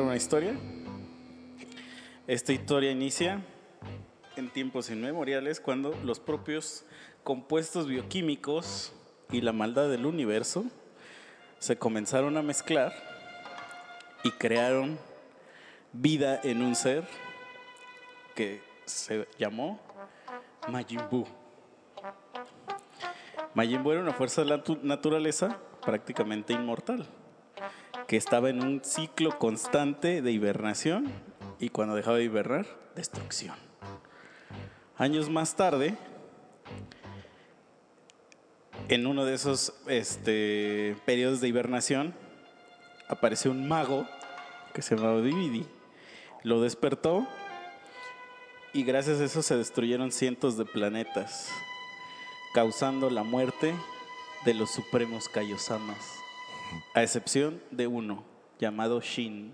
una historia. Esta historia inicia en tiempos inmemoriales cuando los propios compuestos bioquímicos y la maldad del universo se comenzaron a mezclar y crearon vida en un ser que se llamó Majin Buu. Era una fuerza de la tu- naturaleza prácticamente inmortal que estaba en un ciclo constante de hibernación y cuando dejaba de hibernar, destrucción. Años más tarde, en uno de esos este, periodos de hibernación, apareció un mago que se llamaba Dividi. Lo despertó y gracias a eso se destruyeron cientos de planetas, causando la muerte de los supremos Kaiosamas a excepción de uno llamado Shin.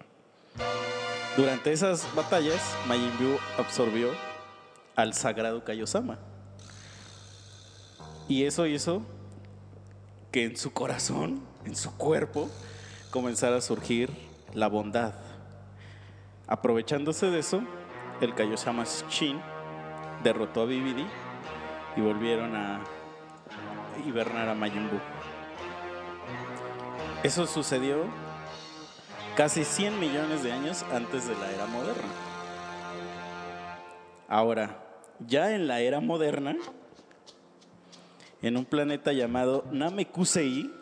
Durante esas batallas, Majin Buu absorbió al sagrado Kaiosama. Y eso hizo que en su corazón, en su cuerpo, comenzara a surgir la bondad. Aprovechándose de eso, el Kaiosama Shin derrotó a Bibidi y volvieron a hibernar a Majin Buu. Eso sucedió casi 100 millones de años antes de la era moderna. Ahora, ya en la era moderna, en un planeta llamado Namekusei,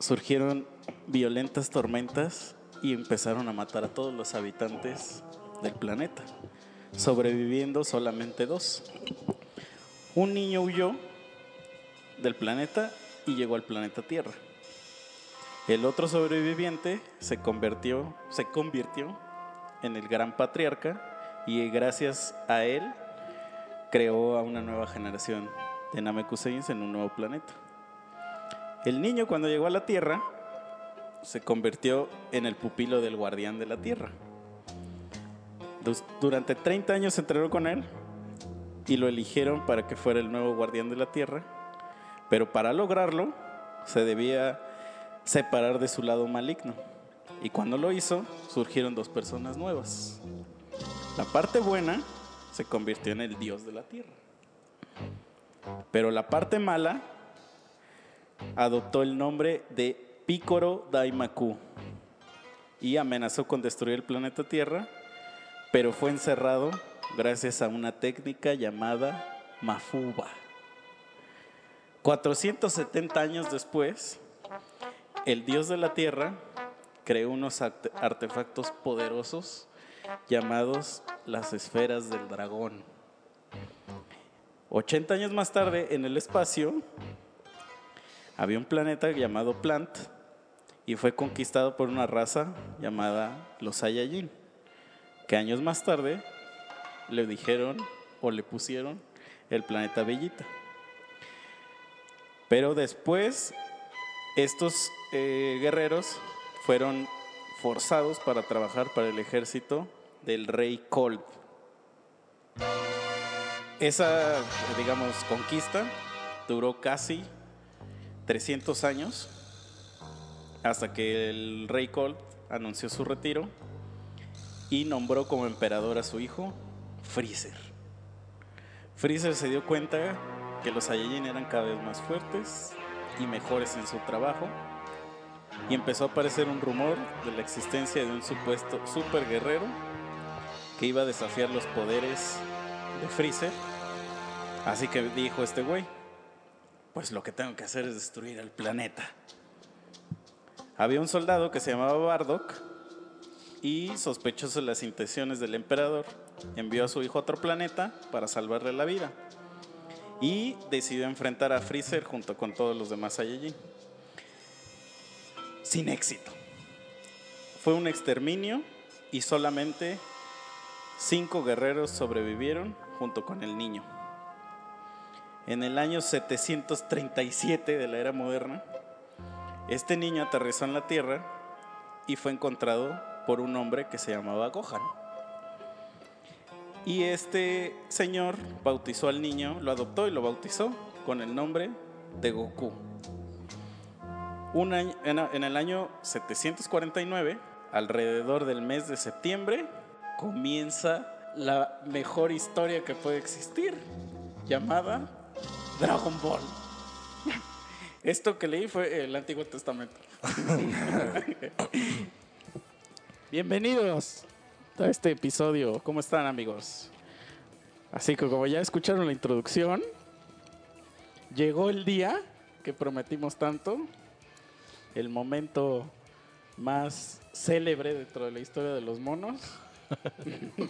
surgieron violentas tormentas y empezaron a matar a todos los habitantes del planeta, sobreviviendo solamente dos. Un niño huyó del planeta y llegó al planeta Tierra. El otro sobreviviente se convirtió, se convirtió en el gran patriarca y gracias a él creó a una nueva generación de Namekuseins en un nuevo planeta. El niño cuando llegó a la Tierra se convirtió en el pupilo del guardián de la Tierra. Durante 30 años se entrenó con él y lo eligieron para que fuera el nuevo guardián de la Tierra, pero para lograrlo se debía separar de su lado maligno. Y cuando lo hizo, surgieron dos personas nuevas. La parte buena se convirtió en el dios de la tierra. Pero la parte mala adoptó el nombre de Picoro Daimaku y amenazó con destruir el planeta Tierra, pero fue encerrado gracias a una técnica llamada Mafuba. 470 años después, el dios de la tierra creó unos arte- artefactos poderosos llamados las esferas del dragón. 80 años más tarde, en el espacio, había un planeta llamado Plant y fue conquistado por una raza llamada los Saiyajin, que años más tarde le dijeron o le pusieron el planeta Bellita. Pero después estos eh, guerreros fueron forzados para trabajar para el ejército del rey Cold. Esa, digamos, conquista duró casi 300 años hasta que el rey Cold anunció su retiro y nombró como emperador a su hijo Freezer. Freezer se dio cuenta que los Saiyajin eran cada vez más fuertes y mejores en su trabajo y empezó a aparecer un rumor de la existencia de un supuesto super guerrero que iba a desafiar los poderes de Freezer. Así que dijo este güey, pues lo que tengo que hacer es destruir el planeta. Había un soldado que se llamaba Bardock y sospechoso de las intenciones del emperador, envió a su hijo a otro planeta para salvarle la vida y decidió enfrentar a Freezer junto con todos los demás Saiyajin. Sin éxito. Fue un exterminio y solamente cinco guerreros sobrevivieron junto con el niño. En el año 737 de la era moderna, este niño aterrizó en la Tierra y fue encontrado por un hombre que se llamaba Gohan. Y este señor bautizó al niño, lo adoptó y lo bautizó con el nombre de Goku. Un año- en, el año 749, alrededor del mes de septiembre, comienza la mejor historia que puede existir, llamada Dragon Ball. Esto que leí fue el Antiguo Testamento. Bienvenidos a este episodio. ¿Cómo están amigos? Así que como ya escucharon la introducción, llegó el día que prometimos tanto, el momento más célebre dentro de la historia de los monos.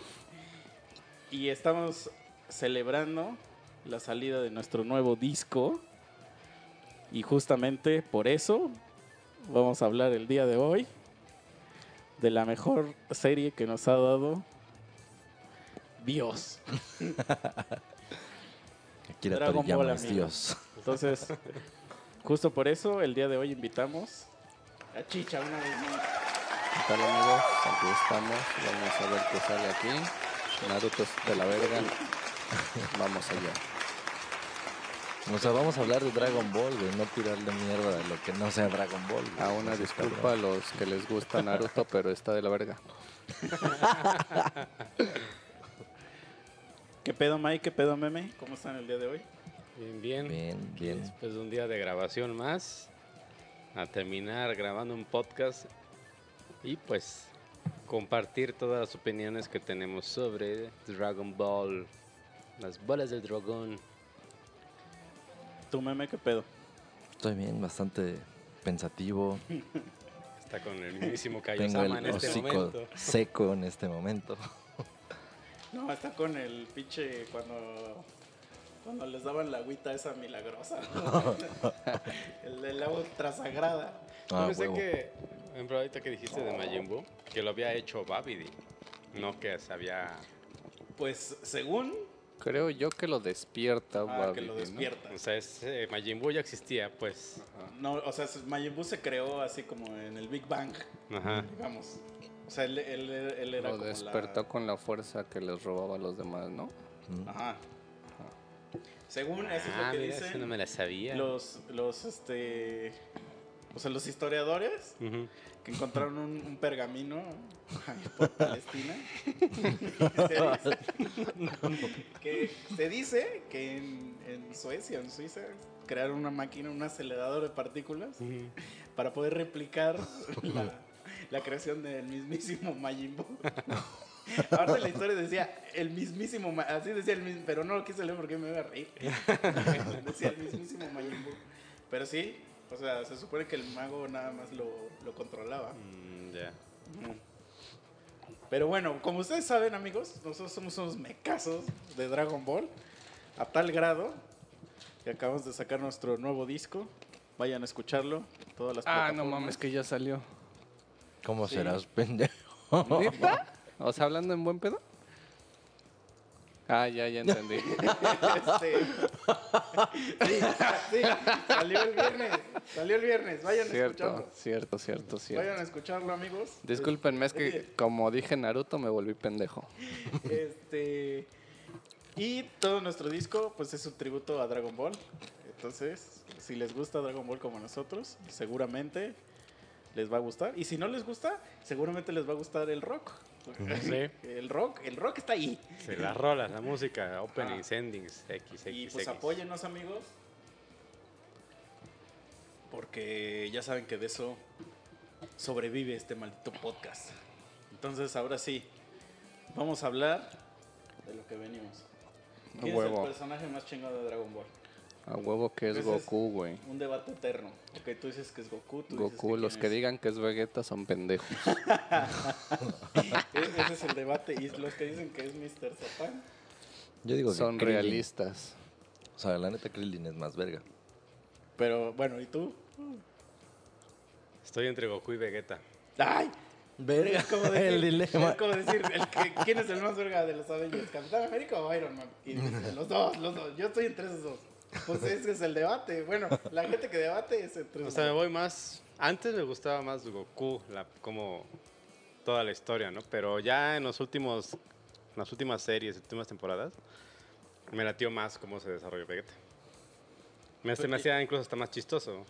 y estamos celebrando la salida de nuestro nuevo disco. Y justamente por eso vamos a hablar el día de hoy de la mejor serie que nos ha dado Dios. Akira Dragon Ball, es. Dios. Entonces, justo por eso el día de hoy invitamos a Chicha una vez más. ¿Qué tal amigos? Aquí estamos. Vamos a ver qué sale aquí. Naruto es de la verga. Vamos allá. O sea, vamos a hablar de Dragon Ball, güey, no tirarle mierda de lo que no sea Dragon Ball. güey. A una Así, disculpa a los que les gusta Naruto, pero está de la verga. ¿Qué pedo Mike? ¿Qué pedo Meme? ¿Cómo están el día de hoy? Bien, bien. Bien, bien. Después de un día de grabación más, a terminar grabando un podcast y pues compartir todas las opiniones que tenemos sobre Dragon Ball, las bolas del dragón. ¿Tu meme qué pedo? Estoy bien, bastante pensativo. Está con el mismísimo Tengo Kaiosama el en este hocico momento. seco en este momento. No, está con el pinche cuando cuando les daban la agüita esa milagrosa. ¿no? el del agua ultrasagrada. Yo Ah, pensé huevo. que, ejemplo, ahorita que dijiste de Majin Buu, que lo había hecho Babidi, no que se había... Pues según Creo yo que lo despierta, ah, que lo ¿no? despierta. O sea, ese Majin Buu ya existía, pues. No, o sea, Majin Buu se creó así como en el Big Bang, Ajá. digamos. O sea, él, él, él era Lo como despertó la... con la fuerza que les robaba a los demás, ¿no? Mm. Ajá. Según eso es Ah, lo que mira, dicen eso no me la sabía. los, los, este... O sea, los historiadores Ujú. Que encontraron un, un pergamino ahí por Palestina. se dice, que se dice que en, en Suecia, en Suiza, crearon una máquina, un acelerador de partículas para poder replicar la, la creación del mismísimo Majin Buu. Ahora la historia decía el mismísimo, así decía el mismo, pero no lo quise leer porque me iba a reír. decía el mismísimo Majin Buu. Pero sí, o sea, se supone que el mago nada más lo, lo controlaba. Mm, ya. Pero bueno, como ustedes saben, amigos, nosotros somos unos mecazos de Dragon Ball. A tal grado que acabamos de sacar nuestro nuevo disco. Vayan a escucharlo. Todas las Ah, no mames, que ya salió. ¿Cómo Sí. serás, pendejo? ¿Neta? O sea, hablando en buen pedo. Ah, ya, ya entendí. Este, sí, sí, salió el viernes. Salió el viernes. Vayan a cierto, escucharlo. cierto, cierto, cierto. Vayan a escucharlo, amigos. Discúlpenme, es que Oye, como dije Naruto me volví pendejo. Este. Y todo nuestro disco, pues es un tributo a Dragon Ball. Entonces, si les gusta Dragon Ball como nosotros, seguramente les va a gustar. Y si no les gusta, seguramente les va a gustar el rock. Sí. El rock, el rock está ahí. Sí, las rolas, la música, openings, endings, X, Y pues X. apóyennos, amigos. Porque ya saben que de eso sobrevive este maldito podcast. Entonces, ahora sí, vamos a hablar de lo que venimos. ¿Quién es el personaje más chingón de Dragon Ball? A huevo que es Goku, güey. Un debate eterno. Ok, tú dices que es Goku. Tú Goku, dices los quién que es. digan que es Vegeta son pendejos. E- Ese es el debate. Y los que dicen que es Mr. Satan. Yo digo que son Krillin. realistas. O sea, la neta Krillin es más verga. Pero bueno, ¿y tú? Estoy entre Goku y Vegeta. ¡Ay! Verga, Es como decir, el dilema. es como decir el que- ¿quién es el más verga de los Avengers? ¿Capitán América o Iron Man? Y dices, los dos, los dos. Yo estoy entre esos dos. Pues ese es el debate. Bueno, la gente que debate es entre O sea, me voy más... Antes me gustaba más Goku, la, como toda la historia, ¿no? Pero ya en los últimos, en las últimas series, últimas temporadas, me latió más cómo se desarrolló Vegeta. Me, se me hacía incluso hasta más chistoso.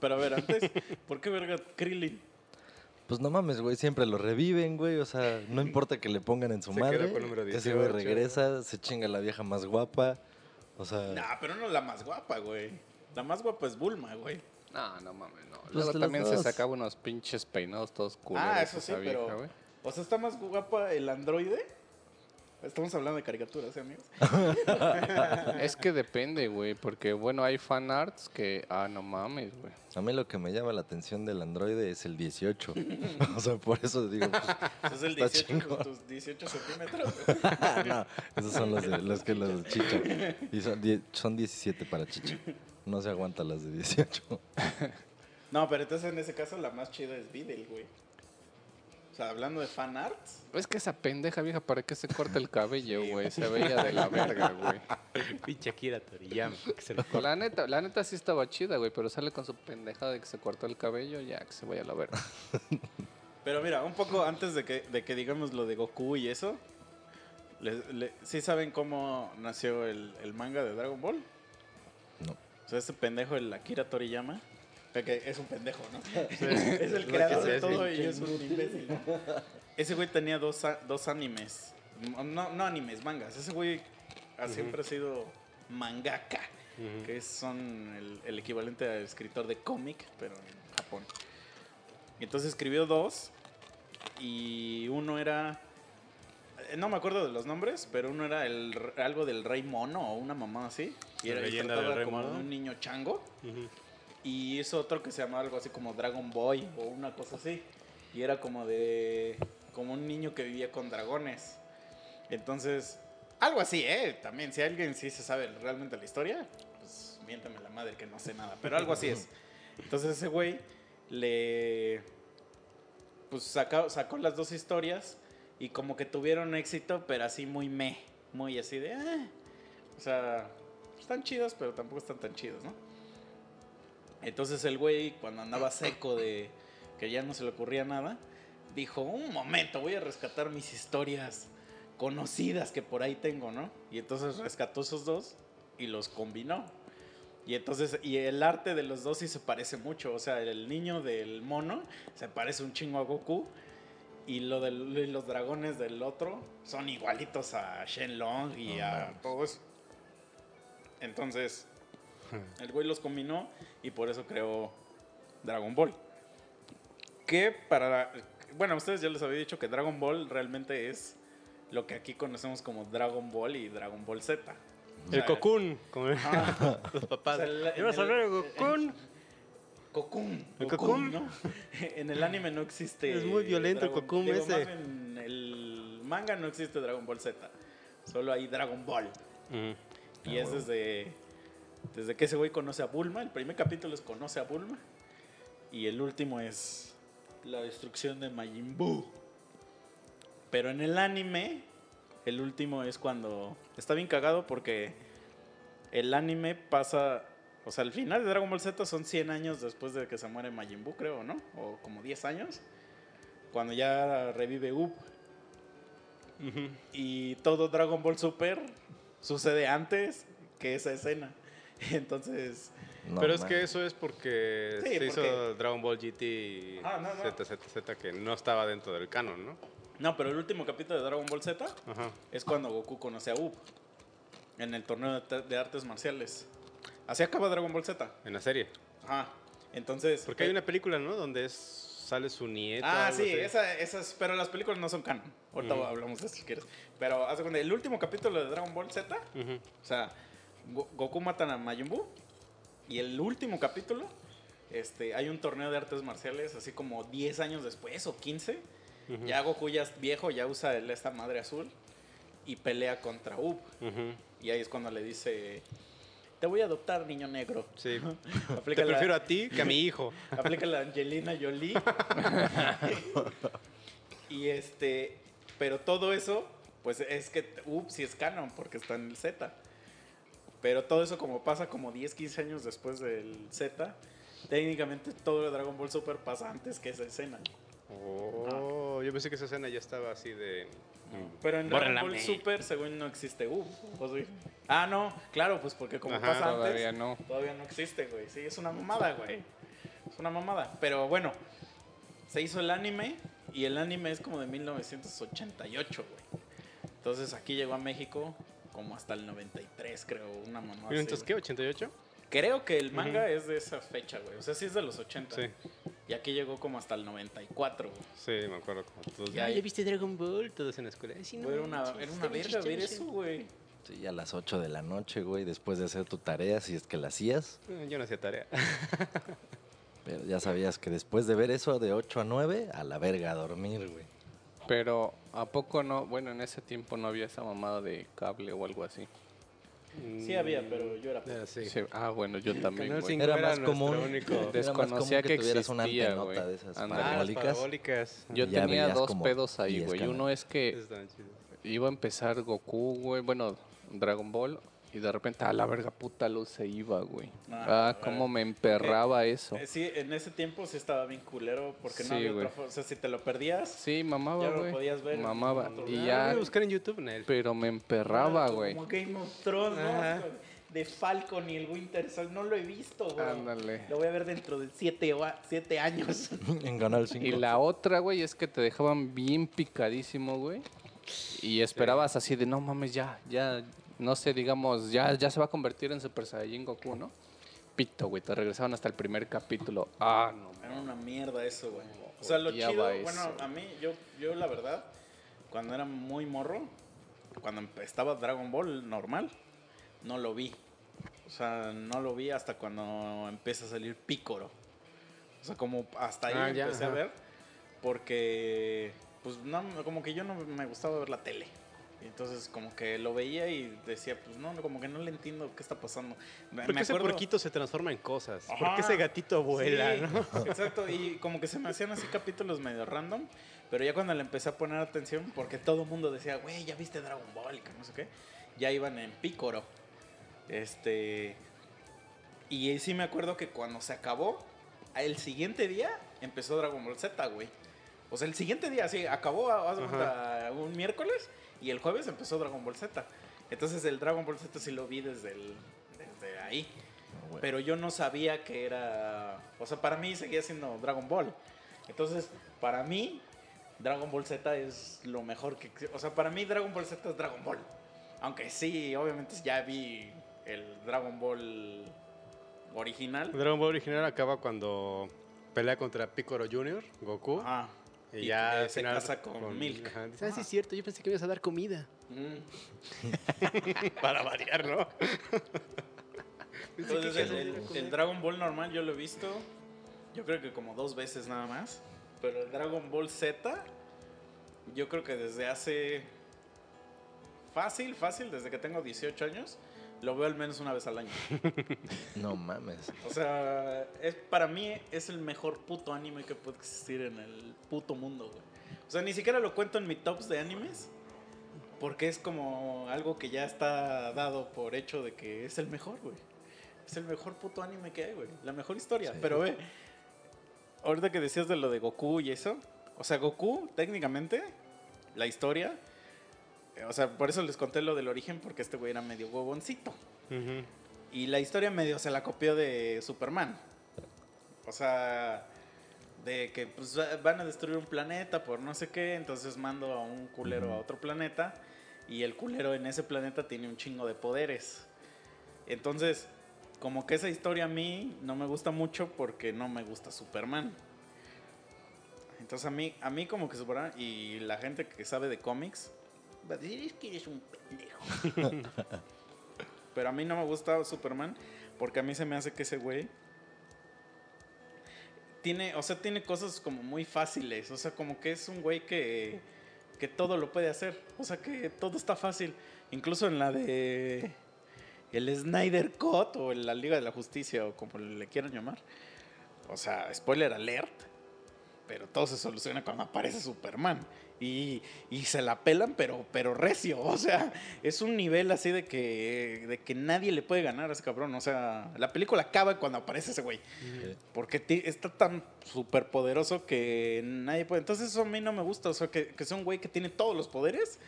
Pero a ver, antes, ¿por qué verga Krillin? Pues no mames, güey, siempre lo reviven, güey. O sea, no importa que le pongan en su Se madre. quedó con número Ese güey 18. regresa, se chinga la vieja más guapa. O sea, Nah, pero no la más guapa, güey. La más guapa es Bulma, güey. No, no mames, no. Pues Luego también se sacaba unos pinches peinados todos culeros. Ah, eso sí, esa vieja, pero. güey. O sea, está más guapa el androide. Estamos hablando de caricaturas, ¿eh, amigos? Es que depende, güey, porque bueno, hay fan arts que, ah, no mames, güey. a mí lo que me llama la atención del androide es el 18. o sea, por eso digo, pues, es el Está 18, chingón. tus, tus 18 centímetros. no, esos son los, de, los que los de chicha. Y son, die- son 17 para chicha. No se aguanta las de 18. No, pero entonces en ese caso la más chida es Videl, güey. O sea, hablando de fan arts. Es que esa pendeja vieja, ¿para qué se corta el cabello, güey? Se veía de la verga, güey. Pinche Akira Toriyama. que se lo- La neta, la neta sí estaba chida, güey, pero sale con su pendejada de que se cortó el cabello, ya que se vaya a la verga. Pero mira, un poco antes de que, de que digamos lo de Goku y eso. le- le- ¿Sí saben cómo nació el, el manga de Dragon Ball? No. O sea, ese pendejo, el Akira Toriyama. Es un pendejo, ¿no? es el creador que de todo y es un imbécil. Ese güey tenía dos, dos animes. No, no animes, mangas. Ese güey ha- siempre ha sido mangaka. Que son el, el equivalente al escritor de cómic, pero en Japón. Y entonces escribió dos, y uno era eh, no me acuerdo de los nombres, pero uno era el, algo del rey mono o una mamá así. Y La era leyenda del rey como mono. de un niño chango. Y hizo otro que se llamaba algo así como Dragon Boy o una cosa así. Y era como de. como un niño que vivía con dragones. Entonces, algo así, ¿eh? También, si alguien sí se sabe realmente la historia, pues miéntame la madre que no sé nada. Pero algo así es. Entonces ese güey le. Pues sacó, sacó las dos historias y como que tuvieron éxito, pero así muy meh. Muy así de. "Ah". O sea, están chidos, pero tampoco están tan chidos, ¿no? Entonces el güey, cuando andaba seco de que ya no se le ocurría nada, dijo, un momento, voy a rescatar mis historias conocidas que por ahí tengo, ¿no? Y entonces rescató esos dos y los combinó. Y entonces, y el arte de los dos sí se parece mucho. O sea, el niño del mono se parece un chingo a Goku. Y lo de los dragones del otro son igualitos a Shenlong y No a todos. Entonces, el güey los combinó y por eso creó Dragon Ball. Que para... la- bueno, a ustedes ya les había dicho que Dragon Ball realmente es lo que aquí conocemos como Dragon Ball y Dragon Ball Z. O El sea, Cocoon, como Ajá. los papás. O sea, el- ¿Ibas a el el- Cocoon? Cocoon. ¿El Cocoon, Cocoon? ¿no? En el anime no existe. Es muy violento el Dragon- Cocoon digo, ese. más En el manga no existe Dragon Ball Z. Solo hay Dragon Ball. Y es desde, desde que ese güey conoce a Bulma. El primer capítulo es conoce a Bulma. Y el último es la destrucción de Majin Buu. Pero en el anime, el último es cuando... Está bien cagado porque el anime pasa... O sea, el final de Dragon Ball Z son 100 años después de que se muere Majin Buu, creo, ¿no? O como 10 años. Cuando ya revive Up. Y todo Dragon Ball Super sucede antes que esa escena. Entonces, No Pero es que eso es porque Sí, se porque- hizo Dragon Ball GT y Ah, no, no. Z, Z, Z, que no estaba dentro del canon, ¿no? no, pero el último capítulo de Dragon Ball Z Ajá. es cuando Goku conoce a Up en el torneo de, te- de artes marciales. Así acaba Dragon Ball Z. En la serie. Ajá. Entonces. Porque hay una película, ¿no? Donde es, sale su nieto. Ah, sí, esa, esas, pero las películas no son canon. Ahorita Ujú. hablamos de eso si quieres. Pero haz cuenta, el último capítulo de Dragon Ball Z, Ujú. o sea, Goku matan a Majin Buu. Y el último capítulo, este, hay un torneo de artes marciales, así como 10 años después o 15. Ujú. Ya Goku ya es viejo, ya usa el- esta madre azul y pelea contra Up. Y ahí es cuando le dice, te voy a adoptar, niño negro. Sí. Aplica Te la- prefiero a ti que a mi hijo. Aplica la Angelina Jolie. y este, pero todo eso, pues es que, ups, sí es canon, porque está en el Z. Pero todo eso como pasa como 10, 15 años después del Z, técnicamente todo de Dragon Ball Super pasa antes que esa escena. Oh, yo pensé que esa escena ya estaba así de. Pero en Dragon Ball. Super, según no existe U. ¿o sí? Ah, no, claro, pues porque como Ajá, pasa Todavía antes, no. todavía no existe, güey. Sí, es una mamada, güey. Es una mamada. Pero bueno, se hizo el anime y el anime es como de 1988, güey. Entonces aquí llegó a México como hasta el 93, creo, una. Mira, así, Entonces. ¿qué? ¿88? Creo que el manga es de esa fecha, güey. O sea, sí es de los 80. Sí. Y aquí llegó como hasta el 94, güey. Sí, me acuerdo. Como todos, Ya, "Ah, ya viste Dragon Ball? Todos en la escuela. "Ay, sí, no Güey, Era una, era una verga ver chistoso". eso, güey. Sí, a las 8 de la noche, güey, después de hacer tu tarea, si es que la hacías. Eh, Yo no hacía tarea. Pero ya sabías que después de ver eso de 8 a 9, a la verga a dormir, güey. Pero ¿a poco no? Bueno, en ese tiempo no había esa mamada de cable o algo así. Sí había, pero yo era pobre. Era así. Sí, Ah, bueno, yo también. Canal güey. cinco Era era más común, único- era más Desconocía común que tuvieras una existía, antenota güey. de esas. Ah, parabólicas. parabólicas. Yo Ya tenía dos pedos ahí, 10 güey. Uno es que iba a empezar Goku, güey. Bueno, Dragon Ball. Y de repente, a la verga puta luz se iba, güey. Ah, Ah, cómo güey. me emperraba eso. Eh, Sí, en ese tiempo sí estaba bien culero porque no Sí, había güey. otra forma. O sea, si te lo perdías, Sí, mamaba, Ya no lo güey. podías ver Mamaba. Y ya, Ah, a buscar en YouTube, Nel. pero me emperraba, güey. Como Game of Thrones, ¿no? Ajá. De Falcon y el Winter Soldier. No lo he visto, güey. Ándale. Lo voy a ver dentro de siete, siete años. en Canal 5. Y la otra, güey, es que te dejaban bien picadísimo, güey. Y esperabas así de, no mames, ya, ya, no sé, digamos, ya, ya se va a convertir en Super Saiyajin Goku, ¿no? pito, güey. Te regresaban hasta el primer capítulo. Ah, no. Era una mierda eso, güey. O sea, lo chido, eso. bueno, a mí, yo, yo la verdad, cuando era muy morro, cuando estaba Dragon Ball normal, no lo vi. O sea, no lo vi hasta cuando empieza a salir Pícoro. O sea, como hasta ahí Ah, ya, empecé a ver, porque, pues, no, como que yo no me gustaba ver la tele. Entonces, como que lo veía y decía, pues, no, como que no le entiendo qué está pasando. Me, ¿Por qué ese acuerdo- porquito se transforma en cosas? ¿Por Ajá. qué ese gatito vuela, Sí, no? Exacto, y como que se me hacían así capítulos medio random, pero ya cuando le empecé a poner atención, porque todo el mundo decía, güey, ya viste Dragon Ball y que no sé qué, ya iban en Pícoro. Este. Y sí me acuerdo que cuando se acabó, el siguiente día empezó Dragon Ball Z, güey. O sea, el siguiente día, sí, acabó Ajá. cuenta, un miércoles y el jueves empezó Dragon Ball Z. Entonces el Dragon Ball Z sí lo vi desde, el, desde ahí. güey. Pero yo no sabía que era. O sea, para mí seguía siendo Dragon Ball. Entonces, para mí, Dragon Ball Z es lo mejor que. O sea, para mí, Dragon Ball Z es Dragon Ball. Aunque sí, obviamente ya vi el Dragon Ball original. Dragon Ball original acaba cuando pelea contra Piccolo Jr., Goku. Ajá. Y ya que se final casa con Milk. Ajá, dice, ah, sí Ajá. es cierto, yo pensé que me ibas a dar comida. Mm. Para variar, ¿no? Entonces, el, el- el Dragon Ball normal yo lo he visto, yo creo que como dos veces nada más. Pero el Dragon Ball Z, yo creo que desde hace. Fácil, fácil, desde que tengo 18 años, lo veo al menos una vez al año. No mames. O sea, es, para mí es el mejor puto anime que puede existir en el puto mundo, güey. O sea, ni siquiera lo cuento en mi tops de animes. Porque es como algo que ya está dado por hecho de que es el mejor, güey. Es el mejor puto anime que hay, güey. La mejor historia. Sí. Pero ve, ahorita que decías de lo de Goku y eso. O sea, Goku, técnicamente, la historia. O sea, por eso les conté lo del origen, porque este güey era medio huevoncito. Ujú. Y la historia medio se la copió de Superman. O sea, de que pues, va- van a destruir un planeta por no sé qué, entonces mando a un culero a otro planeta y el culero en ese planeta tiene un chingo de poderes. Entonces, como que esa historia a mí no me gusta mucho porque no me gusta Superman. Entonces a mí, a mí como que Superman y la gente que sabe de cómics va a decir que eres un pendejo. Pero a mí no me gusta Superman porque a mí se me hace que ese güey tiene, o sea, tiene cosas como muy fáciles, o sea, como que es un güey que que todo lo puede hacer, o sea, que todo está fácil, incluso en la de el Snyder Cut o en la Liga de la Justicia o como le quieran llamar. O sea, spoiler alert, pero todo se soluciona cuando aparece Superman. Y, y se la pelan, pero, pero recio. O sea, es un nivel así de que, de que nadie le puede ganar a ese cabrón. O sea, la película acaba cuando aparece ese güey. Porque está tan súper poderoso que nadie puede. Entonces, eso a mí no me gusta. O sea, que, que sea un güey que tiene todos los poderes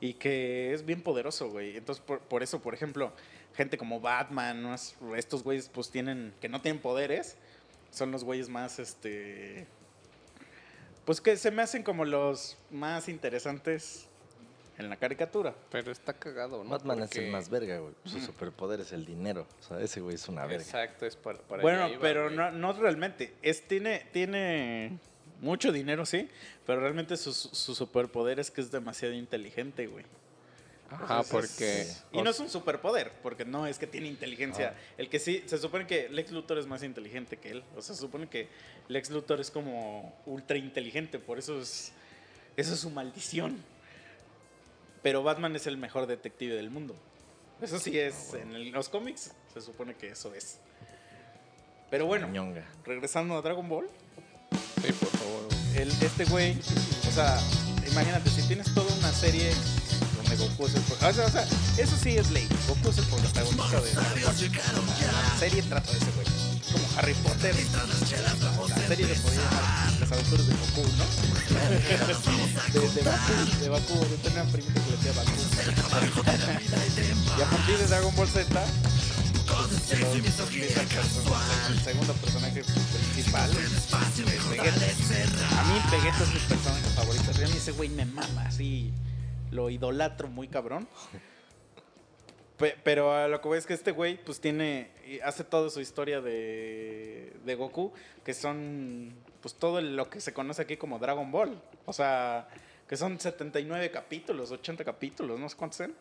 y que es bien poderoso, güey. Entonces, por, por eso, por ejemplo, gente como Batman, estos güeyes, pues tienen, que no tienen poderes, son los güeyes más, este. Pues que se me hacen como los más interesantes en la caricatura. Pero está cagado, ¿no? Batman es el más verga, güey. Su superpoder es el dinero. O sea, ese güey es una verga. Exacto, es para, para Bueno, iba, pero no, no realmente. Es, tiene, tiene mucho dinero, sí, pero realmente su, su superpoder es que es demasiado inteligente, güey. Ajá, porque... Y no es un superpoder, porque no es que tiene inteligencia. El que sí, se supone que Lex Luthor es más inteligente que él. O sea, se supone que Lex Luthor es como ultra inteligente, por eso es, eso es su maldición. Pero Batman es el mejor detective del mundo. Eso sí es, en el- los cómics se supone que eso es. Pero bueno, Ñonga. regresando a Dragon Ball, Sí, por favor. el, este güey, o sea, imagínate, si tienes toda una serie donde Goku es el pro- o sea, o sea, eso sí es ley. Goku es el protagonista de. La serie trata de ese güey. Como Harry Potter. La serie se podría llamar Las aventuras de Goku, ¿no? De, de Baku, de Baku, yo tenía un primito que le decía Baku. y a partir de Dragon Ball Z, el segundo personaje principal es Vegeta. A mí Vegeta es mi personaje favorito. A mí ese güey me mama, así lo idolatro muy cabrón. Pe- pero a lo que voy es que este güey, pues tiene. Hace toda su historia de, de Goku, que son. Pues todo lo que se conoce aquí como Dragon Ball. O sea, que son 79 capítulos, 80 capítulos, no sé cuántos sean.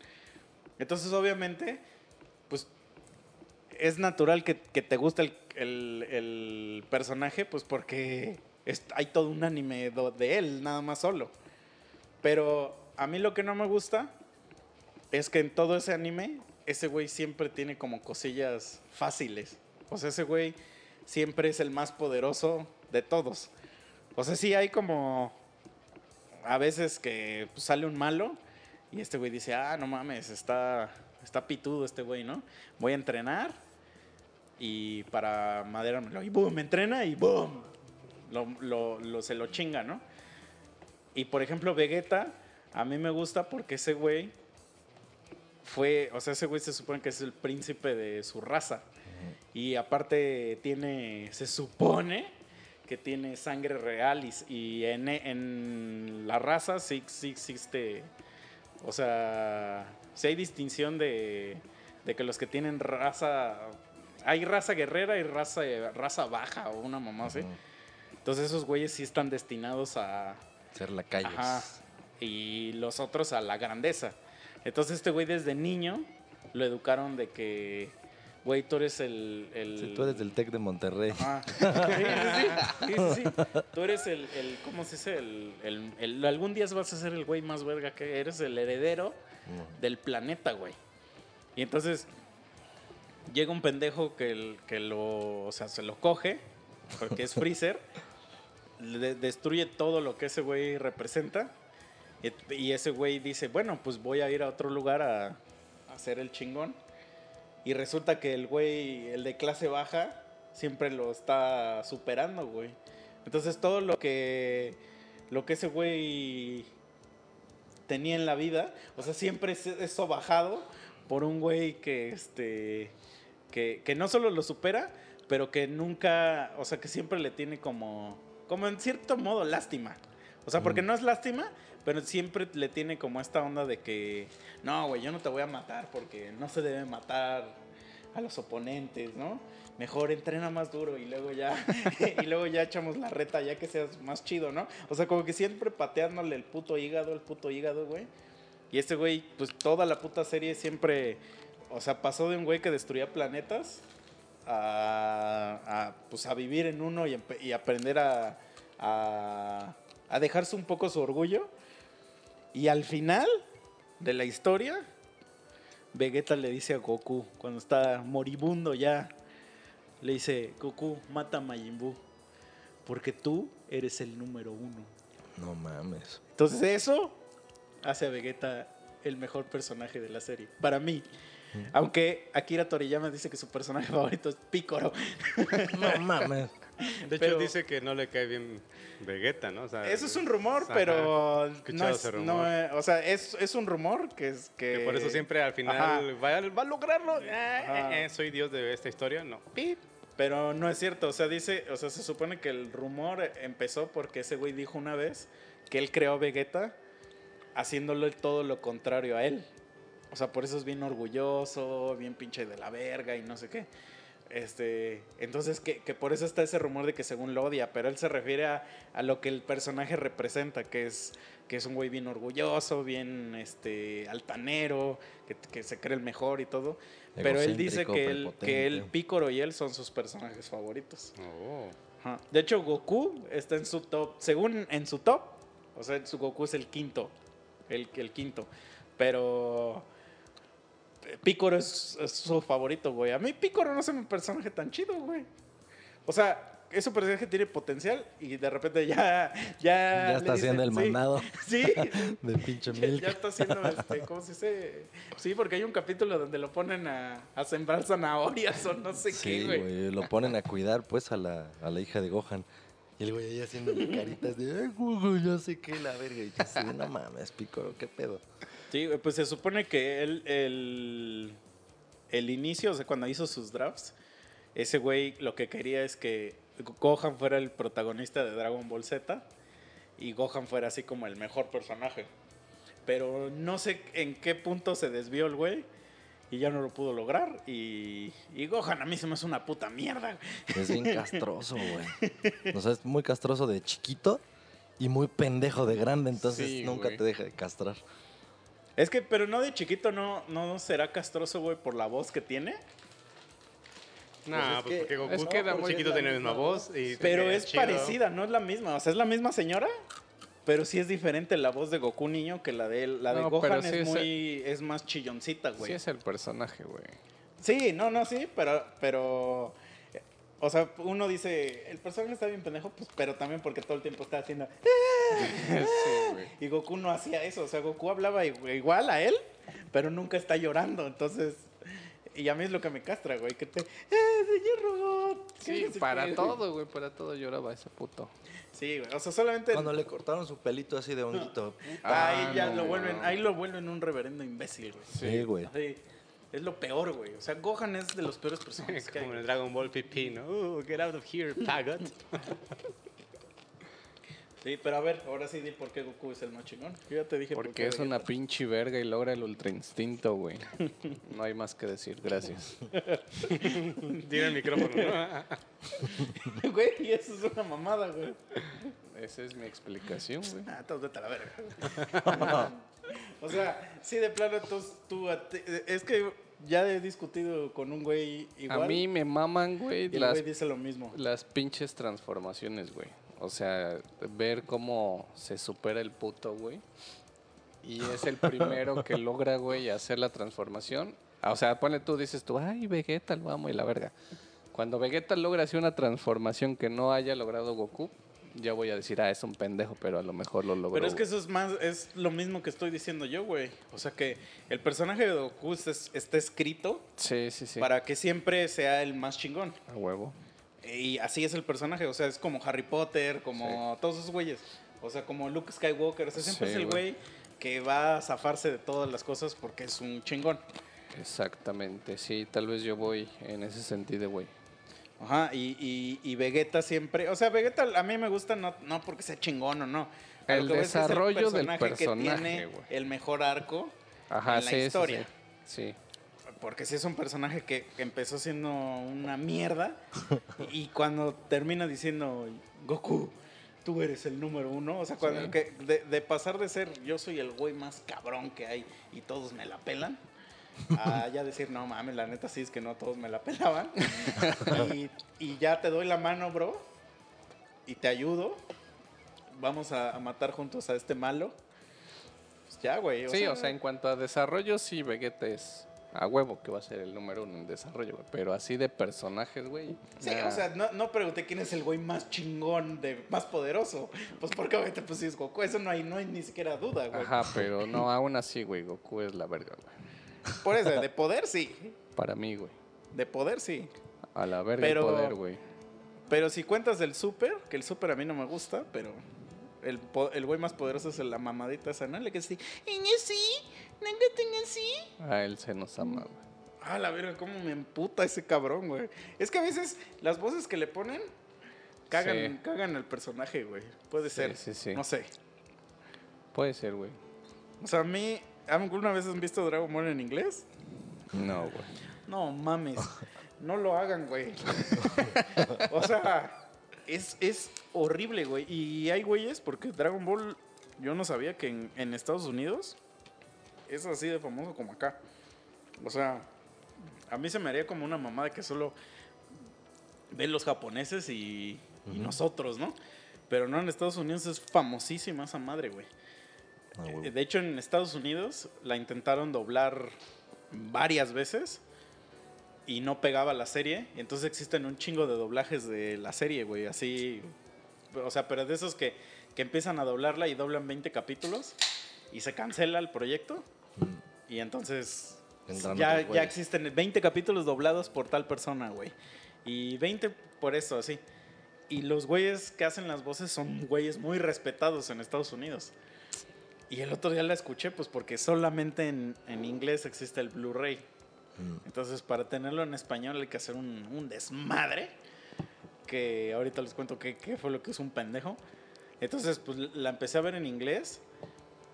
Entonces, obviamente, pues es natural que, te guste el, el- personaje, pues porque hay todo un anime de él, nada más solo. Pero a mí lo que no me gusta es que en todo ese anime, ese güey siempre tiene como cosillas fáciles. O sea, ese güey siempre es el más poderoso de todos. O sea, sí hay como a veces que pues, sale un malo y este güey dice, ah, no mames, está, está pitudo este güey, ¿no? Voy a entrenar y para maderármelo. Y boom, entrena y boom, lo, lo- lo- se lo chinga, ¿no? Y por ejemplo, Vegeta, a mí me gusta porque ese güey fue, o sea, ese güey se supone que es el príncipe de su raza. Y aparte tiene, se supone que tiene sangre real y, y en, en la raza sí, sí existe, o sea, sí hay distinción de, de que los que tienen raza, hay raza guerrera y raza, raza baja o una mamá así. Entonces esos güeyes sí están destinados a, Ser lacayos. Ajá. Y los otros a la grandeza. Entonces este güey desde niño lo educaron de que, güey, tú eres el... el- Sí, tú eres del TEC de Monterrey. Ajá. Sí, sí, sí. Tú eres el, el- ¿cómo se dice? El, el- algún día vas a ser el güey más verga que eres el heredero del planeta, güey. Y entonces llega un pendejo que, el- que lo, o sea, se lo coge, porque es Freezer, le destruye todo lo que ese güey representa. Y, ese güey dice, bueno, pues voy a ir a otro lugar a, a hacer el chingón. Y resulta que el güey, el de clase baja, siempre lo está superando, güey. Entonces todo lo que, lo que ese güey tenía en la vida, o sea, siempre es eso bajado por un güey que, este, que, que no solo lo supera, pero que nunca, o sea, que siempre le tiene como, como en cierto modo lástima. O sea, porque no es lástima, pero siempre le tiene como esta onda de que, no, güey, yo no te voy a matar porque no se debe matar a los oponentes, ¿no? Mejor entrena más duro y luego ya, y luego ya echamos la reta ya que seas más chido, ¿no? O sea, como que siempre pateándole el puto hígado, el puto hígado, güey. Y este güey, pues toda la puta serie siempre, o sea, pasó de un güey que destruía planetas a, pues, a vivir en uno y aprender a, a, a dejarse un poco su orgullo. Y al final de la historia, Vegeta le dice a Goku, cuando está moribundo ya, le dice, Goku, mata a Majin Buu, porque tú eres el número uno. No mames. Entonces eso hace a Vegeta el mejor personaje de la serie, para mí. Aunque Akira Toriyama dice que su personaje favorito es Picoro. No mames. De hecho, dice que no le cae bien Vegeta, ¿no? O sea, Eso es un rumor, Ajá. pero no es, rumor. no, o sea, es, es un rumor que es que, Que por eso siempre al final va, a- va a lograrlo. Eh, eh, eh, soy Dios de esta historia. No. Pip. Pero no es cierto, o sea, dice, o sea, se supone que el rumor empezó porque ese güey dijo una vez que él creó Vegeta haciéndole todo lo contrario a él. O sea, por eso es bien orgulloso, bien pinche de la verga y no sé qué. Este, entonces que, que por eso está ese rumor de que según lo odia, pero él se refiere a, a lo que el personaje representa, que es, que es un güey bien orgulloso, bien este, altanero, que, que se cree el mejor y todo. Pero él dice que él, que él. Pícoro y él son sus personajes favoritos. Oh. Ajá. De hecho, Goku está en su top, según en su top, o sea, su Goku es el quinto, el, el quinto, pero Pícoro es, es su favorito, güey. A mí Pícoro no es un personaje tan chido, güey. O sea, es un personaje que tiene potencial y de repente ya... Ya, Ya está haciendo el sí, mandado Sí, del pinche ya, Milk. ya está haciendo, este, ¿cómo se dice? Sí, porque hay un capítulo donde lo ponen a, a sembrar zanahorias o no sé Sí, qué, güey. güey. Lo ponen a cuidar, pues, a la, a la hija de Gohan. Y el güey ahí haciendo caritas de, yo sé qué, la verga. Y yo así, no mames, Picoro, qué pedo. Sí, pues se supone que él, el, el inicio, o sea, cuando hizo sus drafts, ese güey lo que quería es que Gohan fuera el protagonista de Dragon Ball Z y Gohan fuera así como el mejor personaje. Pero no sé en qué punto se desvió el güey y ya no lo pudo lograr. Y, y Gohan a mí se me hace una puta mierda. Es bien castroso, güey. O sea, es muy castroso de chiquito y muy pendejo de grande, entonces Sí, nunca güey. te deja de castrar. Es que, pero no de chiquito, no, no será castroso, güey, por la voz que tiene. Nah, es pues que- porque Goku es que chiquito es la misma voz. Y Pero es chido. parecida, no es la misma. O sea, es la misma señora, pero sí es diferente la voz de Goku niño que la de él. La de No, Gohan es sí es- más chilloncita, Sí güey. es el personaje, güey. Sí, no, no, sí, pero, pero, o sea, uno dice, el personaje está bien pendejo, pues, pero también porque todo el tiempo está haciendo, sí, güey. y Goku no hacía eso, o sea, Goku hablaba igual a él, pero nunca está llorando, entonces, y a mí es lo que me castra, güey, que te, ¡eh, señor robot! Sí, no sé para qué". todo, güey, para todo lloraba ese puto. Sí, güey, o sea, solamente, Cuando le cortaron su pelito así de honguito. ahí Ah, ya no, lo no. vuelven, ahí lo vuelven un reverendo imbécil, güey. Sí, güey. Sí, es lo peor, güey, o sea, Gohan es de los peores personajes que hay. Como en el Dragon Ball PP, ¿no? Uh, get out of here, faggot. Sí, pero a ver, ahora sí di por qué Goku es el más chingón. Yo ya te dije por Porque qué es una pinche verga y logra el ultra instinto, güey. No hay más que decir, gracias. Tiene el micrófono, ¿no? Güey, y eso es una mamada, güey. Esa es mi explicación, güey. Ah, vete a la verga. O sea, sí, de plano, entonces tú... Es que ya he discutido con un güey igual. A mí me maman, güey, y el las, güey dice lo mismo. las pinches transformaciones, güey. O sea, ver cómo se supera el puto, güey. Y es el primero que logra, güey, hacer la transformación. O sea, ponle tú, dices tú, ay, Vegeta, lo amo y la verga. Cuando Vegeta logra hacer una transformación que no haya logrado Goku, ya voy a decir, ah, es un pendejo, pero a lo mejor lo logró. Pero es que eso es más, es lo mismo que estoy diciendo yo, güey. O sea que el personaje de Goku es- está escrito Sí, sí, sí. para que siempre sea el más chingón. A huevo. Y así es el personaje, o sea, es como Harry Potter, como todos esos güeyes. O sea, como Luke Skywalker, o sea, siempre es el güey que va a zafarse de todas las cosas porque es un chingón. Exactamente, sí, tal vez yo voy en ese sentido, güey. Ajá, y, y, y Vegeta siempre, o sea, Vegeta a mí me gusta no, no porque sea chingón o no. El que es que desarrollo del que personaje, tiene güey. el mejor arco Ajá, en la sí, sí, historia. sí. Sí. Porque si es un personaje que, que empezó siendo una mierda y cuando termina diciendo Goku, tú eres el número uno, o sea, cuando, Sí. que de, de pasar de ser yo soy el güey más cabrón que hay y todos me la pelan, a ya decir, no mames, la neta sí es que no todos me la pelaban. y, y ya te doy la mano, bro, y te ayudo. Vamos a, a matar juntos a este malo. Pues ya, güey. Sí, o sea, en cuanto a desarrollo, sí, Vegeta es a huevo que va a ser el número uno en desarrollo, güey. Pero así de personajes, güey. Sí, nah. o sea, no, no pregunté quién es el güey más chingón, de, más poderoso. Pues porque obviamente pues sí es Goku, eso no hay, no hay ni siquiera duda, güey. Ajá, pero no, aún así, güey, Goku es la verga, güey. Por eso, de poder sí, Para mí, güey. de poder sí. A la verga Pero- el poder, güey. Pero si cuentas del super, que el super a mí no me gusta, pero el, el güey más poderoso es la mamadita esa, ¿no? Le que sí, "En sí, tenga sí. A él se nos ama, güey. Ah, la verga, cómo me emputa ese cabrón, güey. Es que a veces las voces que le ponen cagan, Sí. cagan al personaje, güey. Puede Sí, ser. sí, sí. No sé. Puede ser, güey. O sea, a mí, ¿alguna vez han visto Dragon Ball en inglés? No, güey. No mames. No lo hagan, güey. o sea, es, es horrible, güey. Y hay güeyes, porque Dragon Ball, yo no sabía que en, en Estados Unidos es así de famoso como acá. O sea, a mí se me haría como una mamada que solo ven los japoneses y, y nosotros, ¿no? Pero no, en Estados Unidos es famosísima esa madre, güey. Ah. Eh, De hecho, en Estados Unidos la intentaron doblar varias veces y no pegaba la serie. Y entonces existen un chingo de doblajes de la serie, güey. Así. O sea, pero de esos que, que empiezan a doblarla y doblan 20 capítulos y se cancela el proyecto. Y entonces ya, ya existen 20 capítulos doblados por tal persona, güey. Y 20 por eso, así. Y los güeyes que hacen las voces son güeyes muy respetados en Estados Unidos. Y el otro día la escuché, pues porque solamente en, en inglés existe el Blu-ray. Mm. Entonces, para tenerlo en español hay que hacer un, un desmadre. Que ahorita les cuento qué, qué fue lo que es un pendejo. Entonces, pues la empecé a ver en inglés.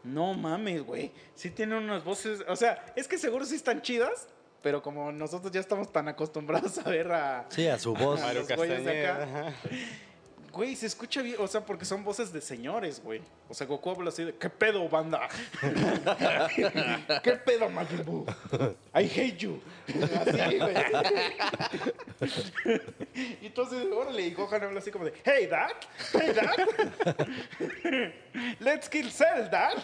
No mames, güey. Sí tiene unas voces. O sea, es que seguro sí están chidas. pero como nosotros ya estamos tan acostumbrados a ver a... Sí, a su voz. a Mario los de acá. Güey, se escucha bien, o sea, porque son voces de señores, güey. O sea, Goku habla así de, ¿qué pedo, banda? ¿Qué pedo, Majin? I hate you. Así, güey. y entonces, órale, y Gohan habla así como de, hey, dad, hey, dad. Let's kill Cell, dad.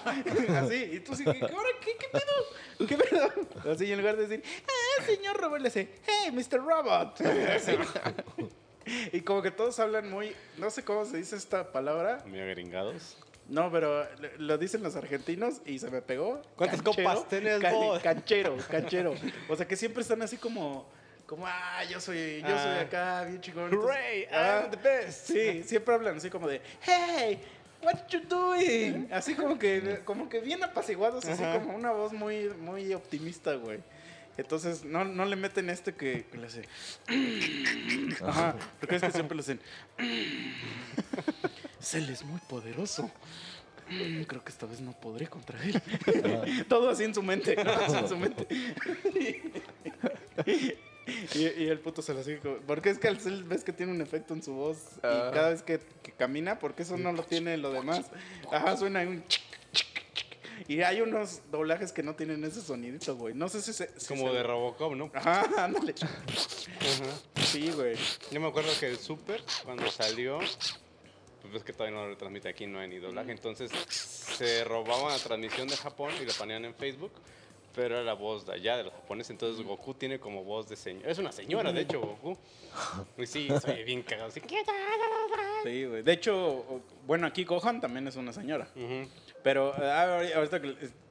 Así, y tú sí, ¿qué, ahora qué, qué pedo? ¿Qué pedo? Así, en lugar de decir, ah, señor Robot, le dice, hey, Mr. Robot. Y como que todos hablan muy, no sé cómo se dice esta palabra. Muy agringados. No, pero lo dicen los argentinos y se me pegó. ¿Cuántas copas tenés vos? Canchero, canchero. O sea que siempre están así como, como, ah, yo soy, yo soy Ah. acá, bien chingón. Hooray, Ah, I'm the best. Sí, siempre hablan así como de, hey, what you doing? Así como que, como que bien apaciguados, así como una voz muy, muy optimista, güey. Entonces, no, no le meten este que, que le hace. Ajá, porque es que siempre le hacen. Cell es muy poderoso. Creo que esta vez no podré contra él. Todo así en su mente. todo así en su mente. Y, y el puto se lo sigue. Porque es que al Cell ves que tiene un efecto en su voz. Ah. Y cada vez que, que camina, porque eso no lo tiene lo demás. Ajá, suena un. chic. Y hay unos doblajes que no tienen ese sonidito, güey. No sé si se. si Como se- de Robocop, ¿no? Ajá, ándale. Ajá. Sí, güey. Yo me acuerdo que el Super, cuando salió, pues ves que todavía no lo transmite aquí, no hay ni doblaje. Entonces se robaban la transmisión de Japón y lo ponían en Facebook, pero era la voz de allá, de los japoneses. Entonces Goku tiene como voz de señora. Es una señora, de hecho, Goku. Y sí, soy bien cagado. Así. Sí, güey. De hecho, bueno, aquí Gohan también es una señora. Ujú. Pero ah, ahori- ahorita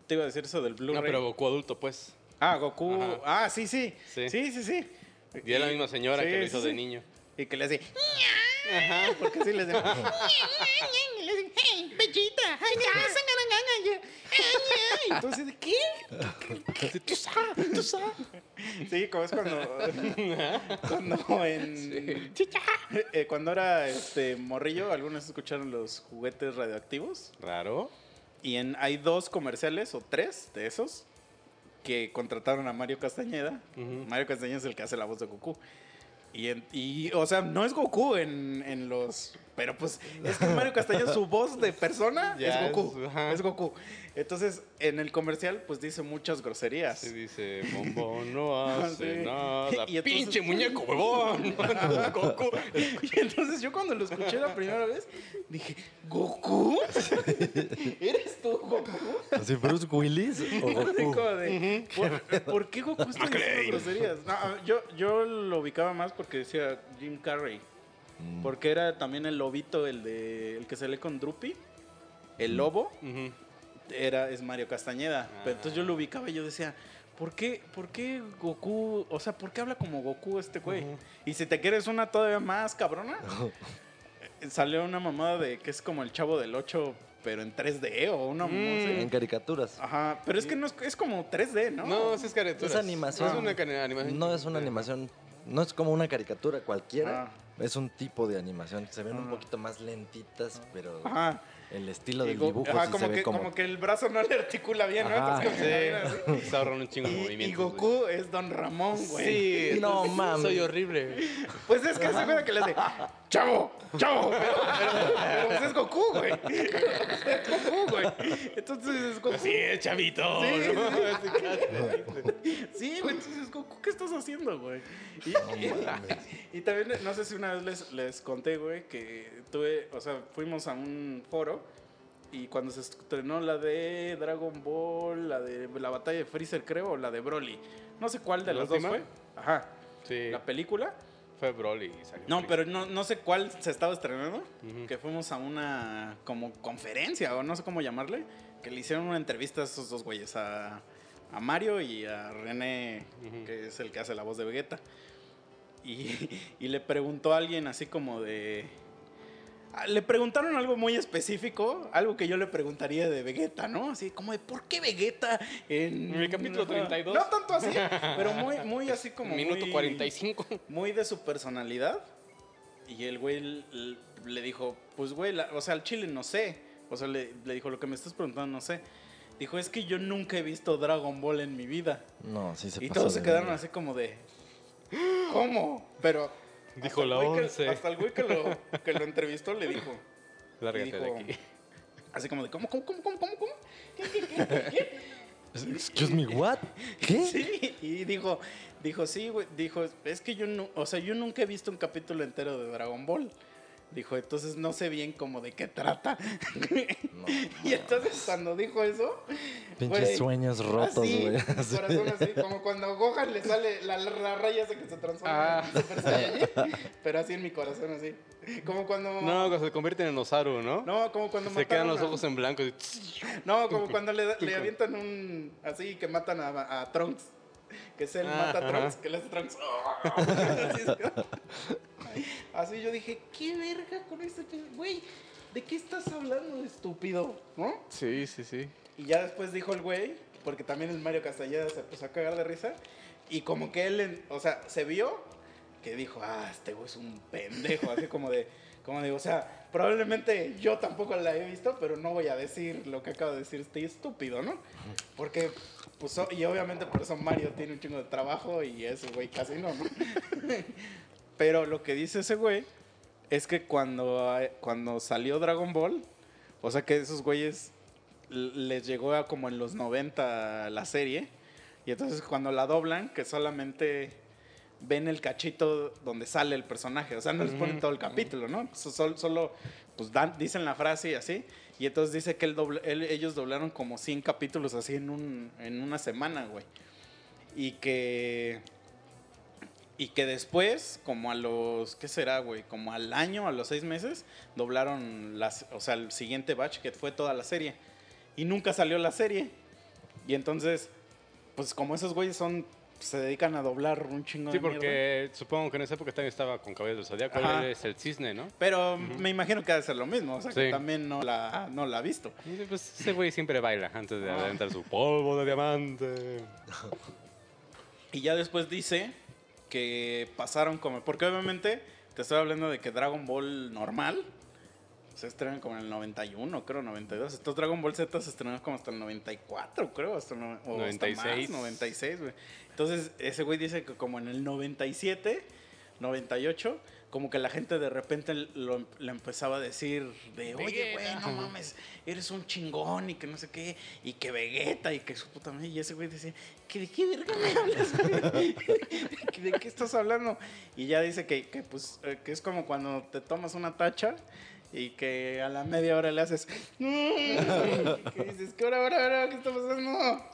te iba a decir eso del Blu-ray. No, pero Goku adulto, pues. Ah, Goku. Ajá. Ah, sí, sí. Sí, Sí. sí, sí. Y es la misma señora Sí, que lo sí, hizo sí. de niño. Y que le hace. Ajá, porque sí le hace. le hace, hey, Bellita. Entonces, ¿de qué? Tú sabes, tú sabes. Sí, como es cuando. cuando en. eh, cuando era este morrillo, algunos escucharon los juguetes radioactivos. Raro. Y en, hay dos comerciales o tres de esos que contrataron a Mario Castañeda. Mario Castañeda es el que hace la voz de Goku. Y, en- y, o sea, no es Goku en, en los... Pero pues es que Mario Castañeda, su voz de persona Ya es Goku. es- Goku. Entonces, en el comercial, pues dice muchas groserías. Se dice, bombón no hace Sí. nada. Y entonces- Pinche muñeco, huevón. Goku. Y entonces yo cuando lo escuché la primera vez, dije, ¿Goku? ¿Eres tú, Goku? ¿Así Bruce Willis o Goku? como de, ¿por, por qué Goku está diciendo groserías? No, a- yo, yo lo ubicaba más porque decía Jim Carrey. Mm. Porque era también el lobito, el de el que sale con Drupi. El lobo Ujú. era, es Mario Castañeda. Ah. Pero entonces yo lo ubicaba y yo decía, ¿por qué, ¿por qué Goku? O sea, ¿por qué habla como Goku este güey? Y si te quieres una todavía más cabrona, eh, salió una mamada de que es como el chavo del 8, pero en 3D o una así. En caricaturas. Ajá, pero es que no es, es como 3D, ¿no? No, sí es caricatura. Es animación. Es una cari- animación. No es una animación, no es como una caricatura cualquiera. Ah. Es un tipo de animación. Se ven un poquito más lentitas, pero Ajá. El estilo Y del dibujo ajá, sí como, se ve que, como... como que el brazo no le articula bien, ¿no? Ajá. Entonces, como que está bien así. Se ahorran un chingo de Y, y movimientos. güey. Goku es Don Ramón, güey. Sí, No entonces, mames. Soy horrible. Pues es que se acuerda que le hace ¡Chavo! ¡Chavo! Pero, pero- pero, pues es Goku, güey. Es Goku, güey. Entonces es Goku. Sí, es chavito. Sí, ¿no? Sí, güey, entonces Goku, ¿qué estás haciendo, güey? Y, y- y también, no sé si una vez les, les conté, güey, que tuve, o sea, fuimos a un foro y cuando se estrenó la de Dragon Ball, la de la batalla de Freezer, creo, o la de Broly. No sé cuál de ¿La las dos fue. Ajá. Sí, La película. fue Broly. y salió No, Freezer. pero no, no sé cuál se estaba estrenando. Que fuimos a una como conferencia o no sé cómo llamarle. Que le hicieron una entrevista a esos dos güeyes, a, a Mario y a René, que es el que hace la voz de Vegeta. Y, y le preguntó a alguien así como de... Le preguntaron algo muy específico, algo que yo le preguntaría de Vegeta, ¿no? Así como de, ¿por qué Vegeta en... En el capítulo 32. No tanto así, pero muy, muy así como... Minuto muy- 45. muy de su personalidad. Y el güey le dijo, pues güey, la- o sea, al chile no sé. O sea, le, le dijo, lo que me estás preguntando no sé. Dijo, es que yo nunca he visto Dragon Ball en mi vida. No, sí se Y pasó todos se quedaron así como de. ¿Cómo? Pero. Dijo hasta la que- 11. hasta el güey que lo, que lo entrevistó le dijo. Lárgate dijo- de aquí. Así como de, ¿cómo, cómo, cómo, cómo, cómo? cómo? ¿Qué, qué, qué, qué, qué? Excuse me, what? ¿Qué? Sí, y dijo, dijo, sí, güey, dijo, es que yo no, o sea, yo nunca he visto un capítulo entero de Dragon Ball. Dijo, entonces no sé bien cómo de qué trata. No, y entonces cuando dijo eso, Pinches sueños rotos, güey. mi corazón así, como cuando a Gohan le sale la, la raya esa que se transforma Ah. en Super Saiyajin, pero así en mi corazón así. Como cuando No, cuando se convierten en Osaru, ¿no? no, como cuando se quedan los a- ojos en blanco. y- No, como cuando le, le avientan un. Así que matan a, a Trunks. Que es el Ah, mata. Trunks, que le hace Trunks. así, yo dije, ¿qué verga con este güey? ¿De qué estás hablando, estúpido? ¿No? Sí, sí, sí. Y ya después dijo el güey, porque también el Mario Castañeda se empezó a cagar de risa. Y como que él, o sea, se vio que dijo, ah, este güey es un pendejo. Así como de, como digo, o sea, probablemente yo tampoco la he visto, pero no voy a decir lo que acaba de decir este estúpido, ¿no? Porque, pues, y obviamente por eso Mario tiene un chingo de trabajo y ese güey casi no, ¿no? pero lo que dice ese güey es que cuando, cuando salió Dragon Ball, o sea que esos güeyes les llegó a como en los 90 la serie. Y entonces cuando la doblan, que solamente ven el cachito donde sale el personaje. O sea, no les ponen todo el capítulo, ¿no? So- sol- solo, pues dan, dicen la frase y así. Y entonces dice que él doble- él- ellos doblaron como 100 capítulos así en, un, en una semana, güey. Y que... Y que después, como a los, ¿qué será, güey? Como al año, a los seis meses, doblaron las, o sea, el siguiente batch que fue toda la serie. Y nunca salió la serie. Y entonces, pues como esos güeyes son, se dedican a doblar un chingo Sí, de mierda. porque supongo que en esa época también estaba con Cabello del Zodíaco. Él es el cisne, ¿no? Pero me imagino que ha de ser lo mismo, o sea, que Sí. también no la, no la ha visto. Pues ese güey siempre baila antes de Ah. aventar su polvo de diamante. Y ya después dice que pasaron como. Porque obviamente te estoy hablando de que Dragon Ball normal se estrenó como en el 91, creo, 92. Estos Dragon Ball Z se estrenó como hasta el 94, creo, hasta, el no- o hasta 96. más, 96, güey. Entonces, ese güey dice que como en el 97, 98, como que la gente de repente lo, le empezaba a decir de, oye, güey, no mames, eres un chingón y que no sé qué, y que Vegeta y que su puta madre. Y ese güey decía, ¿que ¿de qué verga me hablas, ¿De qué estás hablando? Y ya dice que, que, pues, eh, que es como cuando te tomas una tacha y que a la media hora le haces, "Mm", que dices, ¿qué hora, hora, hora? ¿Qué está pasando?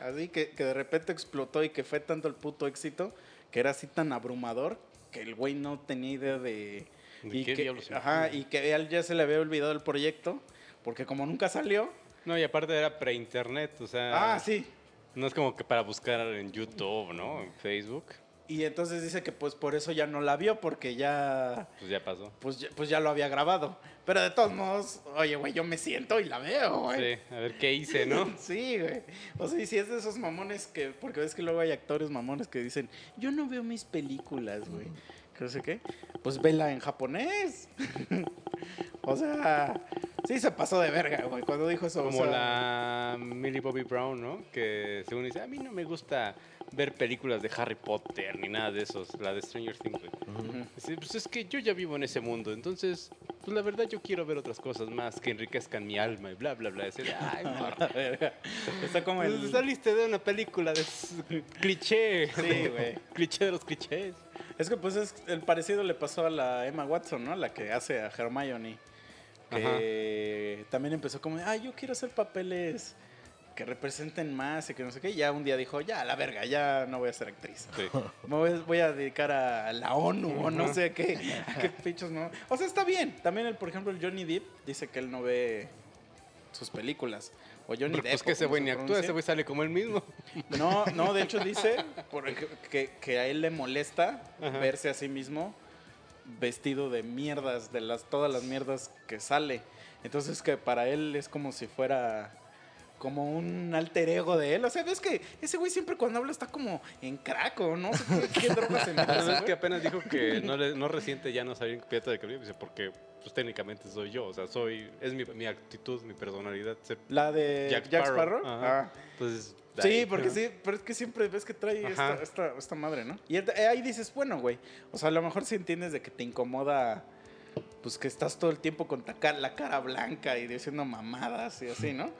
Así que, que de repente explotó y que fue tanto el puto éxito que era así tan abrumador que el güey no tenía idea de... ¿De y qué que, ajá, y que a él ya se le había olvidado el proyecto porque como nunca salió... No, y aparte era pre-internet, o sea. Ah, sí. No es como que para buscar en YouTube, ¿no? En Facebook. Y entonces dice que pues por eso ya no la vio porque ya... Pues ya pasó. Pues ya, pues ya lo había grabado. Pero de todos modos, oye, güey, yo me siento y la veo, güey. Sí, a ver qué hice, ¿no? Sí, güey. O sea, y si es de esos mamones que. Porque ves que luego hay actores mamones que dicen, yo no veo mis películas, güey. Que no sé qué. Pues vela en japonés. o sea, sí se pasó de verga, güey, cuando dijo eso. o Como sea, la Millie Bobby Brown, ¿no? Que según dice, a mí no me gusta ver películas de Harry Potter ni nada de esos, la de Stranger Things, güey. Dice, pues es que yo ya vivo en ese mundo, entonces, pues la verdad yo quiero ver otras cosas más que enriquezcan mi alma y bla, bla, bla. Dice, ay, morra. verga. Está como el. Saliste de una película de cliché. Sí, güey. cliché de los clichés. Es que pues es, el parecido le pasó a la Emma Watson, ¿no? La que hace a Hermione. Que también empezó como, ah, yo quiero hacer papeles que representen más y que no sé qué. Y ya un día dijo, ya, la verga, ya no voy a ser actriz. Sí. Me voy, voy a dedicar a la ONU o no sé qué. A qué pinchos no. O sea, está bien. También, el, por ejemplo, el Johnny Depp dice que él no ve sus películas. O Johnny Depp. Pues que ese güey se ni actúa, ese güey sale como él mismo. No, no, de hecho dice que, que a él le molesta Ajá. verse a sí mismo vestido de mierdas, de las todas las mierdas que sale. Entonces que para él es como si fuera como un alter ego de él. O sea, ves que ese güey siempre cuando habla está como en craco, ¿no? sé qué, drogas se mete es que apenas dijo que no, le, no resiente ya no salir en Pirata del Caribe, dice, porque pues técnicamente soy yo, o sea, soy, es mi, mi actitud, mi personalidad La de Jack, Sparrow. Ajá. Ah. Entonces, de Sí, ahí, porque ¿no? sí, pero es que siempre ves que trae esta, Ajá. esta, esta madre, ¿no? Y eh, ahí dices, bueno, güey, o sea, a lo mejor sí entiendes de que te incomoda, pues que estás todo el tiempo con la cara blanca y diciendo mamadas y así, ¿no?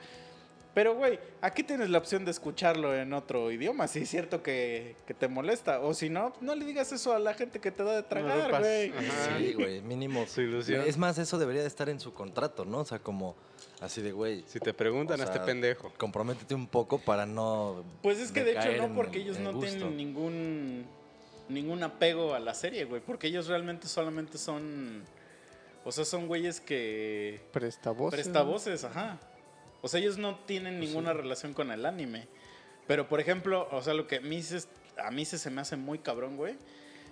Pero, güey, aquí tienes la opción de escucharlo en otro idioma, si es cierto que, que te molesta. O si no, no le digas eso a la gente que te da de tragar, güey. Sí, güey, mínimo. Su ilusión. Es más, eso debería de estar en su contrato, ¿no? O sea, como así de, güey, Si te preguntan O a este pendejo. comprométete un poco para no. Pues es que de hecho no, porque el- ellos en no gusto. tienen ningún ningún apego a la serie, güey, porque ellos realmente solamente son o sea, son güeyes que Presta voz. presta voces, ajá. O sea, ellos no tienen Pues ninguna relación con el anime. Pero por ejemplo, o sea, lo que a mí se, a mí se, se me hace muy cabrón, güey,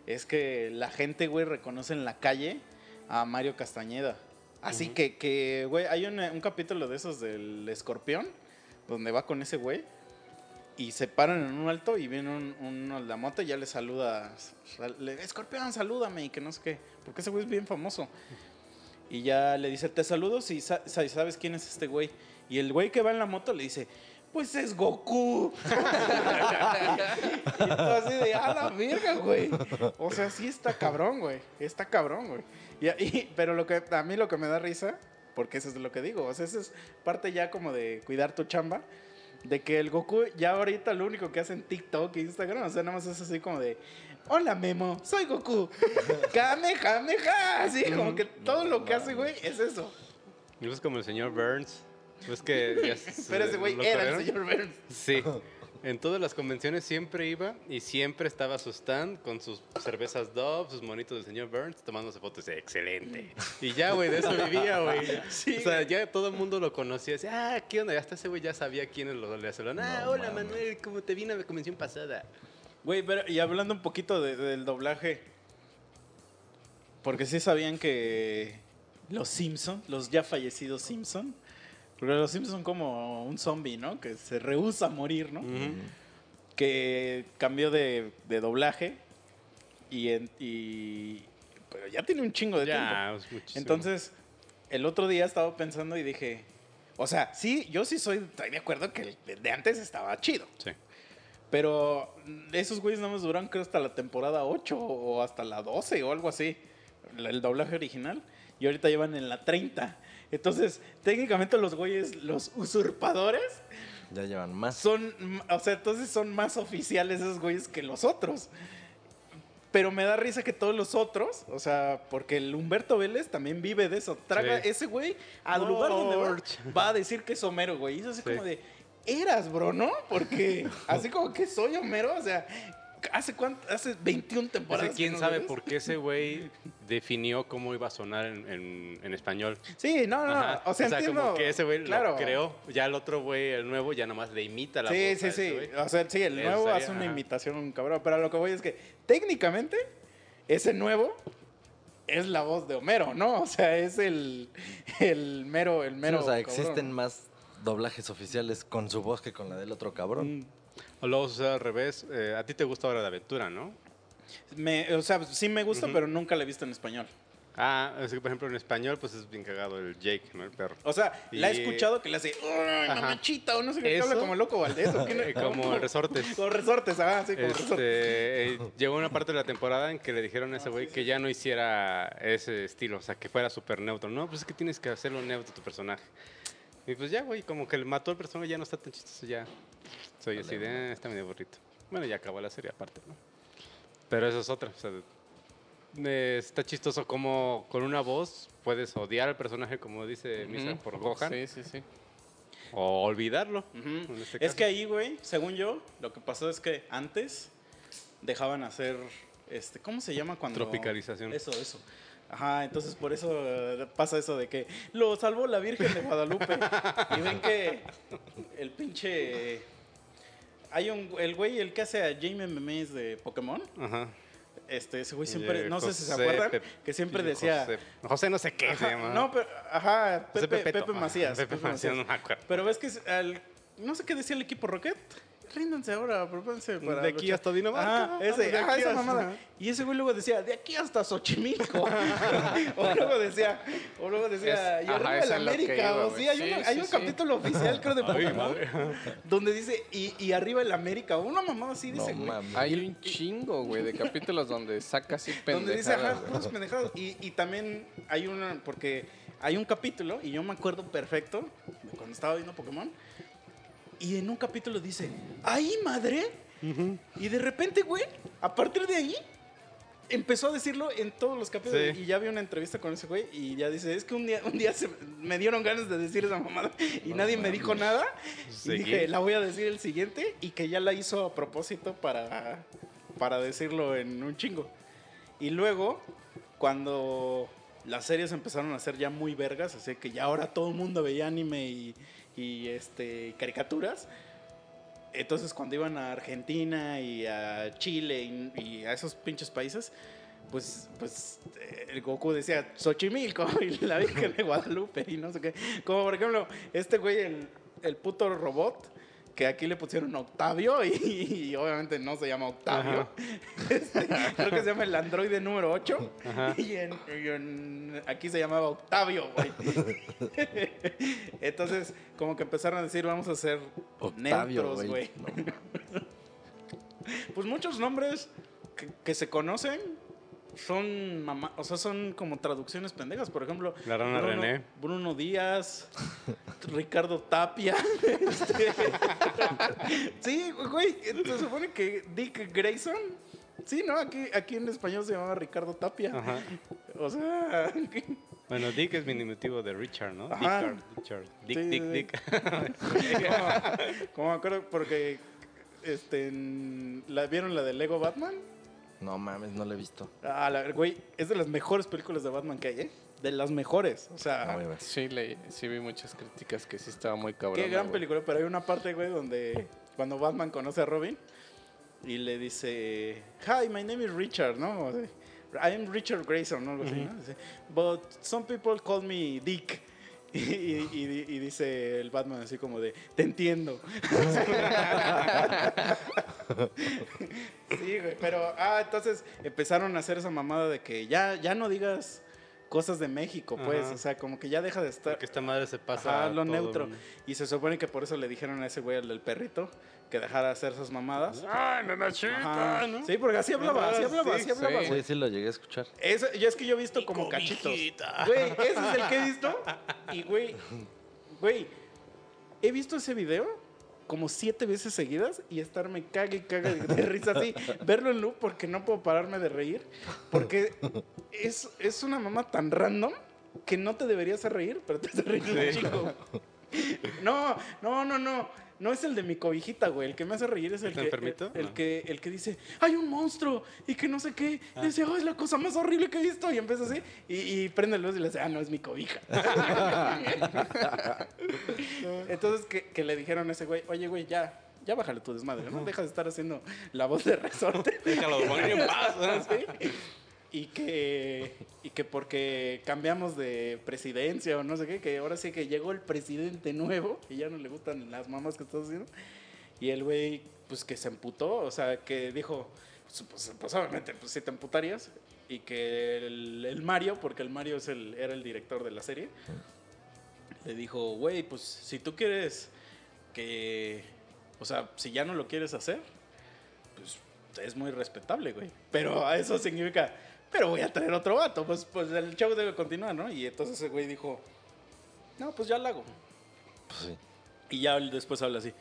es que la gente, güey, reconoce en la calle a Mario Castañeda. Así que, que, güey, hay un, un capítulo de esos del escorpión, donde va con ese güey, y se paran en un alto y viene un, uno de la moto y ya le saluda, sal- le, escorpión, salúdame y que no sé qué, porque ese güey es bien famoso. Y ya le dice, te saludo si sa- sa- sabes quién es este güey. Y el güey que va en la moto le dice, pues es Goku. y tú así de, a la verga, güey. O sea, sí está cabrón, güey. Está cabrón, güey. Y, y- pero lo que, a mí lo que me da risa, porque eso es lo que digo, o sea, eso es parte ya como de cuidar tu chamba, de que el Goku ya ahorita lo único que hace en TikTok e Instagram, o sea, nada más es así como de, hola Memo, soy Goku. Kamehameha. Así como que todo lo que hace, güey, es eso. Y es como el señor Burns. Es que ya se- Pero ese güey ¿lo era el señor Burns. Sí. En todas las convenciones siempre iba y siempre estaba su stand con sus cervezas Dove, sus monitos del señor Burns, tomándose fotos. Excelente. Y ya, güey, de eso vivía, güey. Sí, o sea, ya todo el mundo lo conocía. Decía, ah, ¿qué onda? Hasta ese güey ya sabía quiénes los le hacían. Ah, No hola. Manuel, ¿cómo te vine a la convención pasada? Güey, pero y hablando un poquito de- del doblaje, porque sí sabían que los Simpson, los ya fallecidos Simpson, porque los Simpson son como un zombie, ¿no? Que se rehúsa a morir, ¿no? Que cambió de, de doblaje y, en- y- pero ya tiene un chingo de tiempo. Ya, es muchísimo. Entonces, el otro día estaba pensando y dije, o sea, sí, yo sí soy, estoy de acuerdo que el de antes estaba chido. Sí. Pero esos güeyes nada más duran creo hasta la temporada 8 o hasta la 12 o algo así. El, el doblaje original. Y ahorita llevan en la 30. Entonces, técnicamente los güeyes, los usurpadores, Ya llevan más. son, o sea, entonces son más oficiales esos güeyes que los otros. Pero me da risa que todos los otros, o sea, porque el Humberto Vélez también vive de eso. Traga Sí. ese güey al lugar donde va, va a decir que es Homero, güey. Y es así Sí. como de, eras, bro, ¿no? Porque así como que soy Homero, o sea, ¿hace cuánto? Hace 21 temporadas. Ese, ¿Quién no sabe ves. por qué ese güey definió cómo iba a sonar en, en- en español? Sí, no, no, Ajá. o sea, entiendo. como que ese güey claro. lo creó. Ya el otro güey, el nuevo, ya nomás le imita la Sí, voz. sí, sí. güey. O sea, sí, el nuevo hace una ajá. imitación un cabrón. Pero lo que voy es que técnicamente ese nuevo es la voz de Homero, ¿no? O sea, es el, el mero, el Sí, mero. o sea, cabrón. existen más doblajes oficiales con su voz que con la del otro cabrón. Mm. O luego sucede al revés. eh, a ti te gusta Hora de Aventura, ¿no? Me, o sea, sí me gusta, pero nunca la he visto en español. Ah, es que por ejemplo en español, pues es bien cagado el Jake, ¿no? El perro. O sea, la he Y- escuchado que le hace, ¡ay, Ajá. mamachita! O no sé qué, que Eso- habla como loco Valdés. ¿o quién- Eh, como resortes. Como resortes, ah, sí, como resortes. Este, eh, llegó una parte de la temporada en que le dijeron a ese güey que ya no hiciera ese estilo, o sea, que fuera súper neutro. No, pues es que tienes que hacerlo neutro tu personaje. Y pues ya, güey, como que le mató al personaje, ya no está tan chistoso, ya. Soy así de, "Eh, está medio burrito. Bueno, ya acabó la serie aparte, ¿no? Pero eso es otra, o sea, eh, está chistoso como con una voz puedes odiar al personaje, como dice Misa, Ujú. por Gohan, Sí, sí, sí. o olvidarlo. Este Es que ahí, güey, según yo, lo que pasó es que antes dejaban hacer, este, ¿cómo se llama cuando? Tropicalización. Eso, eso. Ajá, entonces por eso eh, pasa eso de que lo salvó la Virgen de Guadalupe. y ven que el pinche... Hay un, el güey, el que hace a Jaime Memes de Pokémon, Ajá. este, ese güey siempre, no sé si se acuerdan, que siempre decía... José no sé qué se llama. no, pero, ajá, Pepe. Pepe Macías. Pepe Macías, no me acuerdo. Pero ves que al- no sé qué decía el equipo Rocket. Ríndanse ahora, propónganse para De aquí luchar". hasta Dinamarca. Ajá, ese, De aquí esa hasta- mamada. Y ese güey luego decía, de aquí hasta Xochimilco. o luego decía, o luego decía, Es- y arriba ajá, que América. iba, o sí, hay, Sí, un, sí, hay un sí. capítulo oficial, creo, de Ay, Pokémon, madre. donde dice, y, y arriba el América. Una mamada así No dice, güey. Hay un chingo, güey, de capítulos donde saca así Donde dice, ajá, pendejadas. puras pendejadas. Y, y también hay una, porque hay un capítulo, y yo me acuerdo perfecto, de cuando estaba viendo Pokémon, y en un capítulo dice, ¡ay, madre! Y de repente, güey, a partir de ahí, empezó a decirlo en todos los capítulos. Sí. Y ya vi una entrevista con ese güey, y ya dice, es que un día, un día se- me dieron ganas de decir esa mamada, y nadie me dijo nada. Y Seguí. dije, la voy a decir el siguiente, y que ya la hizo a propósito para, para decirlo en un chingo. Y luego, cuando las series empezaron a ser ya muy vergas, así que ya ahora todo el mundo veía anime y, y, este, caricaturas. Entonces, cuando iban a Argentina y a Chile y, y a esos pinches países, pues, pues el Goku decía Xochimilco y la Virgen de Guadalupe y no sé qué. Como por ejemplo, este güey, el, el puto robot, que aquí le pusieron Octavio y, y obviamente no se llama Octavio. Este, creo que se llama el androide número 8 y, en, y en- aquí se llamaba Octavio, güey. Entonces, como que empezaron a decir, vamos a hacer Octavio, neutros, güey. No. Pues muchos nombres que, que se conocen son mamá, o sea, son como traducciones pendejas. Por ejemplo, La rana Bruno, René. Bruno Díaz, Ricardo Tapia. este, sí, güey, se supone que Dick Grayson. Sí, ¿no? Aquí, aquí en español se llama Ricardo Tapia. Ajá. O sea, Bueno, Dick es diminutivo de Richard, ¿no? Ajá. Richard. Dick, Sí, Dick, sí, Dick. como, como me acuerdo porque este, la, ¿vieron la de Lego Batman? No mames, no lo he visto. Ah, la, güey, es de las mejores películas de Batman que hay, ¿eh? De las mejores. O sea, No. Sí, le, sí vi muchas críticas que sí estaba muy cabrón. qué gran película. Pero hay una parte, güey, donde cuando Batman conoce a Robin y le dice, Hi, my name is Richard, ¿no? O sea, I'm Richard Grayson, ¿no? Algo así, ¿no? Dice, But some people call me Dick. Y, y- y- y dice el Batman así como de, te entiendo. sí, güey, pero, ah, entonces empezaron a hacer esa mamada de que ya, ya no digas cosas de México, pues, Ajá. o sea, como que ya deja de estar... Porque esta madre se pasa. Ajá, lo todo neutro. Y se supone que por eso le dijeron a ese güey, al del perrito, que dejara de hacer esas mamadas. ¡Ay, nanachita! Ajá. ¿no? Sí, porque así hablaba, así hablaba, sí, así hablaba, sí. Sí, sí lo llegué a escuchar. Eso, yo es que yo he visto como cachitos. Güey, ese es el que he visto. Y, güey, güey, he visto ese video como siete veces seguidas y estarme cague y cague de risa así. Verlo en loop porque no puedo pararme de reír. Porque es, es una mamá tan random que no te deberías reír, pero te hace reír un chingo. No, no, no, no. No es el de mi cobijita, güey. El que me hace reír es el ¿Está que, el, No. que el que dice, hay un monstruo y que no sé qué. Y dice, oh, es la cosa más horrible que he visto. Y empieza así y, y prende luz y le dice, ah, no, es mi cobija. Entonces que, que le dijeron a ese güey, oye, güey, ya, ya bájale tu desmadre, ¿no? Deja de estar haciendo la voz de resorte. Déjalo en paz. ¿no? Sí. Y que, y que porque cambiamos de presidencia o no sé qué, que ahora sí que llegó el presidente nuevo y ya no le gustan las mamás que estás haciendo. Y el güey, pues que se emputó, o sea, que dijo, pues, pues, pues, obviamente, pues si te emputarías. Y que el, el Mario, porque el Mario es el, era el director de la serie, le dijo, güey, pues si tú quieres que, o sea, si ya no lo quieres hacer, pues es muy respetable, güey. Pero eso significa, pero voy a traer otro vato, pues, pues el show debe continuar, ¿no? Y entonces ese güey dijo, no, pues ya lo hago. Pues sí. Y ya después habla así,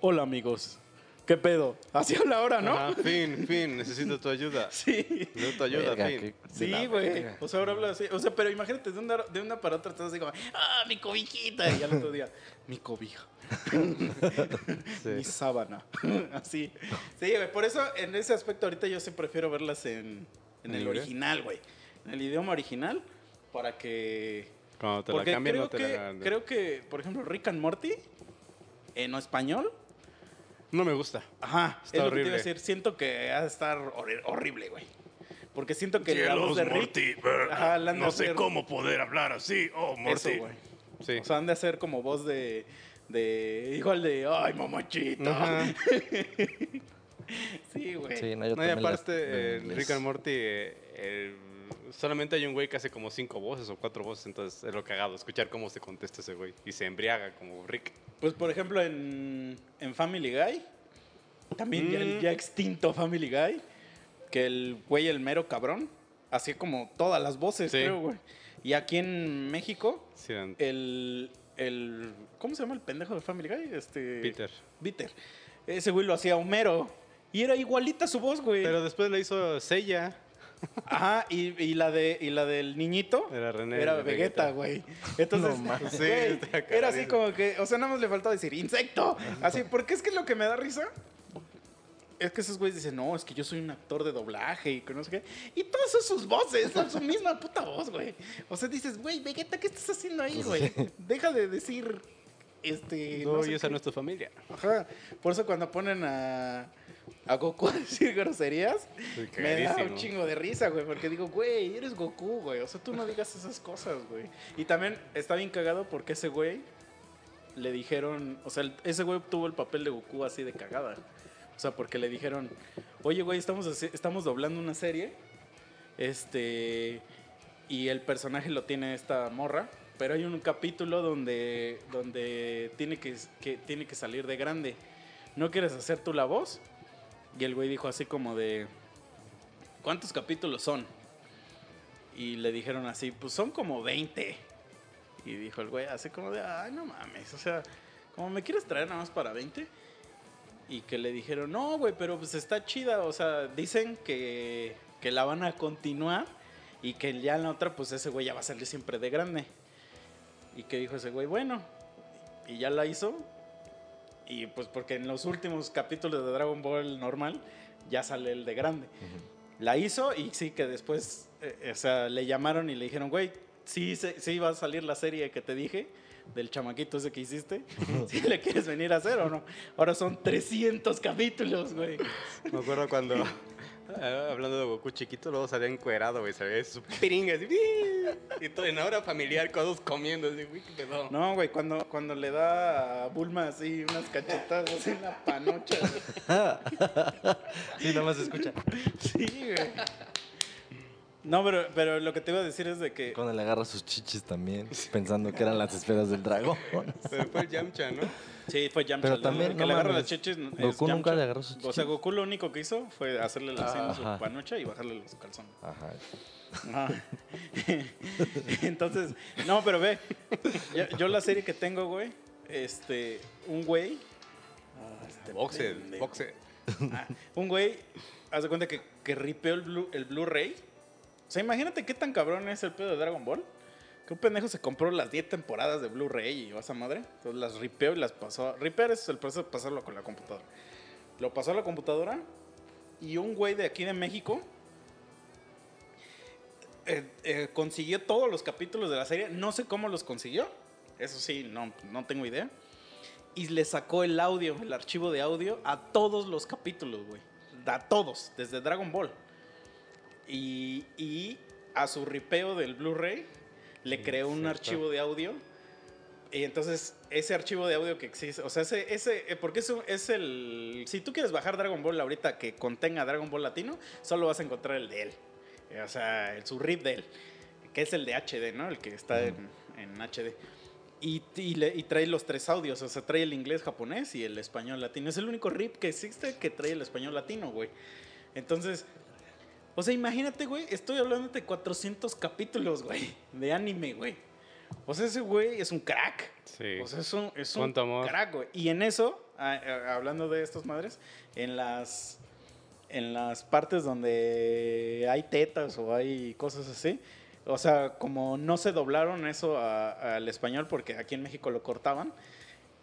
hola amigos, ¿qué pedo? Así habla ahora, ¿no? Ajá, fin, fin, necesito tu ayuda. Sí. Necesito tu ayuda, Verga, fin. Sí, güey. O sea, ahora habla así. O sea, pero imagínate, de una, de una para otra estás así como, ah, mi cobijita. Y al otro día, mi cobija. Mi sábana. así. Sí, güey. Por eso, en ese aspecto, ahorita yo sí prefiero verlas en, en el ¿Libre? original, güey. En el idioma original, para que. Cuando te la Porque cambian, creo, no te que, la hagan. creo que, por ejemplo, Rick and Morty, en español, No me gusta. Ajá, Está es lo que te iba a horrible. decir. Siento que ha de estar horri- horrible, güey. Porque siento que la voz de Rick... Ajá, la han de hacer- poder hablar así. Oh, Eso, güey. Sí. O sea, han de hacer como voz de, de igual de, ay, mamachita. Ajá. Sí, güey. Sí, no, yo No, y las aparte, eh, inglés. Rick and Morty, eh, el- solamente hay un güey que hace como cinco voces o cuatro voces, entonces es lo cagado, escuchar cómo se contesta ese güey. Y se embriaga como Rick. Pues por ejemplo en, en Family Guy, también ya, el Mm. ya extinto Family Guy, que el güey, el mero cabrón, hacía como todas las voces, Sí. creo, güey. Y aquí en México, Sí, el, el. ¿Cómo se llama el pendejo de Family Guy? Este. Peter. Peter. Ese güey lo hacía Homero. Y era igualita su voz, güey. Pero después le hizo Sella. Ajá, y, y la de y la del niñito Era René. era Vegeta, güey. Entonces, No. Sí, era así como que, o sea, nada más le faltaba decir insecto. Así, porque es que lo que me da risa es que esos güeyes dicen, no, es que yo soy un actor de doblaje y que no sé qué. Y todas son sus voces, son su misma puta voz, güey. O sea, dices, güey, Vegeta, ¿qué estás haciendo ahí, güey? Deja de decir, este... No, sé y esa qué. no es tu familia. Ajá. Por eso cuando ponen a, a Goku a decir groserías, Sí, me da un chingo de risa, güey. Porque digo, güey, eres Goku, güey. O sea, tú no digas esas cosas, güey. Y también está bien cagado porque ese güey le dijeron, o sea, ese güey tuvo el papel de Goku así de cagada. O sea, porque le dijeron, oye, güey, estamos, estamos doblando una serie. Este. Y el personaje lo tiene esta morra. Pero hay un capítulo donde, donde tiene, que, que, tiene que salir de grande. ¿No quieres hacer tú la voz? Y el güey dijo así como de... ¿Cuántos capítulos son? Y le dijeron así, pues son como 20. Y dijo el güey así como de, ay, no mames. O sea, como me quieres traer nada más para 20. Y que le dijeron, no, güey, pero pues está chida. O sea, dicen que, que la van a continuar. Y que ya en la otra, pues ese güey ya va a salir siempre de grande. Y que dijo ese güey, bueno. Y ya la hizo. Y pues porque en los últimos capítulos de Dragon Ball normal ya sale el de grande. La hizo y sí que después, eh, o sea, le llamaron y le dijeron, güey, sí, sí va a salir la serie que te dije del chamaquito ese que hiciste. Si le quieres venir a hacer o no. Ahora son 300 capítulos, güey. Me acuerdo cuando, eh, hablando de Goku chiquito, luego salía encuerado, güey. Salía su piringa así. Y todo en hora familiar, todos comiendo. Así, güey, qué pedo. No, güey, cuando, cuando le da a Bulma así unas cachetadas en la panocha. güey. Sí, nada más se escucha. Sí, güey. No, pero, pero lo que te iba a decir es de que... Cuando le agarra sus chichis también, pensando que eran las esferas del dragón. Pero fue el Yamcha, ¿no? Sí, fue Yamcha. Pero también, el que no le agarra mames, las chichis. es Goku nunca le agarró sus O sea, Goku lo único que hizo fue hacerle la así en su panocha y bajarle los calzones. Ajá. Ajá. Entonces, no, pero ve, yo, yo la serie que tengo, güey, este, un güey, ah, este Boxe, boxe. Ah, un güey, haz de cuenta que, que ripeó el, Blu- el Blu-ray. O sea, imagínate qué tan cabrón es el pedo de Dragon Ball. Que un pendejo se compró las 10 temporadas de Blu-ray y vas a madre. Entonces las ripeó y las pasó. Ripear es el proceso de pasarlo con la computadora. Lo pasó a la computadora y un güey de aquí de México eh, eh, consiguió todos los capítulos de la serie. No sé cómo los consiguió. Eso sí, no, no tengo idea. Y le sacó el audio, el archivo de audio a todos los capítulos, güey. A todos, desde Dragon Ball. Y, y a su ripeo del Blu-ray le creó un cierto. archivo de audio. Y entonces, ese archivo de audio que existe, o sea, ese, ese eh, porque es, un- es el. Si tú quieres bajar Dragon Ball ahorita que contenga Dragon Ball latino, solo vas a encontrar el de él. Eh, O sea, el, su rip de él, que es el de HD, ¿no? El que está en, en HD. Y, y le- y trae los tres audios, o sea, trae el inglés japonés y el español latino. Es el único rip que existe que trae el español latino, güey. Entonces, o sea, imagínate, güey, estoy hablando de 400 capítulos, güey, de anime, güey. O sea, ese güey es un crack. Sí. O sea, es un, es un crack, güey. Y en eso, ah, ah, hablando de estos madres, en las, en las partes donde hay tetas o hay cosas así, o sea, como no se doblaron eso a- al español porque aquí en México lo cortaban,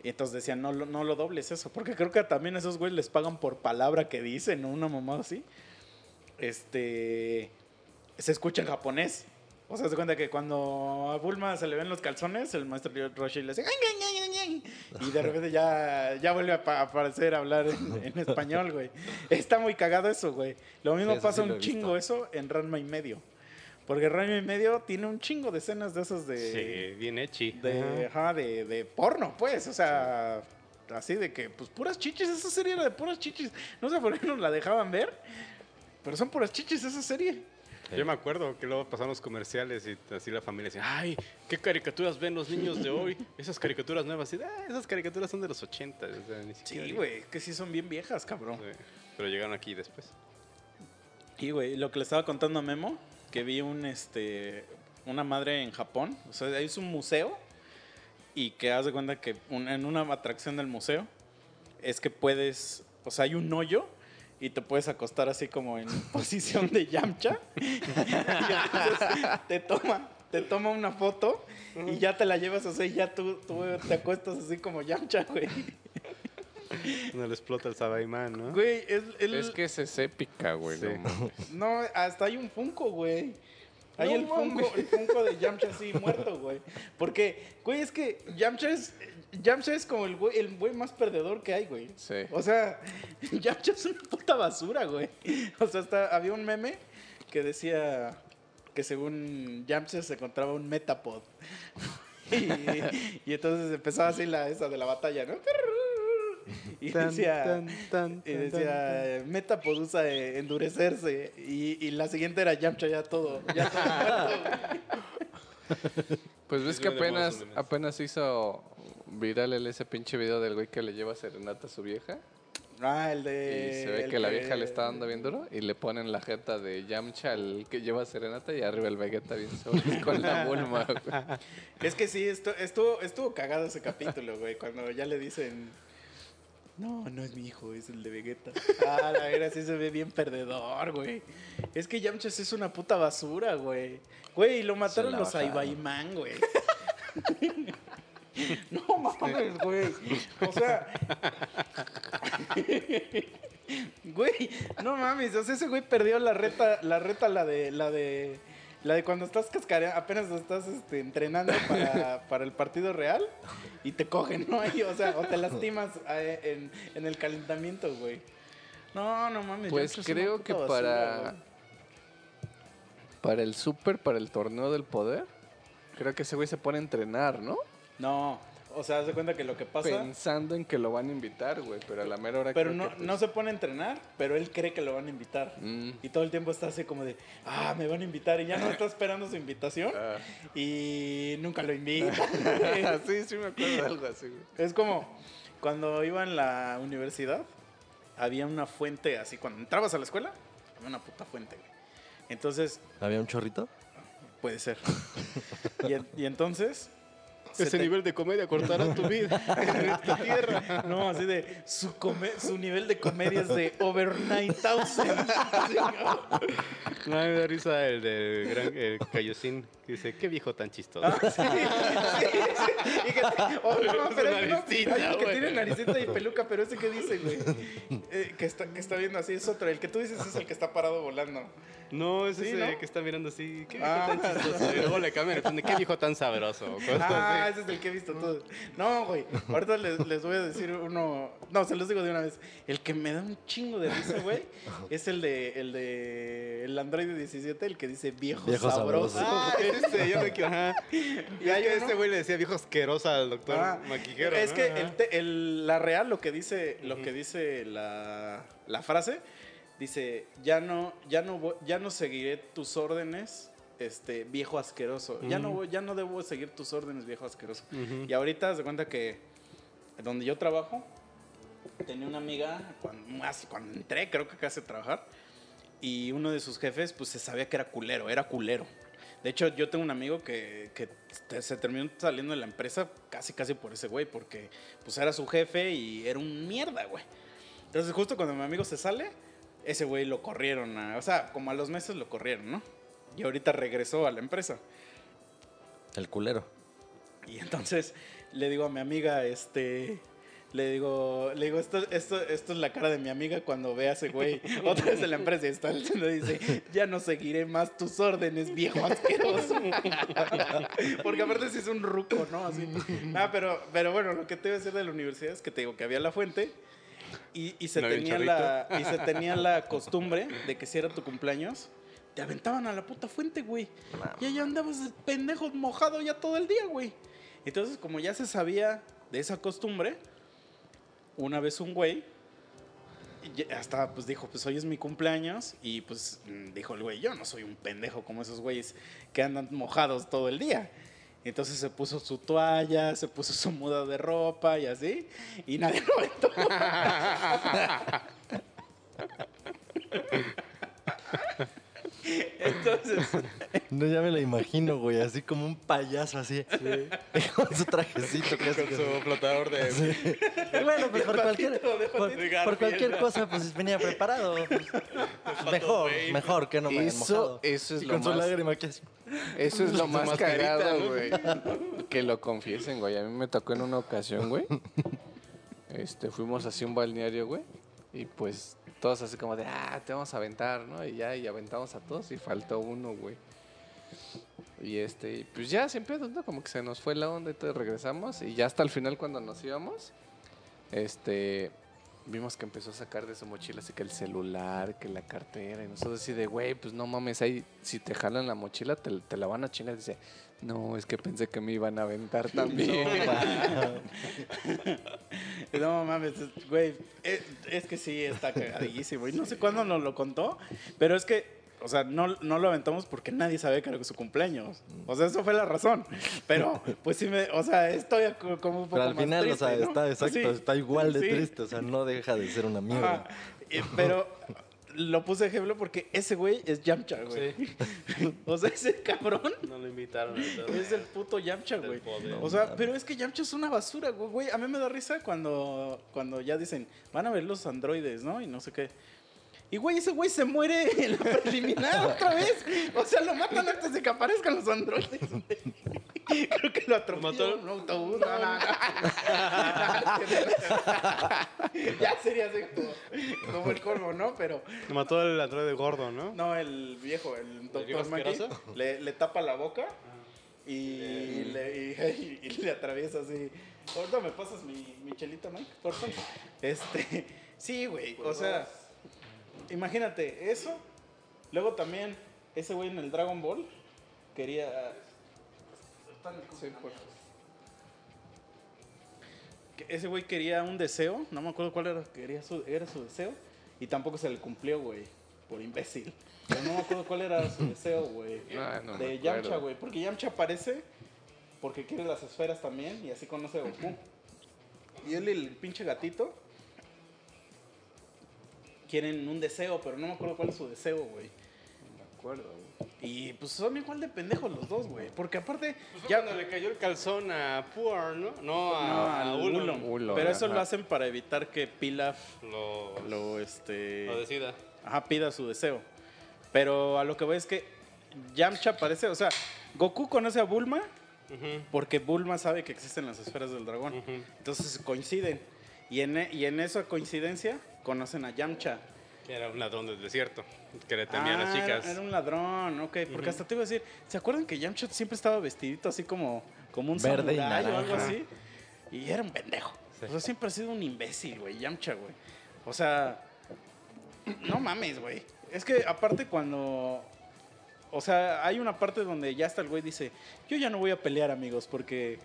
y entonces decían, no, no lo dobles eso, porque creo que también esos güeyes les pagan por palabra que dicen, ¿no? Una mamá así. Este, se escucha en japonés. O sea, se cuenta que cuando a Bulma se le ven los calzones, el maestro Roshi le hace... "Ay, ay, ay, ay, ay", Y de repente ya, ya vuelve a pa- aparecer a hablar en, en español, güey. Está muy cagado eso, güey. Lo mismo Sí, pasa sí lo un chingo eso en Ranma y medio. Porque Ranma y medio tiene un chingo de escenas de esas de. Sí, bien hechi. de, ajá, de, de porno, pues, o sea, así de que, pues, puras chichis, esa serie era de puras chichis. No sé por qué nos la dejaban ver, pero son puras chichis esa serie. Yo me acuerdo que luego pasaban los comerciales y así la familia decía, ay, ¿qué caricaturas ven los niños de hoy? Esas caricaturas nuevas. Y, ah, esas caricaturas son de los 80. O sea, ni siquiera- Sí, güey, que sí son bien viejas, cabrón. Sí, Pero llegaron aquí después. Y, güey, lo que le estaba contando a Memo, que vi un, este, una madre en Japón, o sea, es un museo, y que haz de cuenta que un- en una atracción del museo, es que puedes, o sea, hay un hoyo, y te puedes acostar así como en posición de Yamcha, y entonces te toma, te toma una foto, y ya te la llevas, o sea, y ya tú, tú te acuestas así como Yamcha, güey. No le explota el Sabaimán, ¿no? Güey, es, el- Es que esa es épica, güey. Sí. no hasta hay un Funko, güey. Hay No el, Funko, el Funko de Yamcha así muerto, güey. Porque, güey, es que Yamcha es, Yamcha es como el güey, el güey más perdedor que hay, güey. Sí. O sea, Yamcha es una puta basura, güey. O sea, hasta había un meme que decía que según Yamcha se encontraba un Metapod. Y, y entonces empezaba así la esa de la batalla, ¿no? Y decía, y decía Metapod usa eh, endurecerse. Y, y la siguiente era Yamcha ya todo. Ya todo. Pues ves Es que apenas, apenas hizo viral el, ese pinche video del güey que le lleva serenata a su vieja. Ah, el Y de. se ve que la vieja le está dando bien duro y le ponen la jeta de Yamcha al que lleva serenata y arriba el Vegeta bien sobres con la Bulma. güey. Es que sí, esto, estuvo, estuvo cagado ese capítulo, güey. Cuando ya le dicen. No, no es mi hijo, es el de Vegeta. Ah, la verdad sí se ve bien perdedor, güey. Es que Yamcha sí es una puta basura, güey. Güey, y lo mataron los. Aibaimán, güey. No mames, güey. O sea. Güey, no mames. O sea, ese güey perdió la reta, la reta, la de, la de. La de cuando estás cascareando, apenas estás este, entrenando para, para el partido real y te cogen, ¿no? O sea, o te lastimas eh, en, en el calentamiento, güey. No, no mames. Pues creo que basura, para, güey. para el super, para el torneo del poder, creo que ese güey se pone a entrenar, ¿no? No, o sea, haz de cuenta que lo que pasa. Pensando en que lo van a invitar, güey, pero a la mera hora Pero creo no, que, pues, no se pone a entrenar, pero él cree que lo van a invitar. mm, Y todo el tiempo está así como de, ah, me van a invitar. Y ya no está esperando su invitación. ah. Y nunca lo invita. sí, sí me acuerdo de algo así, güey. es como cuando iba en la universidad, había una fuente así. Cuando entrabas a la escuela, había una puta fuente, güey. Entonces, ¿Había un chorrito? puede ser. y entonces. Se Ese te- nivel de comedia cortará tu vida en esta tierra. No, así de su, come- su nivel de comedia es de over 9000. ¿no? No, me da risa el del gran el Cayosín que dice, qué viejo tan chistoso. Ah, sí, sí, sí. Y que, oh, no, pero naricita, hay uno que tiene naricita y peluca, pero ese que dice, güey. Eh, que, está, que está viendo así, es otro. El que tú dices es el que está parado volando. No, es ese ¿no? que está mirando así, qué viejo Ah. tan chistoso. Y luego le cambian, qué viejo tan sabroso. Ah, así. ese es el que he visto todos. No, güey. Ahorita les, les voy a decir uno. No, se los digo de una vez. El que me da un chingo de risa, güey, es el de el de el Android 17, el que dice viejo, Viejo sabroso. sabroso. Ah, ese, yo me. Ajá. Y uno- ese güey le decía viejo asqueroso al doctor Ah, Maquijero. Es ¿no? que el te- el- la real, lo que dice, lo que dice la, la frase, dice, ya no, ya no, ya no seguiré tus órdenes, este, viejo asqueroso. Ya no, voy- ya no debo seguir tus órdenes, viejo asqueroso. Ujú. Y ahorita se cuenta que donde yo trabajo, tenía una amiga, cuando, más cuando entré, creo que acá a trabajar, y uno de sus jefes, pues se sabía que era culero, era culero. De hecho, yo tengo un amigo que, se terminó saliendo de la empresa casi, casi por ese güey, porque pues era su jefe y era un mierda, güey. Entonces, justo cuando mi amigo se sale, ese güey lo corrieron, a- o sea, como a los meses lo corrieron, ¿no? Y ahorita regresó a la empresa. El culero. Y entonces le digo a mi amiga, este, le digo, le digo, esto, esto, esto es la cara de mi amiga cuando ve a ese güey otra vez en la empresa y está, le dice, ya no seguiré más tus órdenes, viejo asqueroso. Porque aparte sí es un ruco, ¿no? Así. Ah, pero, pero bueno, lo que te iba a decir de la universidad es que te digo que había la fuente y, y se No tenía la, y se tenía la costumbre de que si era tu cumpleaños, te aventaban a la puta fuente, güey. Y ahí andabas pendejo mojado ya todo el día, güey. Entonces, como ya se sabía de esa costumbre, una vez un güey hasta pues dijo, pues hoy es mi cumpleaños y pues dijo el güey, yo no soy un pendejo como esos güeyes que andan mojados todo el día. Entonces se puso su toalla, se puso su muda de ropa y así, y nadie lo aventó. Entonces, No, ya me lo imagino, güey, así como un payaso así. Con su trajecito que hace Con su flotador de... Sí. Bueno, pues por cualquier, por, cualquier cosa, pues venía preparado. pues. mejor, mejor que no me Eso, mojado. eso es y lo con su más... lágrima que así. Eso es lo Su más mascarita, cagado, ¿no? güey. Que lo confiesen, güey. A mí me tocó en una ocasión, güey. Este, fuimos así a un balneario, güey. Y pues todos así como de, ah, te vamos a aventar, ¿no? Y ya, y aventamos a todos y faltó uno, güey. Y este, pues ya sin pedos, ¿no? Como que se nos fue la onda y todo, regresamos. Y ya hasta el final cuando nos íbamos, este, vimos que empezó a sacar de su mochila así que el celular, que la cartera. Y nosotros así de, güey, pues no mames, ahí si te jalan la mochila te, te la van a chingar. dice, no, es que pensé que me iban a aventar también. no mames, es- güey, es, es que sí está cagadísimo. Y no sé cuándo nos lo contó, pero es que, o sea, no, no lo aventamos porque nadie sabía que era su cumpleaños. O sea, eso fue la razón. Pero, pues sí me, o sea, estoy co- como un poco Pero al más final, triste, o sea, ¿no? está exacto, Sí. está igual de Sí. triste, o sea, no deja de ser una mierda. Ajá. Y- Pero lo puse de ejemplo porque ese güey es Yamcha, güey. o sea, ese cabrón No lo invitaron. es el puto Yamcha, güey. O sea, pero es que Yamcha es una basura, güey, güey. A mí me da risa cuando, cuando ya dicen, van a ver los androides, ¿no? Y no sé qué. Y, güey, ese güey se muere en la preliminar otra vez. O sea, lo matan antes de que aparezcan los androides. güey. Creo que lo atropelló mató? un autobús. No, no, no. ya sería así como, como el colmo, ¿no? Pero, Lo mató el androide gordo, ¿no? no, el viejo, el doctor asqueroso? le, le tapa la boca y, le, y- y le atraviesa así. Ahorita me pasas mi, mi chelita, Mike, por favor. Este, sí, güey, o sea, imagínate eso. Luego también, ese güey en el Dragon Ball quería... Sí, por- que Ese güey quería un deseo, no me acuerdo cuál era, quería su, era su deseo, y tampoco se le cumplió, güey, por imbécil. Pero no me acuerdo cuál era su deseo, güey. Ah, no de. Yamcha, güey, porque Yamcha aparece porque quiere las esferas también y así conoce a Goku. Y él y el pinche gatito quieren un deseo, pero no me acuerdo cuál es su deseo, güey. me acuerdo, güey. Y pues son igual de pendejos los dos, güey. Porque aparte, Pues ya, cuando le cayó el calzón a Puar, ¿no? No, a, No, a Pero eso ajá. lo hacen para evitar que Pilaf Lo, lo, este... lo decida. Ajá, pida su deseo. Pero a lo que voy es que Yamcha parece, o sea, Goku conoce a Bulma porque Bulma sabe que existen las esferas del dragón. Entonces coinciden. Y en, y en esa coincidencia conocen a Yamcha. Que Era un ladrón del desierto. Que le temían Ah, las chicas. Era un ladrón, ok. Porque hasta te iba a decir, ¿se acuerdan que Yamcha siempre estaba vestidito así como, como un Verde y samurái o algo así? Y era un pendejo. Sí. O sea, siempre ha sido un imbécil, güey, Yamcha, güey. O sea, no mames, güey. Es que aparte cuando... O sea, hay una parte donde ya hasta el güey dice, yo ya no voy a pelear, amigos, porque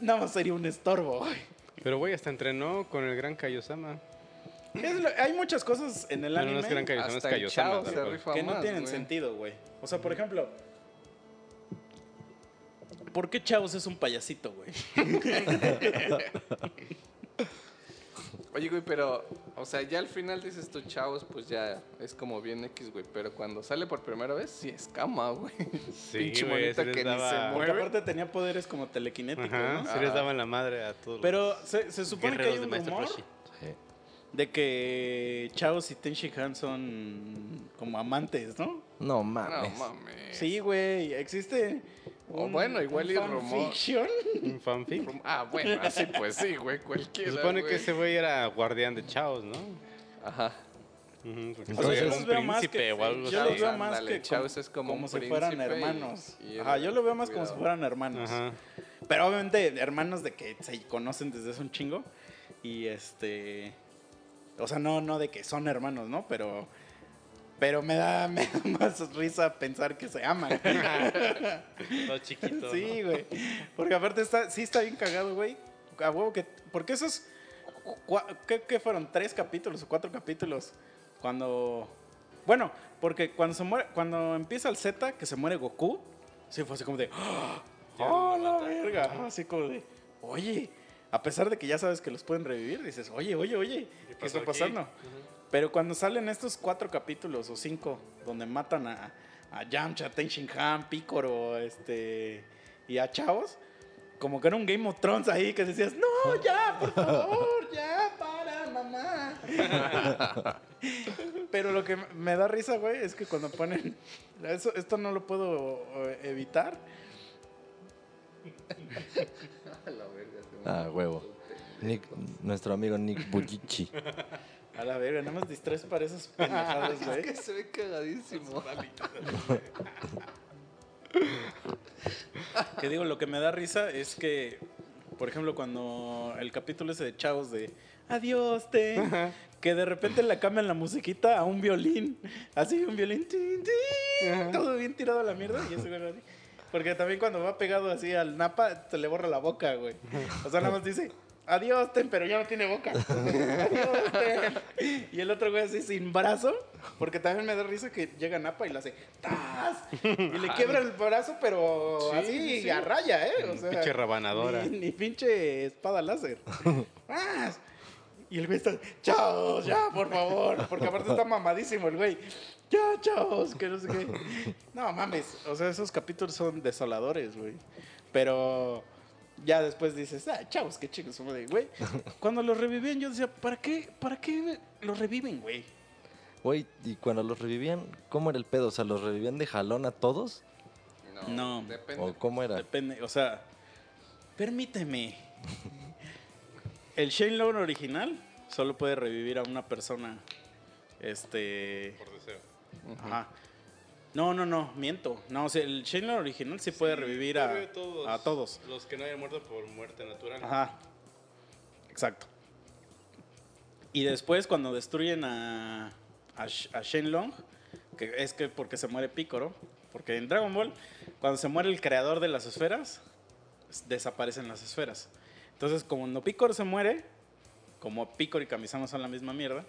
nada más sería un estorbo, güey. Pero güey, hasta entrenó con el gran Kaiosama. Es lo- hay muchas cosas en el No, anime no es gran Kaiosama, es Hasta el. Chao se rifa que no tienen sentido, güey. O sea, por ejemplo, ¿por qué Chavos es un payasito, güey? Oye, güey, pero, o sea, ya al final dices tú, chavos, pues ya es como bien X, güey. Pero cuando sale por primera vez, sí es cama, güey. Sí, Pinche güey, monita sí les que ni se daba- Porque mueve. aparte tenía poderes como telequinéticos, Ajá, ¿no? sí les Ah. daban la madre a todos. Pero se, se supone que hay un rumor Roshi. De que Chaos y Tenshi Han son como amantes, ¿no? No No mames. mames. Sí, güey, existe O bueno, igual y rumor. fanfiction. Un fanfic. Ah, bueno, así pues sí, güey, cualquiera. Se supone güey. que ese güey era guardián de Chaos, ¿no? Ajá. Porque O sea, yo los un veo más príncipe que, o algo yo así. los veo más que Chaos es como como un si fueran hermanos. y Ajá, yo lo veo más como si fueran hermanos. Ajá. Pero obviamente hermanos de que se conocen desde hace un chingo. Y este. O sea, no, no de que son hermanos, ¿no? Pero. Pero me da, me da más risa pensar que se aman. Todo chiquito. Sí, güey. Porque aparte está, sí está bien cagado, güey. A huevo que. Porque esos. ¿qué, qué fueron? ¿Tres capítulos o cuatro capítulos? Cuando. Bueno, porque cuando se muere, cuando empieza el Z, que se muere Goku, sí fue así como de. ¡Ah! ¡Oh, la verga! Así como de. Oye, a pesar de que ya sabes que los pueden revivir, dices, oye, oye, oye, ¿qué está pasando? Pero cuando salen estos cuatro capítulos o cinco donde matan a, a Yamcha, Ten Shin Han, Picoro, este y a Chavos, como que era un Game of Thrones ahí que decías, no, ya, por favor, ya, para, mamá. Pero lo que me da risa, güey, es que cuando ponen, eso, esto no lo puedo eh, evitar. Ah, huevo. Nick, nuestro amigo Nick Bujichi. A la verga, nada más distraes para esos pendejados, güey. se ve cagadísimo. Que digo, lo que me da risa es que, por ejemplo, cuando el capítulo ese de Chavos de Adiós, te que de repente le cambian la musiquita a un violín, así un violín, tin, tin, todo bien tirado a la mierda y ese güey así. Porque también cuando va pegado así al napa, se le borra la boca, güey. O sea, nada más dice, adiós, ten, pero ya no tiene boca. Adiós, ten. Y el otro güey así sin brazo, porque también me da risa que llega napa y le hace, ¡tas! Y le quiebra el brazo, pero así a raya, ¿eh? O sea, Pinche rabanadora. Ni, ni pinche espada láser. ¡Más! Y el güey está, chavos, ya, por favor. Porque aparte está mamadísimo el güey. Ya, chavos, que no sé qué. No mames, o sea, esos capítulos son desoladores, güey. Pero ya después dices, ah, chavos, qué chicos, como de, güey. Cuando los revivían, yo decía, ¿para qué, para qué los reviven, güey? Güey, y cuando los revivían, ¿cómo era el pedo? O sea, ¿los revivían de jalón a todos? No. Depende. ¿O cómo era? Depende, o sea, permíteme. El Shenlong original solo puede revivir a una persona. Este. Por deseo. Ajá. No, no, no, miento. No, o sea, el Shenlong original sí puede revivir a, todos, a todos. Los que no hayan muerto por muerte natural. Ajá. Exacto. Y después, cuando destruyen a, a, a Shenlong, que es que porque se muere Picoro, porque en Dragon Ball, cuando se muere el creador de las esferas, desaparecen las esferas. Entonces, como no Picoro se muere, como Picoro y Kamisama son la misma mierda,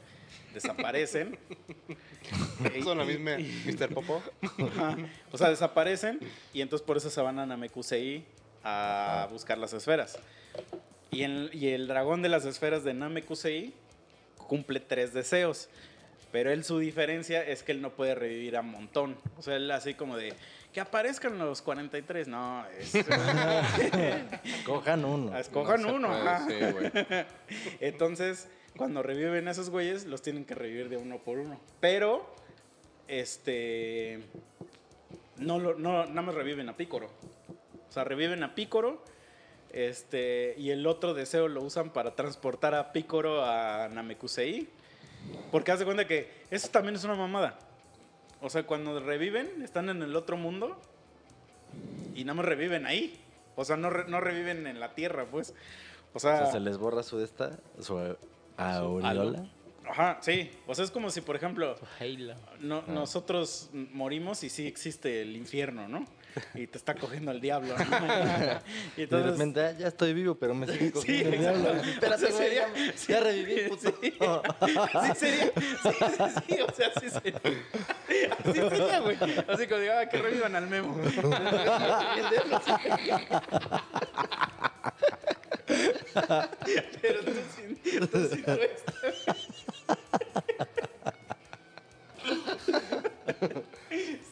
desaparecen. Y- Son la misma Mr. Popo. O sea, desaparecen y entonces por eso se van a Namekusei a buscar las esferas. Y, en- y el dragón de las esferas de Namekusei cumple tres deseos. Pero él su diferencia es que él no puede revivir a montón. O sea, él así como de que aparezcan los 43. No, es... Cojan uno. Escojan No uno. puede, ajá. sí, güey. Entonces, cuando reviven a esos güeyes, los tienen que revivir de uno por uno. Pero, este. No, lo, no nada más reviven a Pícoro. O sea, reviven a Pícoro. Este, y el otro deseo lo usan para transportar a Pícoro a Namekusei. Porque haz de cuenta que eso también es una mamada. O sea, cuando reviven, están en el otro mundo y nada más reviven ahí. O sea, no, re- no reviven en la tierra, pues. O O sea, sea, se les borra su esta, su aureola. Ajá, sí. O sea, es como si, por ejemplo, no- nosotros morimos y sí existe el infierno, ¿no? Y te está cogiendo el diablo, ¿no? Y Y de entonces, repente, ah, ya estoy vivo, pero me sigue Sí, cogiendo el exacto. diablo. Espérate, O sea, sería- ya, ya reviví, puto. Sí. Sí sería, sí, sí, sí, o sea, sí sería. Así sería, güey. Así como digo, ah, que revivan al memo. Pero tú sin, tú sin esto.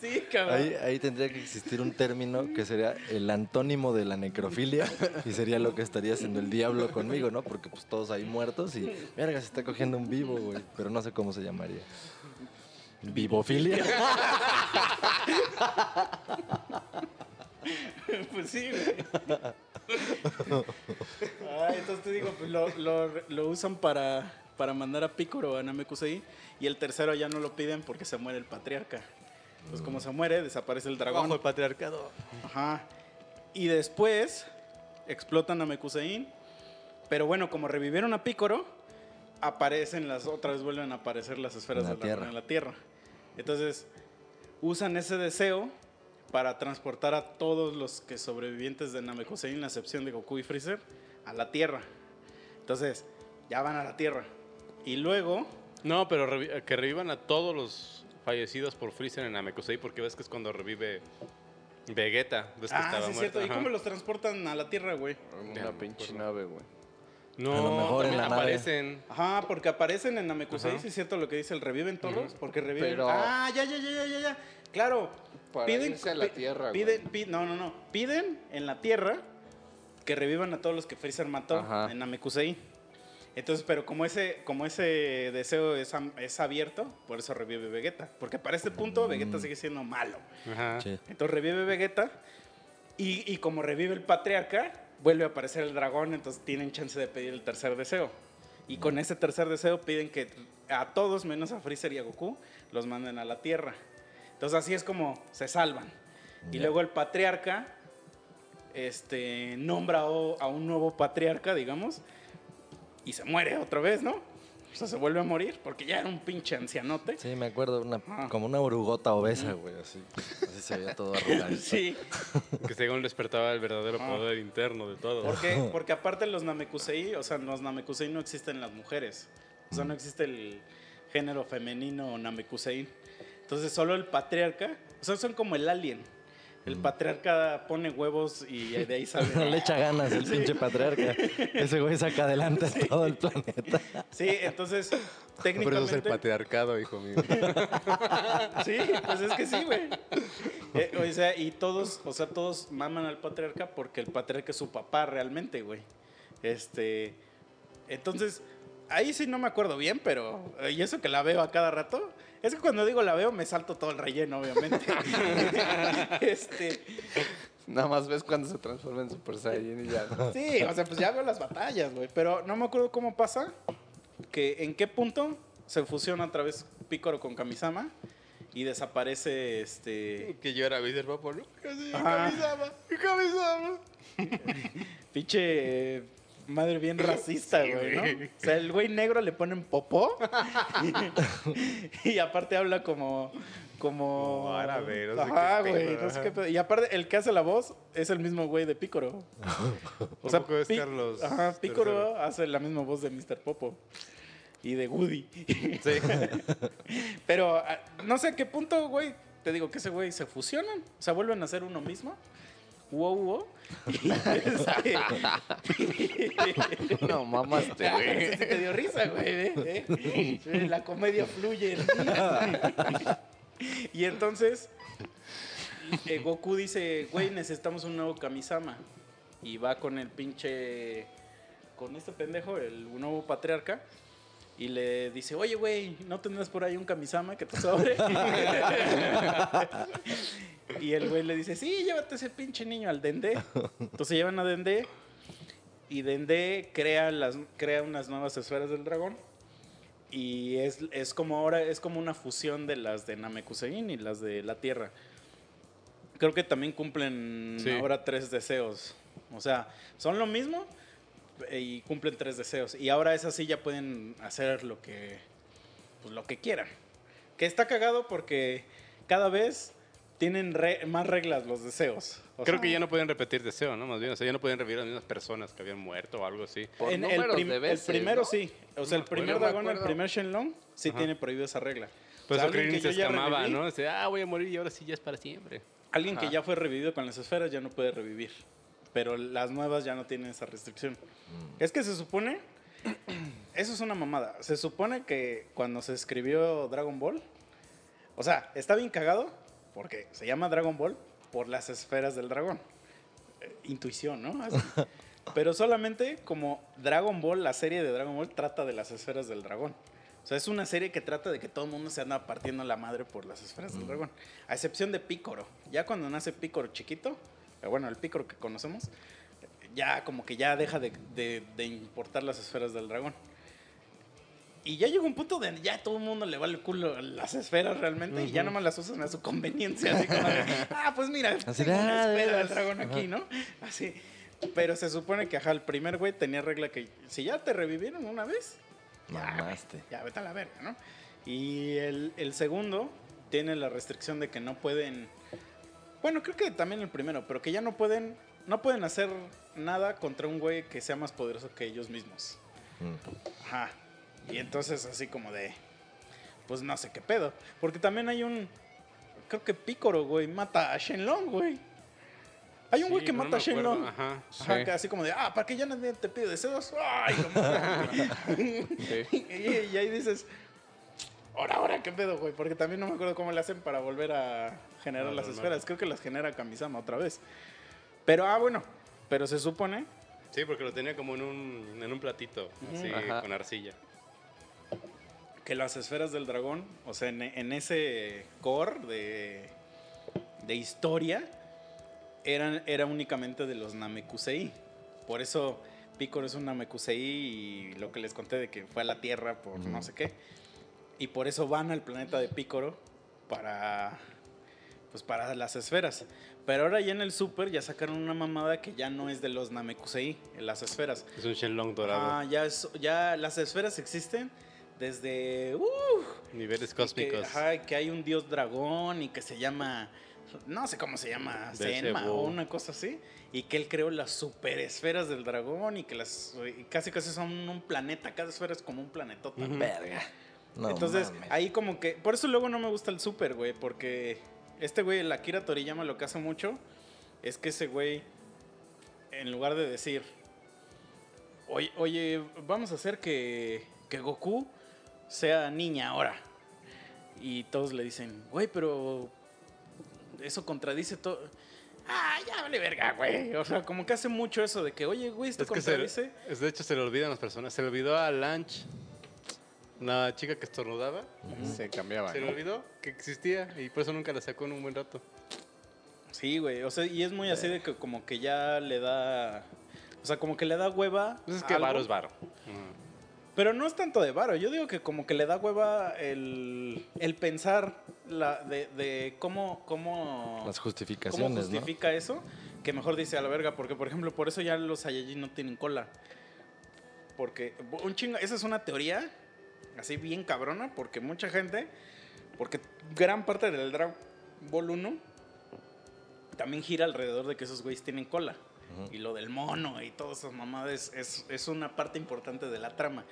Sí, cabrón. Ahí, ahí tendría que existir un término que sería el antónimo de la necrofilia y sería lo que estaría haciendo el diablo conmigo, ¿no? Porque pues todos ahí muertos y verga, se está cogiendo un vivo, güey, pero no sé cómo se llamaría. ¿Vivofilia? Pues sí, güey. Entonces te digo, pues lo, lo- lo usan para, para mandar a Picoro a Namekusei y el tercero ya no lo piden porque se muere el patriarca. Pues como se muere, desaparece el dragón. Bajo el patriarcado. Ajá. Y después explotan a Mekusein. Pero bueno, como revivieron a Picoro, aparecen las otra vez vuelven a aparecer las esferas En la dragón tierra. en la tierra. Entonces, usan ese deseo para transportar a todos los que sobrevivientes de Namekusein, a excepción de Goku y Freezer, a la Tierra. Entonces, ya van a la Tierra. Y luego, No, pero revi- que revivan a todos los fallecidos por Freezer en Namekusei, porque ves que es cuando revive Vegeta. Ves que ah, estaba sí es cierto. ¿Y ajá. cómo los transportan a la Tierra, güey? Una pinche nave, güey. No, A lo mejor en nave. aparecen. Ajá, porque aparecen en Namekusei, sí es cierto lo que dice el reviven todos, porque reviven. Pero- Ah, ya, ya, ya, ya, ya, ya. Claro. Para irse a la Tierra, Piden, pi- no, no, no. Piden en la Tierra que revivan a todos los que Freezer mató Ajá. en Namekusei. Entonces, pero como ese, como ese deseo es, es abierto, por eso revive Vegeta. Porque para este punto Vegeta sigue siendo malo. Ajá. Sí. Entonces revive Vegeta y, y como revive el patriarca, vuelve a aparecer el dragón, entonces tienen chance de pedir el tercer deseo. Y con ese tercer deseo piden que a todos, menos a Freezer y a Goku, los manden a la Tierra. Entonces así es como se salvan. Y Ya. luego el patriarca este, nombra o- a un nuevo patriarca, digamos, y se muere otra vez, ¿no? O sea, se vuelve a morir porque ya era un pinche ancianote. Sí, me acuerdo, una, Ajá. como una orugota obesa, güey, así. Así se veía todo arrugadito. Sí. Que según despertaba el verdadero Ah. poder interno de todo. ¿Por qué? Porque aparte los Namekusei, o sea, los Namekusei no existen las mujeres. O sea, no existe el género femenino Namekusei. Entonces solo el patriarca, o sea, son como el alien. El patriarca pone huevos y de ahí No le sale. echa ganas el pinche patriarca. Ese güey saca adelante todo el planeta. Sí, entonces Por eso es el técnicamente patriarcado, hijo mío. Sí, pues es que sí, güey. Eh, o sea, y todos, o sea, todos maman al patriarca porque el patriarca es su papá realmente, güey. Este, entonces, ahí sí no me acuerdo bien, pero eh, y eso que la veo a cada rato, es que cuando digo la veo me salto todo el relleno, obviamente. este, Nada más ves cuando se transforma en Super Saiyan y ya. ¿no? sí, o sea, pues ya veo las batallas, güey, pero no me acuerdo cómo pasa, que en qué punto se fusiona otra vez Picoro con Kamisama y desaparece este Que yo era Viser Papo, ¿no? Kamisama, Kamisama. Pinche eh, madre bien racista, güey, ¿no? O sea, el güey negro le ponen popó y, y aparte habla como... Como... Árabe, no sé Ajá, qué güey, no sé qué pedo. Y aparte, el que hace la voz es el mismo güey de Pícoro. O sea, es Carlos Ajá, Pícoro tercero. hace la misma voz de Mr. Popo. Y de Woody. Sí. Pero ah, no sé a qué punto, güey, te digo que ese güey se fusionan. O sea, vuelven a ser uno mismo. Wow, wow. No, mamaste, güey. ese sí te dio risa, güey. ¿eh? ¿Eh? La comedia fluye. y entonces, eh, Goku dice, güey, necesitamos un nuevo Kamisama. Y va con el pinche... Con este pendejo, el nuevo patriarca. Y le dice, oye, güey, ¿no tendrás por ahí un Kamisama que te sobre? y el güey le dice, sí, llévate ese pinche niño al Dende. Entonces llevan a Dende y Dende crea, las, crea unas nuevas esferas del dragón. Y es, es como ahora, es como una fusión de las de Namekusein y las de la Tierra. Creo que también cumplen Sí. ahora tres deseos. O sea, son lo mismo eh, y cumplen tres deseos. Y ahora esas sí ya pueden hacer lo que, pues, lo que quieran. Que está cagado porque cada vez tienen re- más reglas los deseos. O Creo sea, que ya no pueden repetir deseo, ¿no? Más bien, o sea, ya no pueden revivir a las mismas personas que habían muerto o algo así. Por en el, prim- de el veces, primero ¿no? sí. O sea, el No me primer dragón, el primer Shenlong, sí Ajá. tiene prohibido esa regla. Por O sea, alguien que se escamaba, reviví, ¿no? Dice, ah, voy a morir y ahora sí ya es para siempre. Alguien que Ajá. ya fue revivido con las esferas ya no puede revivir. Pero las nuevas ya no tienen esa restricción. Es que se supone. Eso es una mamada. Se supone que cuando se escribió Dragon Ball. O sea, está bien cagado. Porque se llama Dragon Ball por las esferas del dragón. Eh, intuición, ¿no? Así. Pero solamente como Dragon Ball, la serie de Dragon Ball, trata de las esferas del dragón. O sea, es una serie que trata de que todo el mundo se anda partiendo la madre por las esferas del dragón. A excepción de Pícoro. Ya cuando nace Pícoro chiquito, eh, bueno, el Pícoro que conocemos, ya como que ya deja de, de- de importar las esferas del dragón. Y ya llegó un punto donde ya todo el mundo le vale el culo las esferas realmente y ya nomás las usan a su conveniencia. Así como de, ah, pues mira, Así tengo una ah, esfera del dragón aquí, ¿no? Así. Pero se supone que, ajá, el primer güey tenía regla que si ya te revivieron una vez, Mamaste. ya vete a la verga, ¿no? Y el, el segundo tiene la restricción de que no pueden. Bueno, creo que también el primero, pero que ya no pueden. No pueden hacer nada contra un güey que sea más poderoso que ellos mismos. Mm. Ajá. Y entonces así como de. Pues no sé qué pedo. Porque también hay un. Creo que Pícoro, güey, mata a Shenlong, güey. Hay un güey Sí, que no mata a Shenlong. Ajá. Ajá, Sí. que así como de, ah, ¿para qué ya nadie te pide deseos? ¡Ay. Sí. y, y ahí dices, ahora, ahora, ¿qué pedo, güey? Porque también no me acuerdo cómo le hacen para volver a generar No, las esferas. Creo que las genera Kamisama otra vez. Pero, ah, bueno, pero se supone Sí, porque lo tenía como en un, en un platito, así, Ajá. con arcilla. Que las esferas del dragón, o sea, en, en ese core de, de historia, eran, era únicamente de los Namekusei. Por eso Picoro es un Namekusei y lo que les conté de que fue a la Tierra por no sé qué. Y por eso van al planeta de Picoro para, pues para las esferas. Pero ahora ya en el Super ya sacaron una mamada que ya no es de los Namekusei, las esferas. Es un Shenlong dorado. Ah, ya, es- ya las esferas existen desde... ¡uh! Niveles que, cósmicos. ajá, que hay un dios dragón y que se llama, no sé cómo se llama, Zenma Belzebú. o una cosa así. Y que él creó las super esferas del dragón y que las y casi casi son un planeta, cada esfera es como un planetota. Ujú. Verga. No Entonces, mames. ahí como que, por eso luego no me gusta el super, güey, porque este güey, el Akira Toriyama, lo que hace mucho es que ese güey, en lugar de decir, oye, oye vamos a hacer que, que Goku sea niña ahora. Y todos le dicen, güey, pero eso contradice todo. Ah, ya vale verga, güey. O sea, como que hace mucho eso de que, oye, güey, esto Es que se, contradice. es, de hecho se le olvidan las personas. Se le olvidó a Lanch, la chica que estornudaba. Se cambiaba. Se le olvidó que existía y por eso nunca la sacó en un buen rato. Sí, güey. O sea, y es muy así de que como que ya le da. O sea, como que le da hueva. Pues es que algo, varo es varo. Pero no es tanto de varo. Yo digo que como que le da hueva el, el pensar la, de, de cómo, cómo, Las cómo justificaciones, ¿no? justifica eso. Que mejor dice a la verga. Porque, por ejemplo, por eso ya los Saiyajin no tienen cola. Porque un chingo. Esa es una teoría así bien cabrona. Porque mucha gente. Porque gran parte del Dragon Ball 1 también gira alrededor de que esos güeyes tienen cola. Ujú. Y lo del mono y todas esas mamadas es, es una parte importante de la trama.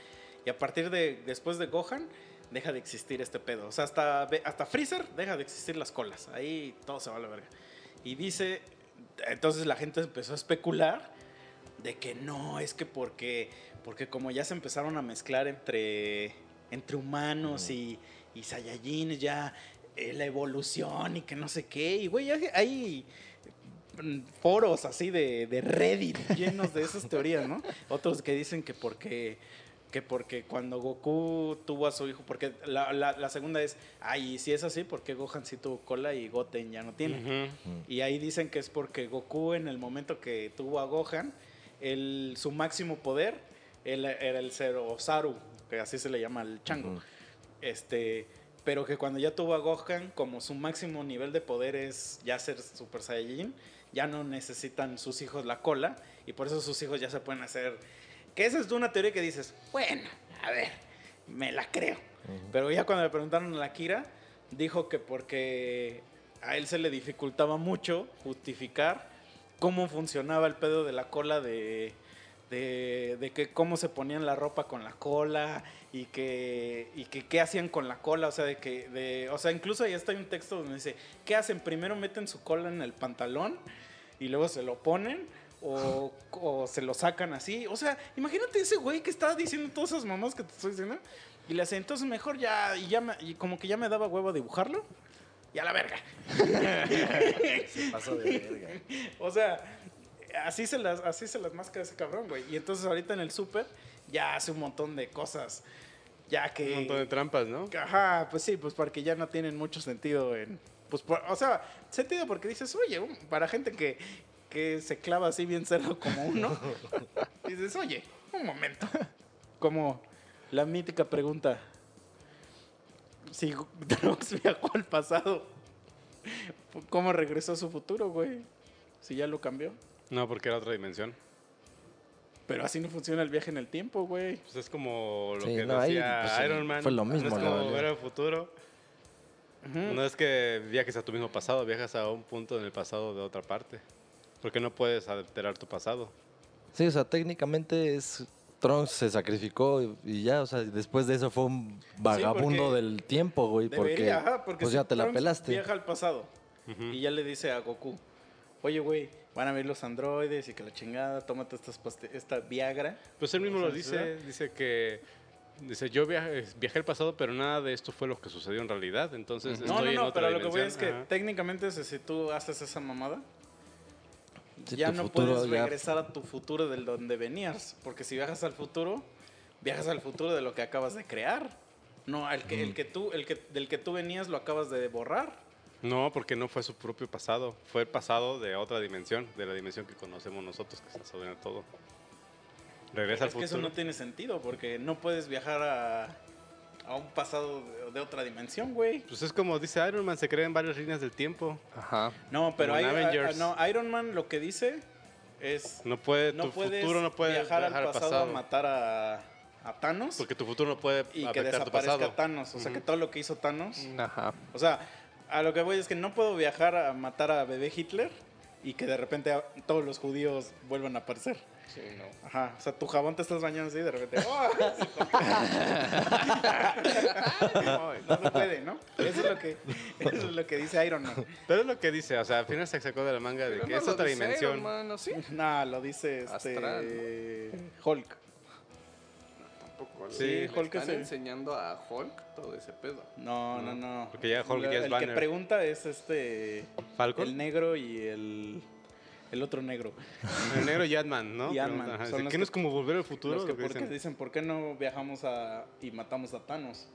Y a partir de después de Gohan, deja de existir este pedo. O sea, hasta, hasta Freezer deja de existir las colas. Ahí todo se va a la verga. Y dice, entonces la gente empezó a especular de que no, es que porque, porque como ya se empezaron a mezclar entre, entre humanos y, y Saiyajines, ya eh, la evolución y que no sé qué. Y güey, mm, foros así de, de Reddit llenos de esas teorías, ¿no? Otros que dicen que porque que porque cuando Goku tuvo a su hijo, porque la, la- la segunda es, ay, si es así, porque Gohan sí tuvo cola y Goten ya no tiene? Ujú. Y ahí dicen que es porque Goku en el momento que tuvo a Gohan, el, su máximo poder él era el Zero Saru, que así se le llama al chango. Este, pero que cuando ya tuvo a Gohan, como su máximo nivel de poder es ya ser Super Saiyajin, ya no necesitan sus hijos la cola y por eso sus hijos ya se pueden hacer. Que esa es una teoría que dices, bueno, a ver, me la creo. Pero ya cuando le preguntaron a la Kira, dijo que porque a él se le dificultaba mucho justificar cómo funcionaba el pedo de la cola de, de, de que cómo se ponían la ropa con la cola y que, y que qué hacían con la cola, o sea, de que, de, o sea, incluso ahí está un texto donde dice, ¿qué hacen? Primero meten su cola en el pantalón y luego se lo ponen o, o se lo sacan así, o sea, imagínate ese güey que estaba diciendo todas esas mamás que te estoy diciendo y le hace, entonces mejor ya, y ya me- y como que ya me daba huevo dibujarlo y a la verga. Pasó de verga. O sea, así se las, así se las masca ese cabrón, güey. Y entonces ahorita en el súper ya hace un montón de cosas. Ya que. Un montón de trampas, ¿no? Ajá, pues sí, pues porque ya no tienen mucho sentido en. Pues, por- o sea, sentido porque dices, oye, un- para gente que, que se clava así bien cerdo como uno, dices, oye, un momento. Como la mítica pregunta: si Drox viajó al pasado, ¿cómo regresó a su futuro, güey? Si ya lo cambió. No, porque era otra dimensión. Pero así no funciona el viaje en el tiempo, güey. Pues es como lo Sí, que no, ahí, decía pues, sí, Iron Man. fue lo mismo, Es la como ver el futuro. No es que viajes a tu mismo pasado, viajas a un punto en el pasado de otra parte. Porque no puedes alterar tu pasado. Sí, o sea, técnicamente es. Trunks se sacrificó y- ya, o sea, después de eso fue un vagabundo porque del tiempo, güey, porque, Debería, ajá, porque pues si ya te la Trunks pelaste. Viaja al pasado y ya le dice a Goku, oye, güey, van a ver los androides y que la chingada, tómate estas paste- esta Viagra. Pues él mismo lo dice, dice que dice yo viaje- viajé al pasado, pero nada de esto fue lo que sucedió en realidad. Entonces No, estoy no, en no, otra pero lo que voy es dimensión. que Ajá. técnicamente si tú haces esa mamada, ya no puedes ya- regresar a tu futuro del donde venías, porque si viajas al futuro, viajas al futuro de lo que acabas de crear. No, el que, el que tú, el que, del que tú venías lo acabas de borrar. No, porque no fue su propio pasado, fue el pasado de otra dimensión, de la dimensión que conocemos nosotros, que se sobre todo. Regresa al es que futuro. eso no tiene sentido, porque no puedes viajar a, a un pasado de, de otra dimensión, güey. Pues es como dice Iron Man, se crean varias líneas del tiempo. Ajá. No, pero hay- a- Avengers. a- no, Iron Man lo que dice es No puede, no tu puedes futuro no puede viajar al pasado, a matar a, a Thanos Porque tu futuro no puede y que tu desaparezca pasado. Thanos. O sea, que todo lo que hizo Thanos. Ajá. O sea, a lo que voy es que no puedo viajar a matar a bebé Hitler y que de repente todos los judíos vuelvan a aparecer. Sí, no. Ajá, o sea, tu jabón te estás bañando así y de repente. ¡oh! no, no se puede, ¿no? Eso es lo que, eso es lo que dice Iron Man. Pero es lo que dice, o sea, al final se sacó de la manga de Pero que no es lo otra dice dimensión. Iron Man, ¿o sí? No, lo dice este Astral, Sí, Hulk es están el- enseñando a Hulk todo ese pedo. No, no, no. Porque ya Hulk La- ya es El Banner. que pregunta es este. ¿Falcon? El negro y el. El otro negro. El negro y Ant-Man, ¿no? Y Ant-Man, ¿Qué que- no es como volver al futuro? Los que Lo que por dicen. dicen, ¿por qué no viajamos a, y matamos a Thanos?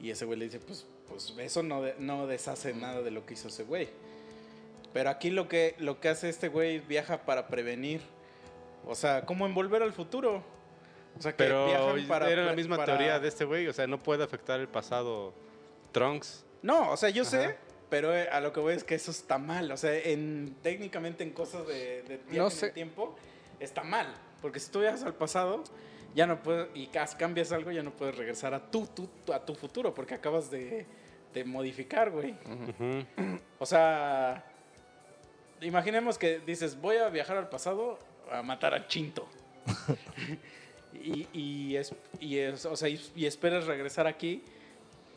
Y ese güey le dice, pues, pues eso no, de- no deshace nada de lo que hizo ese güey. Pero aquí lo que, lo que hace este güey viaja para prevenir. O sea, como en volver al futuro. O sea, que Pero viajan para... era la misma para- teoría de este güey, o sea, no puede afectar el pasado Trunks. No, o sea, yo Ajá. sé, pero eh, a lo que voy es que eso está mal. O sea, en, técnicamente en cosas de, de viaje No en sé. el tiempo, está mal. Porque si tú viajas al pasado, ya no puedes, y cambias algo, ya no puedes regresar a tu, tu, tu- a tu futuro, porque acabas de, de modificar, güey. O sea, imaginemos que dices, voy a viajar al pasado a matar a Chinto. y, y, es, y, es- o sea, y, esperas regresar aquí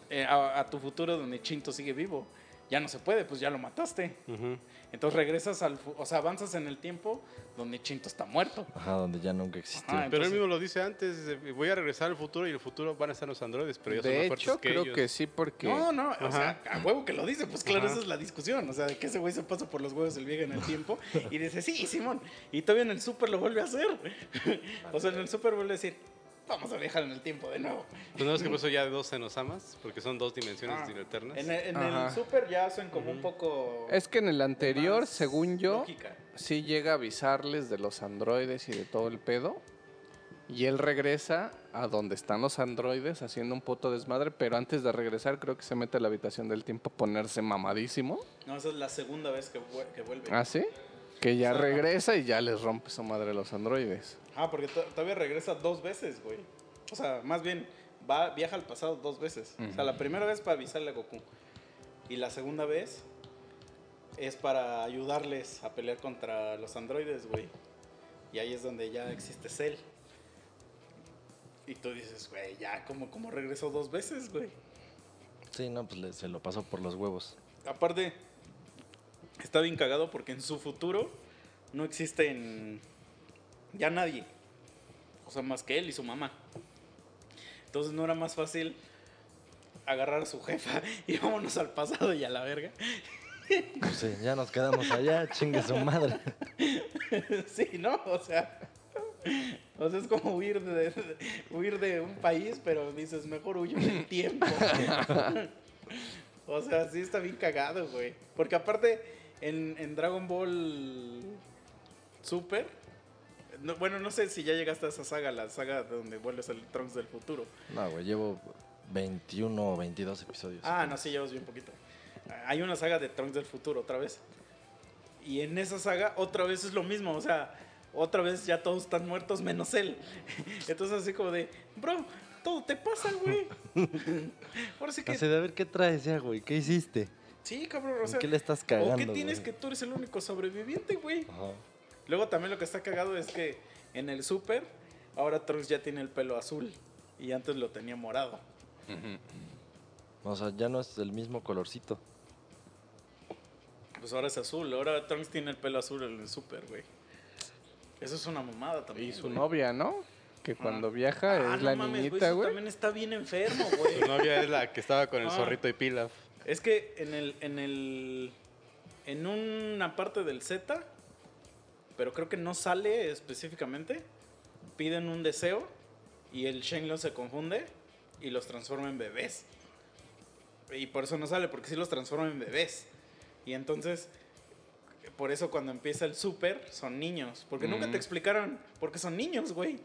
eh, a, a tu futuro donde Chinto sigue vivo. Ya no se puede, pues ya lo mataste. Entonces regresas al, o sea, avanzas en el tiempo donde Chinto está muerto. Ajá, donde ya nunca existió. Ajá, Pero él mismo lo dice antes, voy a regresar al futuro y el futuro van a estar los androides, pero ellos son De más fuertes hecho, que creo ellos. que sí, porque. No, no, o sea, a huevo que lo dice, pues claro, Ajá. esa es la discusión, o sea, de que ese güey se pasa por los huevos el viaje en el tiempo y dice, sí, Simón, y todavía en el súper lo vuelve a hacer. o sea, en el súper vuelve a decir, vamos a viajar en el tiempo de nuevo. Pues no es que por eso ya dos se nos amas, porque son dos dimensiones Ah, eternas. En el, en Ajá. el súper ya hacen como un poco... Es que en el anterior, según yo, lógica. sí llega a avisarles de los androides y de todo el pedo. Y él regresa a donde están los androides haciendo un puto desmadre, pero antes de regresar creo que se mete a la habitación del tiempo a ponerse mamadísimo. No, esa es la segunda vez que, vue- que vuelve. ¿Ah, sí? Que ya O sea, regresa y ya les rompe su madre a los androides. Ah, porque to- todavía regresa dos veces, güey. O sea, más bien, va, viaja al pasado dos veces. O sea, la primera vez para avisarle a Goku. Y la segunda vez es para ayudarles a pelear contra los androides, güey. Y ahí es donde ya existe Cell. Y tú dices, güey, ya, ¿cómo, cómo regresó dos veces, güey? Sí, no, pues le- se lo pasó por los huevos. Aparte, está bien cagado porque en su futuro no existen ya nadie. O sea, más que él y su mamá. Entonces no era más fácil agarrar a su jefa y vámonos al pasado y a la verga. Pues sí, ya nos quedamos allá, chingue su madre. sí, ¿no? O sea, o sea, es como huir de, de- huir de un país, pero dices, mejor huyo en el tiempo. o sea, sí está bien cagado, güey. Porque aparte, en, en Dragon Ball Super, no- bueno, no sé si ya llegaste a esa saga, la saga donde vuelves al Trunks del futuro. No, güey, llevo 21 o 22 episodios. Ah, no, sí, llevas bien poquito. Hay una saga de Trunks del futuro otra vez. Y en esa saga otra vez es lo mismo, o sea, otra vez ya todos están muertos menos él. Entonces así como de, bro, todo te pasa, güey. Ahora sí que. De a ver qué traes ya, güey. ¿Qué hiciste? Sí, cabrón. O ¿En sea, qué le estás ¿O cagando? qué tienes güey? que tú eres el único sobreviviente, güey? Ajá. Luego también lo que está cagado es que en el súper, ahora Trunks ya tiene el pelo azul. Y antes lo tenía morado. O sea, ya no es el mismo colorcito. Pues ahora es azul. Ahora Trunks tiene el pelo azul en el súper, güey. Eso es una mamada también. Y su güey. novia, ¿no? Que cuando viaja Ah, es no la mames, niñita, güey. también está bien enfermo, güey. Su novia es la que estaba con el Ah. zorrito y pilaf. Es que en el, en el, en una parte del Z, pero creo que no sale específicamente, piden un deseo y el Shenlong se confunde y los transforma en bebés. Y por eso no sale, porque sí los transforma en bebés. Y entonces, por eso cuando empieza el super, son niños. Porque nunca Mm. te explicaron por qué son niños, güey.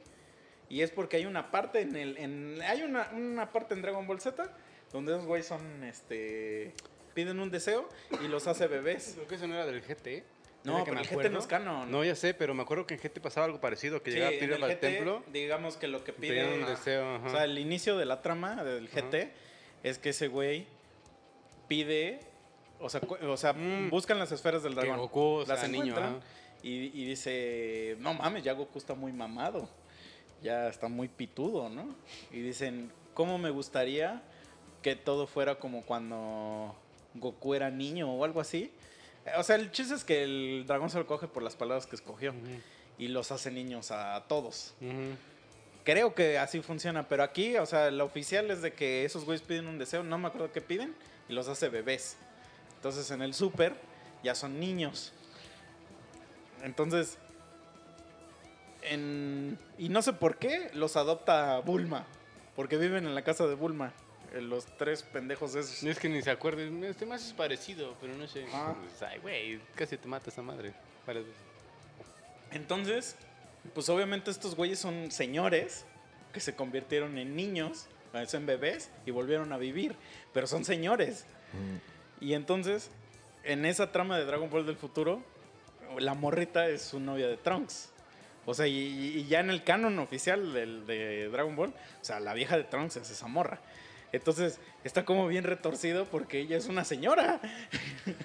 Y es porque hay una parte en el. En, hay una, una parte en Dragon Ball Z donde esos güeyes son. este Piden un deseo y los hace bebés. Creo que eso no era del GT. No, pero el GT no es canon. No, ya sé, pero me acuerdo que en GT pasaba algo parecido, que Sí, llegaba el al templo. digamos que lo que pide. un deseo, ajá. O sea, el inicio de la trama del GT es que ese güey pide. O sea, o sea Mm. buscan las esferas del Que dragón. Goku las sea niño, y, y dice: No mames, ya Goku está muy mamado. Ya está muy pitudo, ¿no? Y dicen: ¿Cómo me gustaría que todo fuera como cuando Goku era niño o algo así? O sea, el chiste es que el dragón se lo coge por las palabras que escogió y los hace niños a todos. Creo que así funciona, pero aquí, o sea, la oficial es de que esos güeyes piden un deseo, no me acuerdo qué piden, y los hace bebés. Entonces en el súper ya son niños. Entonces, en- y no sé por qué los adopta Bulma, porque viven en la casa de Bulma, los tres pendejos esos. Es que ni se acuerdan. Este más es parecido, pero no sé. Ah. Pues, Ay, güey, casi te mata esa madre. Entonces, pues obviamente estos güeyes son señores que se convirtieron en niños, o sea, en bebés, y volvieron a vivir, pero son señores. Y entonces, en esa trama de Dragon Ball del futuro, la morrita es su novia de Trunks. O sea, y, y ya en el canon oficial del, de Dragon Ball, o sea, la vieja de Trunks es esa morra. Entonces, está como bien retorcido porque ella es una señora.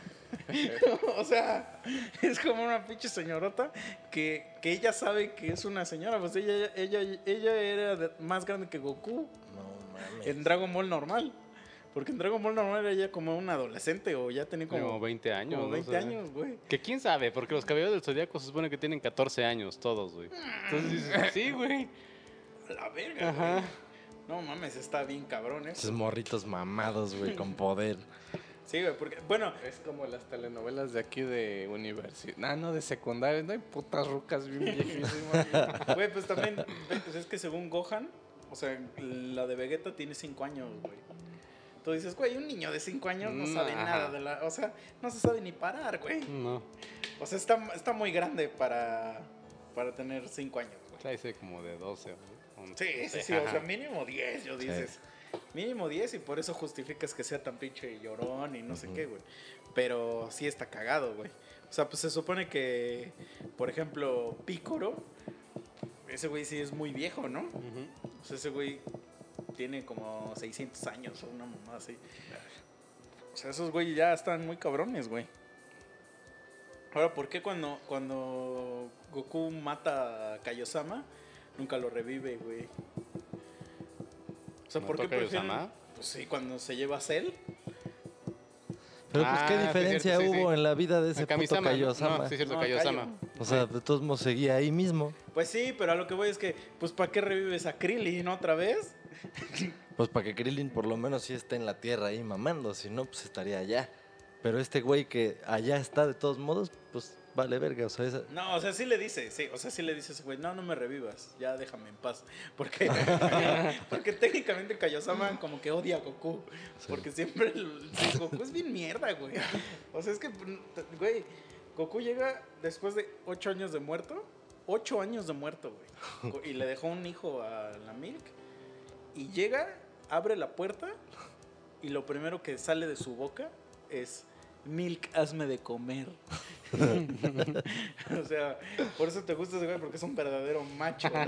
o sea, es como una pinche señorota que, que ella sabe que es una señora. Pues ella, ella, ella era de- más grande que Goku No mames. en Dragon Ball normal. Porque en Dragon Ball normal era ella como un adolescente o ya tenía como, Como 20 años. como ¿no? 20 O sea, años, güey. Que quién sabe, porque los caballeros del zodiaco se supone que tienen 14 años todos, güey. Entonces dices, sí, güey. A La verga, Ajá. güey. No mames, está bien cabrón, ¿eh? Esos morritos mamados, güey, con poder. Sí, güey, porque, bueno, Es como las telenovelas de aquí de universidad. Ah, no, de secundaria. No hay putas rucas bien viejísimas. güey, pues también, pues es que según Gohan, o sea, la de Vegeta tiene 5 años, güey. Tú dices, güey, un niño de 5 años no sabe nada de la. O sea, no se sabe ni parar, güey. No. O sea, está, está muy grande para, para tener 5 años, güey. Ese como de 12. Sí, sí, sí, o sea, mínimo 10, yo dices. Mínimo 10 y por eso justificas que sea tan pinche llorón y no sé qué, güey. Pero sí está cagado, güey. O sea, pues se supone que, por ejemplo, Pícoro, ese güey sí es muy viejo, ¿no? Ujú. O sea, ese güey tiene como 600 años o una mamá así. O sea, esos güeyes ya están muy cabrones, güey. Ahora, ¿por qué cuando, cuando Goku mata a Kaiosama, nunca lo revive, güey? O sea, ¿por ¿Mató qué prefieren? Kaiosama? Pues sí, cuando se lleva a Cell. Pero pues, Ah, ¿qué sí, diferencia cierto, sí, hubo sí. en la vida de ese puto Kamisama, ¿no? Kaiosama? No, sí, es cierto, No, Kaiosama. Kaio. O sea, de todos modos seguía ahí mismo. Pues sí, pero a lo que voy es que, pues, ¿para qué revives a Krillin otra vez? Pues para que Krillin por lo menos sí esté en la tierra ahí mamando, si no, pues estaría allá. Pero este güey que allá está de todos modos, pues vale verga. O sea, esa- No, o sea, sí le dice, sí, o sea, sí le dice ese güey, no, no me revivas, ya déjame en paz. Porque, porque técnicamente Kaiosama como que odia a Goku. Porque siempre el, el Goku es bien mierda, güey. O sea, es que, güey, Goku llega después de ocho años de muerto, ocho años de muerto, güey. Y le dejó un hijo a la Milk. Y llega, abre la puerta y lo primero que sale de su boca es... Milk, hazme de comer. o sea, por eso te gusta ese güey, porque es un verdadero macho.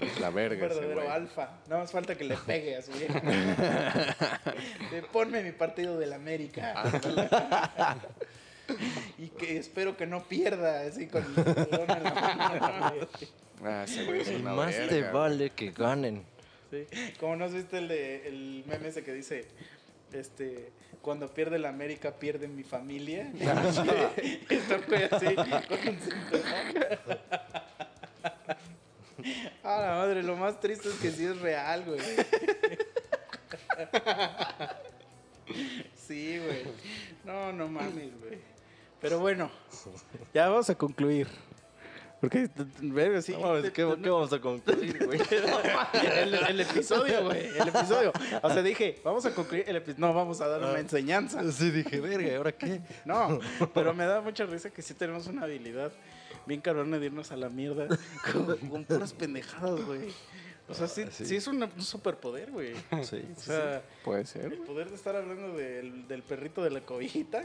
Es la verga Un verdadero alfa. Nada más falta que le pegue a su vieja. Ponme mi partido del América. y que espero que no pierda así con el balón en la mano. Ah, ese güey es Y una más te verga. vale que ganen. Sí. Como no has visto el, de, el meme ese que dice, este, cuando pierde la América, pierde mi familia. Está un güey así, con un cinturón. Ah, la madre, lo más triste es que sí es real, güey. Sí, güey. No, no mames, güey. Pero bueno, ya vamos a concluir. Porque, verga, sí. No mames, ¿qué, qué vamos a concluir, güey? el, el episodio, güey. El episodio. O sea, dije, vamos a concluir el episodio. No, vamos a dar una enseñanza. Sí, dije, verga, ¿y ahora qué? No, pero me da mucha risa que sí tenemos una habilidad bien cabrona de irnos a la mierda con, con puras pendejadas, güey. O sea, sí, sí. sí es un, un superpoder, güey. Sí. O sea, Puede ser. el poder de estar hablando del, del perrito de la cobijita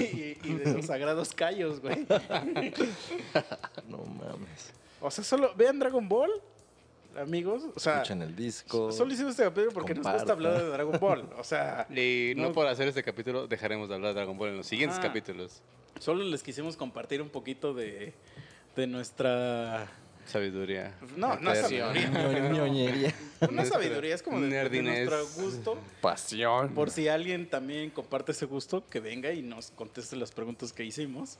y, y de los sagrados callos, güey. No mames. O sea, solo vean Dragon Ball, amigos. O sea, Escuchen el disco. solo hicimos este capítulo porque nos gusta hablar de Dragon Ball. O sea, Y no, No. por hacer este capítulo dejaremos de hablar de Dragon Ball en los siguientes Ah. capítulos. solo les quisimos compartir un poquito de, de nuestra... Sabiduría. No, no es sabiduría. Ñoñería. Una sabiduría es como de, nuestro gusto. Pasión. Por si alguien también comparte ese gusto, que venga y nos conteste las preguntas que hicimos.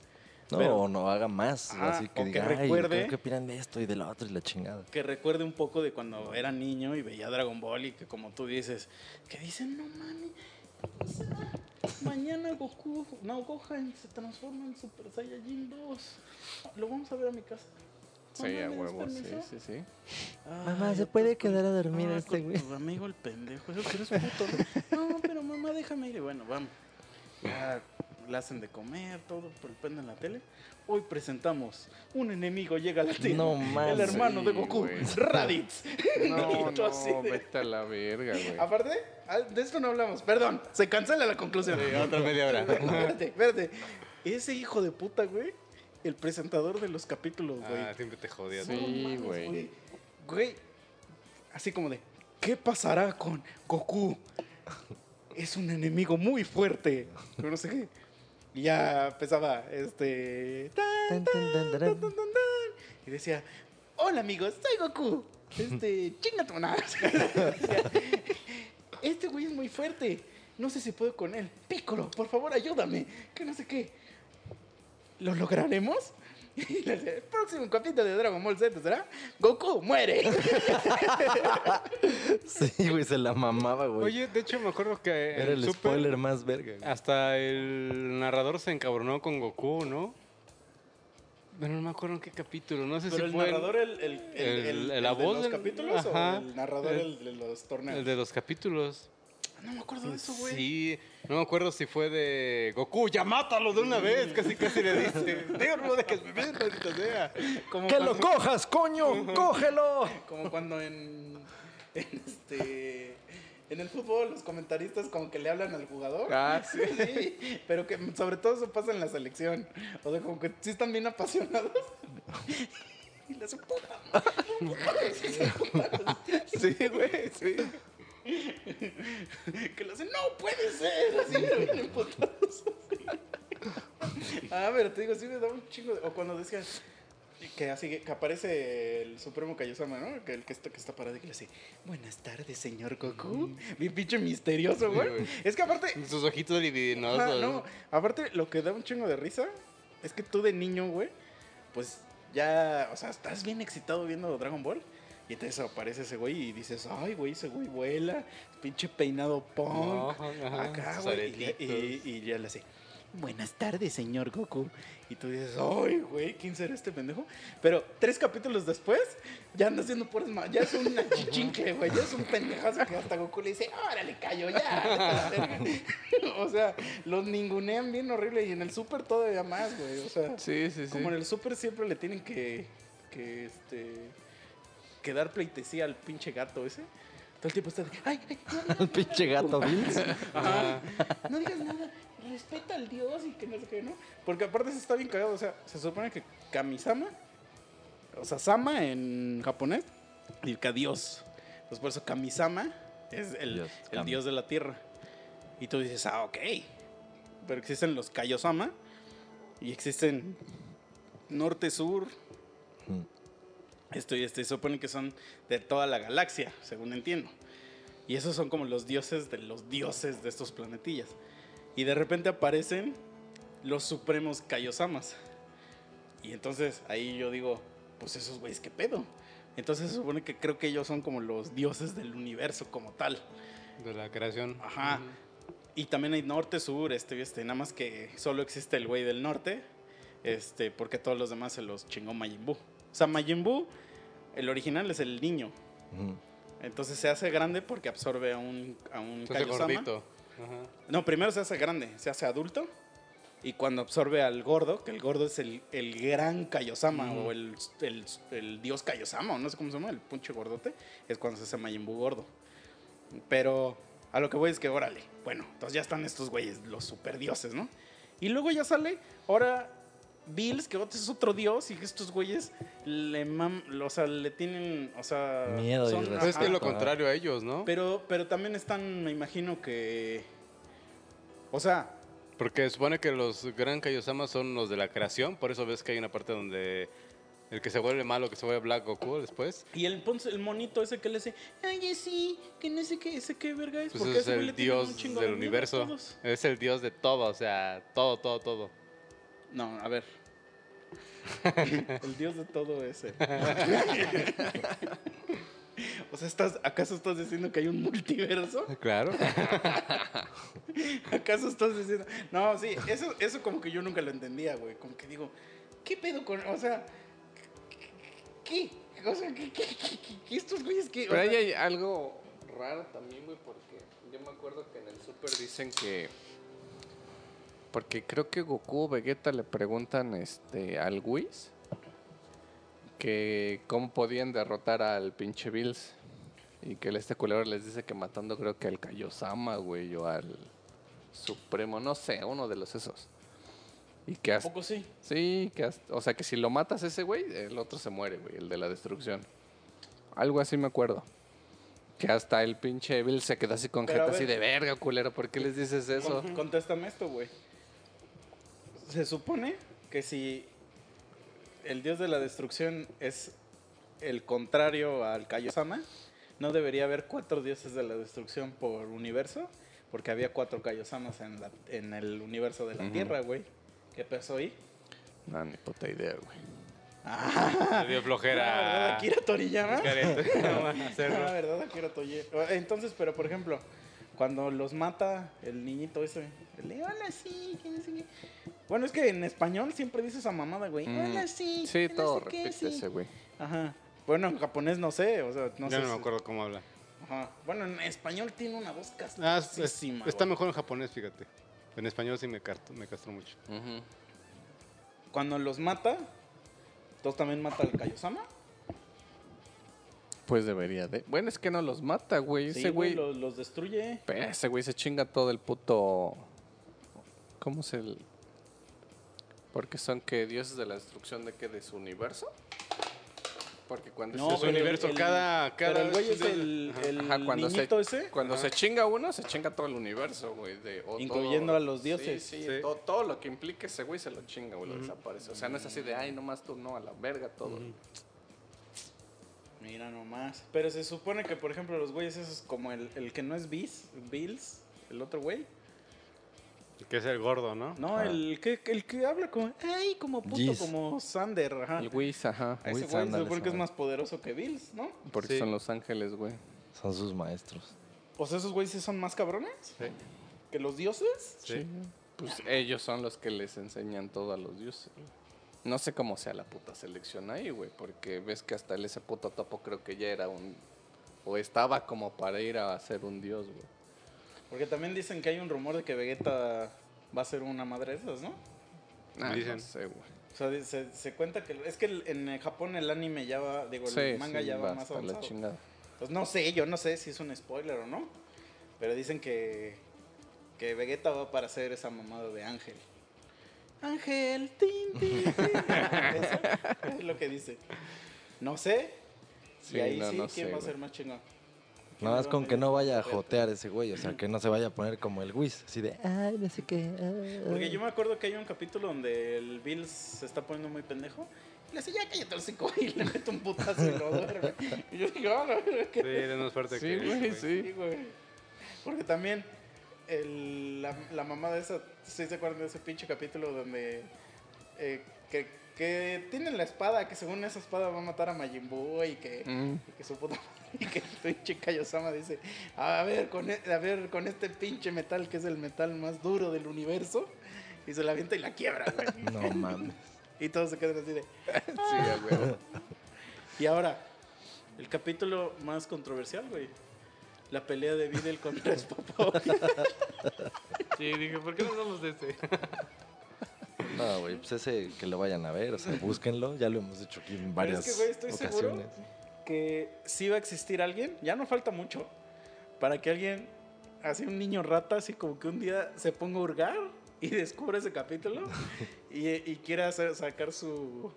No, Pero- o no haga más. Así que o que diga, recuerde- ¿qué opinan de esto y de lo otro y la chingada? Que recuerde un poco de cuando era niño y veía Dragon Ball y que como tú dices, que dicen, no sea, mañana Goku, no, Gohan se transforma en Super Saiyajin 2. Lo vamos a ver a mi casa. Sí, a Mamá, ¿me das huevo, sí, sí, sí. Ay, Mamá, ¿se puede con- quedar a dormir Ah, este güey? Tu amigo el pendejo, eso que eres puto. ¿no? No, pero mamá, déjame ir. Y bueno, vamos. Ya le hacen de comer, todo, prende en la tele. Hoy presentamos Un enemigo llega a la tele. No El mames. hermano de Sí, Goku, güey. Raditz. No, Y tú así no, de- vete a la verga, güey. Aparte, de esto no hablamos. Perdón, se cancela la conclusión. otra media hora. espérate, espérate. Ese hijo de puta, güey, el presentador de los capítulos, güey. Ah, siempre te jodía. Sí. Güey. Güey, así como de, ¿qué pasará con Goku? Es un enemigo muy fuerte. No sé qué. Y ya empezaba, este... tan, Tan, tan, tan, tan, tarán. tan, tan, tan. Y decía, hola amigos, soy Goku. Este, chinga tu Este güey es muy fuerte. No sé si puedo con él. Piccolo, por favor, ayúdame. Que no sé qué. ¿Lo lograremos? Y el próximo capítulo de Dragon Ball Z será Goku muere. Sí, güey, se la mamaba, güey. Oye, de hecho me acuerdo que Era el Super, spoiler más verga. güey. hasta el narrador se encabronó con Goku, ¿no? Pero no me acuerdo en qué capítulo, no sé Pero si el fue narrador, el, el, el, el- el- el- la el de voz los del- capítulos ajá. o el narrador El- el, de los torneos. el de los capítulos. No me acuerdo de eso, güey. Sí, no me acuerdo si fue de Goku, ya mátalo de una vez, casi casi le dice. Digo, no dejes vivir, maldita sea. Como ¡Que cuando, lo cojas, coño! ¡Cógelo! como cuando en, en este en el fútbol los comentaristas como que le hablan al jugador. Ah, sí. Sí, pero que sobre todo eso pasa en la selección. O sea, como que sí están bien apasionados. Y le hacen puta. Sí, güey, sí. Que le hacen, no puede ser. Así, bien emputados. Ah, pero te digo, sí me da un chingo. de- O cuando decían que así que aparece el Supremo Kaiosama, ¿no? Que el que está, que está parado y que le dice, buenas tardes, señor Goku. Bien pinche misterioso, güey. Es que aparte, Sus ojitos no, aparte lo que da un chingo de risa es que tú de niño, güey, pues ya, o sea, estás bien excitado viendo Dragon Ball. Y entonces aparece ese güey y dices, ay, güey, ese güey vuela, pinche peinado punk, ajá, acá, güey. Y, aretitos. y- y ya le hace, buenas tardes, señor Goku. Y tú dices, ay, güey, ¿quién será este pendejo? Pero tres capítulos después, ya anda haciendo puras ma- ya es un chichincle, güey, ya es un pendejazo que hasta Goku le dice, órale, callo, ya. vete a la verga". o sea, los ningunean bien horrible y en el súper todavía más, güey. O sea, Sí, sí, sí. como en el súper siempre le tienen que, que, este, que dar pleitesía al pinche gato ese. Todo el tiempo está de, ay, ay, no, no, El pinche gato Vince. Ajá. No digas nada, respeta al dios y que no sé qué, ¿no? Porque aparte se está bien cagado, o sea, se supone que Kamisama, o sea, Sama en japonés, significa Dios. Entonces por eso Kamisama es el, Dios, el Kami. dios de la tierra. Y tú dices, ah, ok. Pero existen los Kaiosama y existen norte, Esto y este, se supone que son de toda la galaxia, según entiendo. Y esos son como los dioses de los dioses de estos planetillas. Y de repente aparecen los supremos Kaiosamas. Y entonces ahí yo digo, pues esos güeyes, ¿qué pedo? Entonces se supone que creo que ellos son como los dioses del universo como tal. De la creación. Ajá. Y también hay norte, sur, este y este. Nada más que solo existe el güey del norte. Este, porque todos los demás se los chingó Majin Buu. O sea, Majin Buu, el original es el niño. Entonces se hace grande porque absorbe a un, a un Entonces Kaiosama. gordito. Ajá. No, primero se hace grande, se hace adulto. Y cuando absorbe al gordo, que el gordo es el, el gran Kaiosama o el, el, el dios Kaiosama, o no sé cómo se llama, el punche gordote, es cuando se hace Majin Buu gordo. Pero a lo que voy es que, órale, bueno, entonces ya están estos güeyes, los superdioses, ¿no? Y luego ya sale, ahora Bills, que es otro dios, y que estos güeyes le, mam, o sea, le tienen, o sea... Miedo y son- respeto. Pues es que es lo contrario a ellos, ¿no? Pero, pero también están, me imagino que... O sea, Porque supone que los gran Kaiosama son los de la creación, por eso ves que hay una parte donde el que se vuelve malo, que se vuelve Black Goku después, y el, el monito ese que le dice, ay, sí, que no sé qué, ese qué verga es. pues porque es el le tiene un dios chingo del de universo. todos". Es el dios de todo, o sea, todo, todo, todo. No, a ver. el dios de todo ese. o sea, ¿estás, ¿acaso estás diciendo que hay un multiverso? Claro. ¿Acaso estás diciendo? No, sí, eso, eso como que yo nunca lo entendía, güey. Como que digo, ¿qué pedo con.? O sea, ¿qué? O sea, ¿qué, qué, qué- estos güeyes que.? Pero ahí hay algo raro también, güey, porque yo me acuerdo que en el Super dicen que. Porque creo que Goku o Vegeta le preguntan este, al Whis que cómo podían derrotar al pinche Bills. Y que el este culero les dice que matando creo que al Kaiosama, güey, o al Supremo, no sé, uno de los esos. Y que ¿A hasta, poco sí? Sí, que hasta- o sea que si lo matas ese güey, el otro se muere, güey, el de la destrucción. Algo así me acuerdo. Que hasta el pinche Bill se queda así con jeta así de verga, culero, ¿por qué les dices eso? Con- Contéstame esto, güey. Se supone que si el dios de la destrucción es el contrario al Kaiosama, no debería haber cuatro dioses de la destrucción por universo, porque había cuatro Kaiosamas en, la- en el universo de la. Tierra, güey. ¿Qué pasó ahí? No, ni puta idea, güey. Ah, Le dio ¿verdad, flojera. Akira Toriyama? Ah, Hacerlo. ¿verdad, Akira Toriyama? Entonces, pero por ejemplo, cuando los mata el niñito ese, el de, hola, sí, sé qué". Bueno, es que en español siempre dice esa mamada, güey. Mm, Hola, sí. Sí, todo qué, repite sí". ese, güey. Ajá. Bueno, en japonés no sé, o sea, no ya sé. no me si- acuerdo cómo habla. Ajá. Bueno, en español tiene una voz Ah, es- es- castrosísima. está güey. mejor en japonés, fíjate. En español sí me castró, me castró mucho. Ujú. Cuando los mata, ¿todos también mata al Kaiosama? Pues debería de. Bueno, es que no los mata, güey. Sí, Ese güey. Los, los destruye. Pero Ese güey se chinga todo el puto. ¿Cómo se el... Porque son que dioses de la destrucción de qué? ¿De su universo? Porque cuando No, Es un pero universo, el- cada- Pero cada- el güey es el, el Ajá, cuando se- ese. Cuando se chinga uno, se chinga todo el universo, güey. de- o Incluyendo todo- a los dioses. Sí, sí, Sí. Todo, todo lo que implique ese güey se lo chinga, güey, lo desaparece. O sea, no es así de, ay, nomás tú, no, a la verga todo. Mira nomás. Pero se supone que, por ejemplo, los güeyes esos como el, el que no es Bis, Bills, el otro güey. Que es el gordo, ¿no? No, Ah. el que, el que habla como, ay, como puto, Giz. como Sander, ajá. El Whis, ajá. Ese Whis, güey se ándale, supone que es más poderoso que Bills, ¿no? Porque Sí. son los ángeles, güey. Son sus maestros. O sea, esos güeyes sí son más cabrones Sí. que los dioses. Sí. Pues ellos son los que les enseñan todo a los dioses. No sé cómo sea la puta selección ahí, güey, porque ves que hasta el ese puto topo creo que ya era un... O estaba como para ir a ser un dios, güey. Porque también dicen que hay un rumor de que Vegeta va a ser una madre de esas, ¿no? Ah, Dicen. no sé, güey. O sea, se, se cuenta que... Es que el- en Japón el anime ya va, digo, el manga sí, ya va va más hasta la avanzado. chingada. Pues no sé, yo no sé si es un spoiler o no. Pero dicen que, que Vegeta va para hacer esa mamada de Ángel. Ángel, tin, tin, tin. Eso es lo que dice. No sé Sí, y ahí no, sí, no ¿quién sé, va a ser más chingón? ¿Quién Nada más con que no vaya a jotear ese güey, o sea, que no se vaya a poner como el Whis, así de, ay, no sé qué. ah, Porque ah". yo me acuerdo que hay un capítulo donde el Bill se está poniendo muy pendejo. Y le dice, ya cállate el cinco y le mete un putazo y lo duerme. Y yo digo, ah, la verga, Sí, más fuerte Sí, que. güey, Sí, sí. güey. Porque también el- la, la mamá de esa, ¿sí se acuerdan de ese pinche capítulo donde eh, que, que tienen la espada, que según esa espada va a matar a Majin Buu y que, Mm. y que su puta y que el pinche Kaiosama dice, a ver, con e- a ver, con este pinche metal que es el metal más duro del universo, y se la avienta y la quiebra, güey. No mames. Y todos se quedan así de, Sí, huevo. y ahora, el capítulo más controversial, güey. La pelea de Videl contra Spopov. Sí, dije, ¿por qué no hablamos de este? No, güey, pues ese que lo vayan a ver, o sea, búsquenlo, ya lo hemos hecho aquí en Pero varias es que, güey, estoy seguro ocasiones. Que sí va a existir alguien, ya no falta mucho, para que alguien, así un niño rata, así como que un día se ponga a hurgar y descubra ese capítulo y, y quiera hacer- sacar su,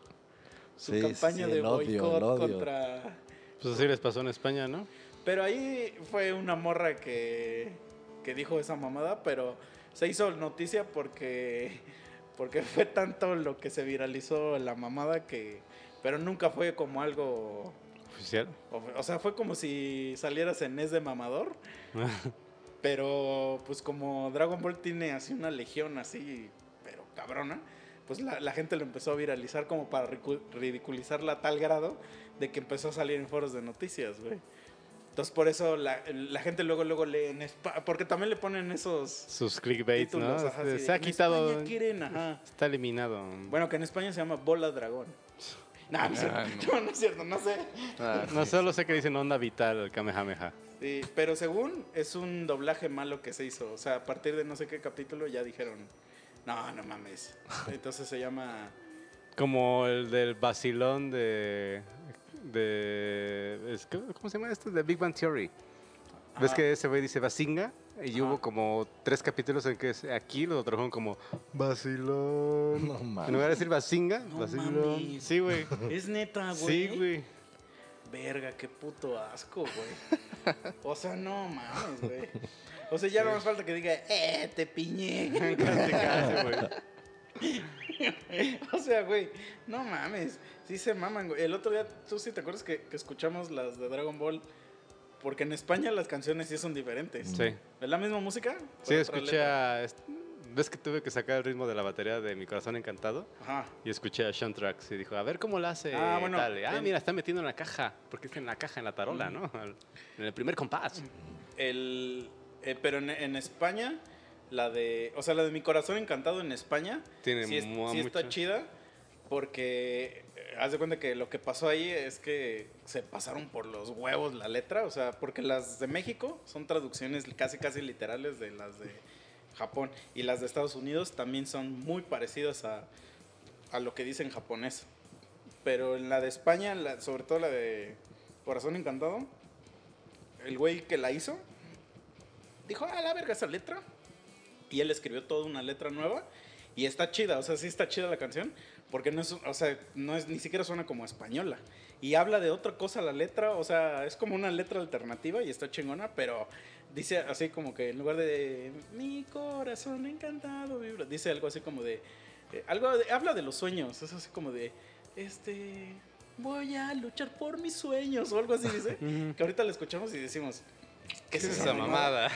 su Sí, campaña sí, de boicot contra... Pues así les pasó en España, ¿no? Pero ahí fue una morra que, que dijo esa mamada, pero se hizo noticia porque, porque fue tanto lo que se viralizó la mamada que... Pero nunca fue como algo... Oficial. O, sea, fue como si salieras en Es de Mamador. pero pues como Dragon Ball tiene así una legión así, pero cabrona, pues la, la gente lo empezó a viralizar como para ridiculizarla a tal grado de que empezó a salir en foros de noticias, güey. Entonces por eso la, la gente luego luego lee en España, porque también le ponen esos Sus clickbaits, ¿no? ajá, así de, se ha "En quitado. Quieren, ajá. Está eliminado. Bueno, que en España se llama Bola Dragón. No, no, es cierto. Ah, no, no es cierto, no sé. Ah, No solo sé que dicen onda vital el Kamehameha. Sí, pero según es un doblaje malo que se hizo. O sea, a partir de no sé qué capítulo ya dijeron, no, no mames. Entonces se llama... Como el del vacilón de. de ¿Cómo se llama esto? De Big Bang Theory. ¿Ves Ajá. que ese güey dice Basinga? Y Ajá. hubo como tres capítulos en que aquí lo trajeron como vacilón. No En mames. lugar de decir Basinga, No vacilón. mames. Sí, güey. Es neta, güey. Sí, güey. Verga, qué puto asco, güey. O sea, no mames, güey. O sea, ya no me falta que diga, eh, te piñé. Casi, casi, güey. o sea, güey, no mames. Sí se maman, güey. El otro día, tú sí te acuerdas que, que escuchamos las de Dragon Ball. Porque en España las canciones sí son diferentes. Sí. ¿Es la misma música? Sí, ¿O otra escuché a... ¿Ves que tuve que sacar el ritmo de la batería de Mi Corazón Encantado? Ajá. Y escuché a Sean Trax y dijo, a ver cómo la hace Ah, bueno, tal. Ah, mira, está metiendo en la caja. Porque está en la caja, en la tarola, ¿no? Al- En el primer compás. El, eh, pero en, en España, la de. O sea, la de Mi Corazón Encantado en España. Tiene sí, es- sí está chida. Porque. Haz de cuenta que lo que pasó ahí es que se pasaron por los huevos la letra. O sea, porque las de México son traducciones casi, casi literales de las de Japón. Y las de Estados Unidos también son muy parecidas a, a lo que dice en japonés. Pero en la de España, la- sobre todo la de Corazón Encantado, el güey que la hizo dijo, ah, la verga esa letra. Y él escribió toda una letra nueva. Y está chida, o sea, sí está chida la canción. Porque no es, o sea, no es, ni siquiera suena como española. Y habla de otra cosa la letra, o sea, es como una letra alternativa y está chingona, pero dice así como que en lugar de mi corazón encantado vibra, dice algo así como de, eh, algo de- habla de los sueños, es así como de, este, voy a luchar por mis sueños o algo así dice, que ahorita la escuchamos y decimos, ¿qué es esa mamada?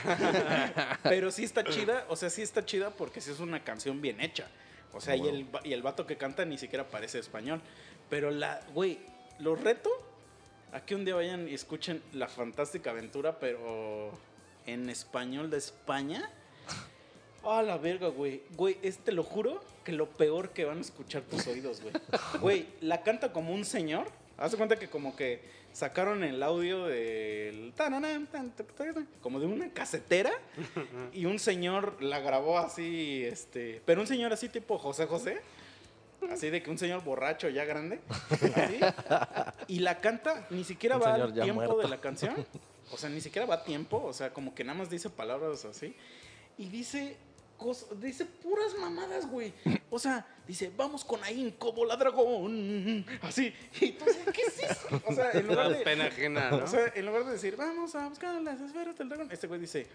Pero sí está chida, o sea, sí está chida porque sí es una canción bien hecha. O sea, y, el, y el vato que canta ni siquiera parece español. Pero la, güey, los reto a que un día vayan y escuchen La Fantástica Aventura, pero en español de España. Ah, la verga, güey. Güey, es, te lo juro que lo peor que van a escuchar tus oídos, güey. Güey, la canta como un señor. Haz de cuenta que como que sacaron el audio del... Como de una casetera. Y un señor la grabó así, este... Pero un señor así tipo José José. Así de que un señor borracho ya grande. así, y la canta, ni siquiera Un va al tiempo muerto. de la canción. O sea, ni siquiera va a tiempo. O sea, como que nada más dice palabras así. Y dice dice puras mamadas, güey. O sea, dice, vamos con Ain como la dragón. Así. Y tú ¿qué es eso? O sea, en lugar de. Pena ajena, ¿no? O sea, en lugar de decir, vamos a buscar las esferas del dragón, este güey dice,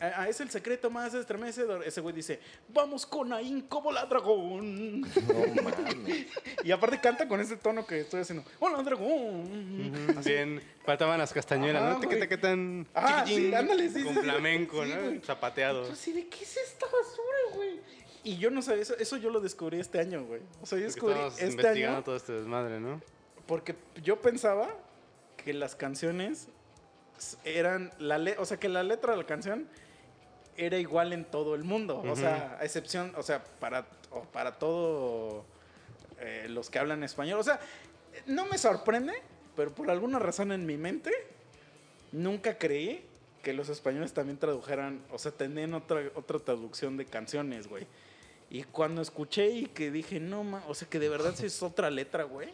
"Ah, ah, es el secreto más estremecedor. Ese güey dice, vamos con Ain como la dragón. No mames. Y aparte canta con ese tono que estoy haciendo, hola dragón. Bien, faltaban las castañuelas, ¿no? Teque, teque, tan Ah, sí, ándale, sí, Con sí, sí. flamenco, Sí, ¿no? Zapateado. Así de, ¿qué es esta basura, güey? Y yo no sabía eso, eso yo lo descubrí este año, güey. O sea, yo descubrí este investigando año todo este desmadre, ¿no? porque yo pensaba que las canciones eran la le o sea, que la letra de la canción era igual en todo el mundo, o sea, a excepción, o sea, para o para todo eh, los que hablan español, o sea, no me sorprende, pero por alguna razón en mi mente nunca creí que los españoles también tradujeran, o sea, tenían otra otra traducción de canciones, güey. Y cuando escuché y que dije, no, ma, o sea, que de verdad es otra letra, güey.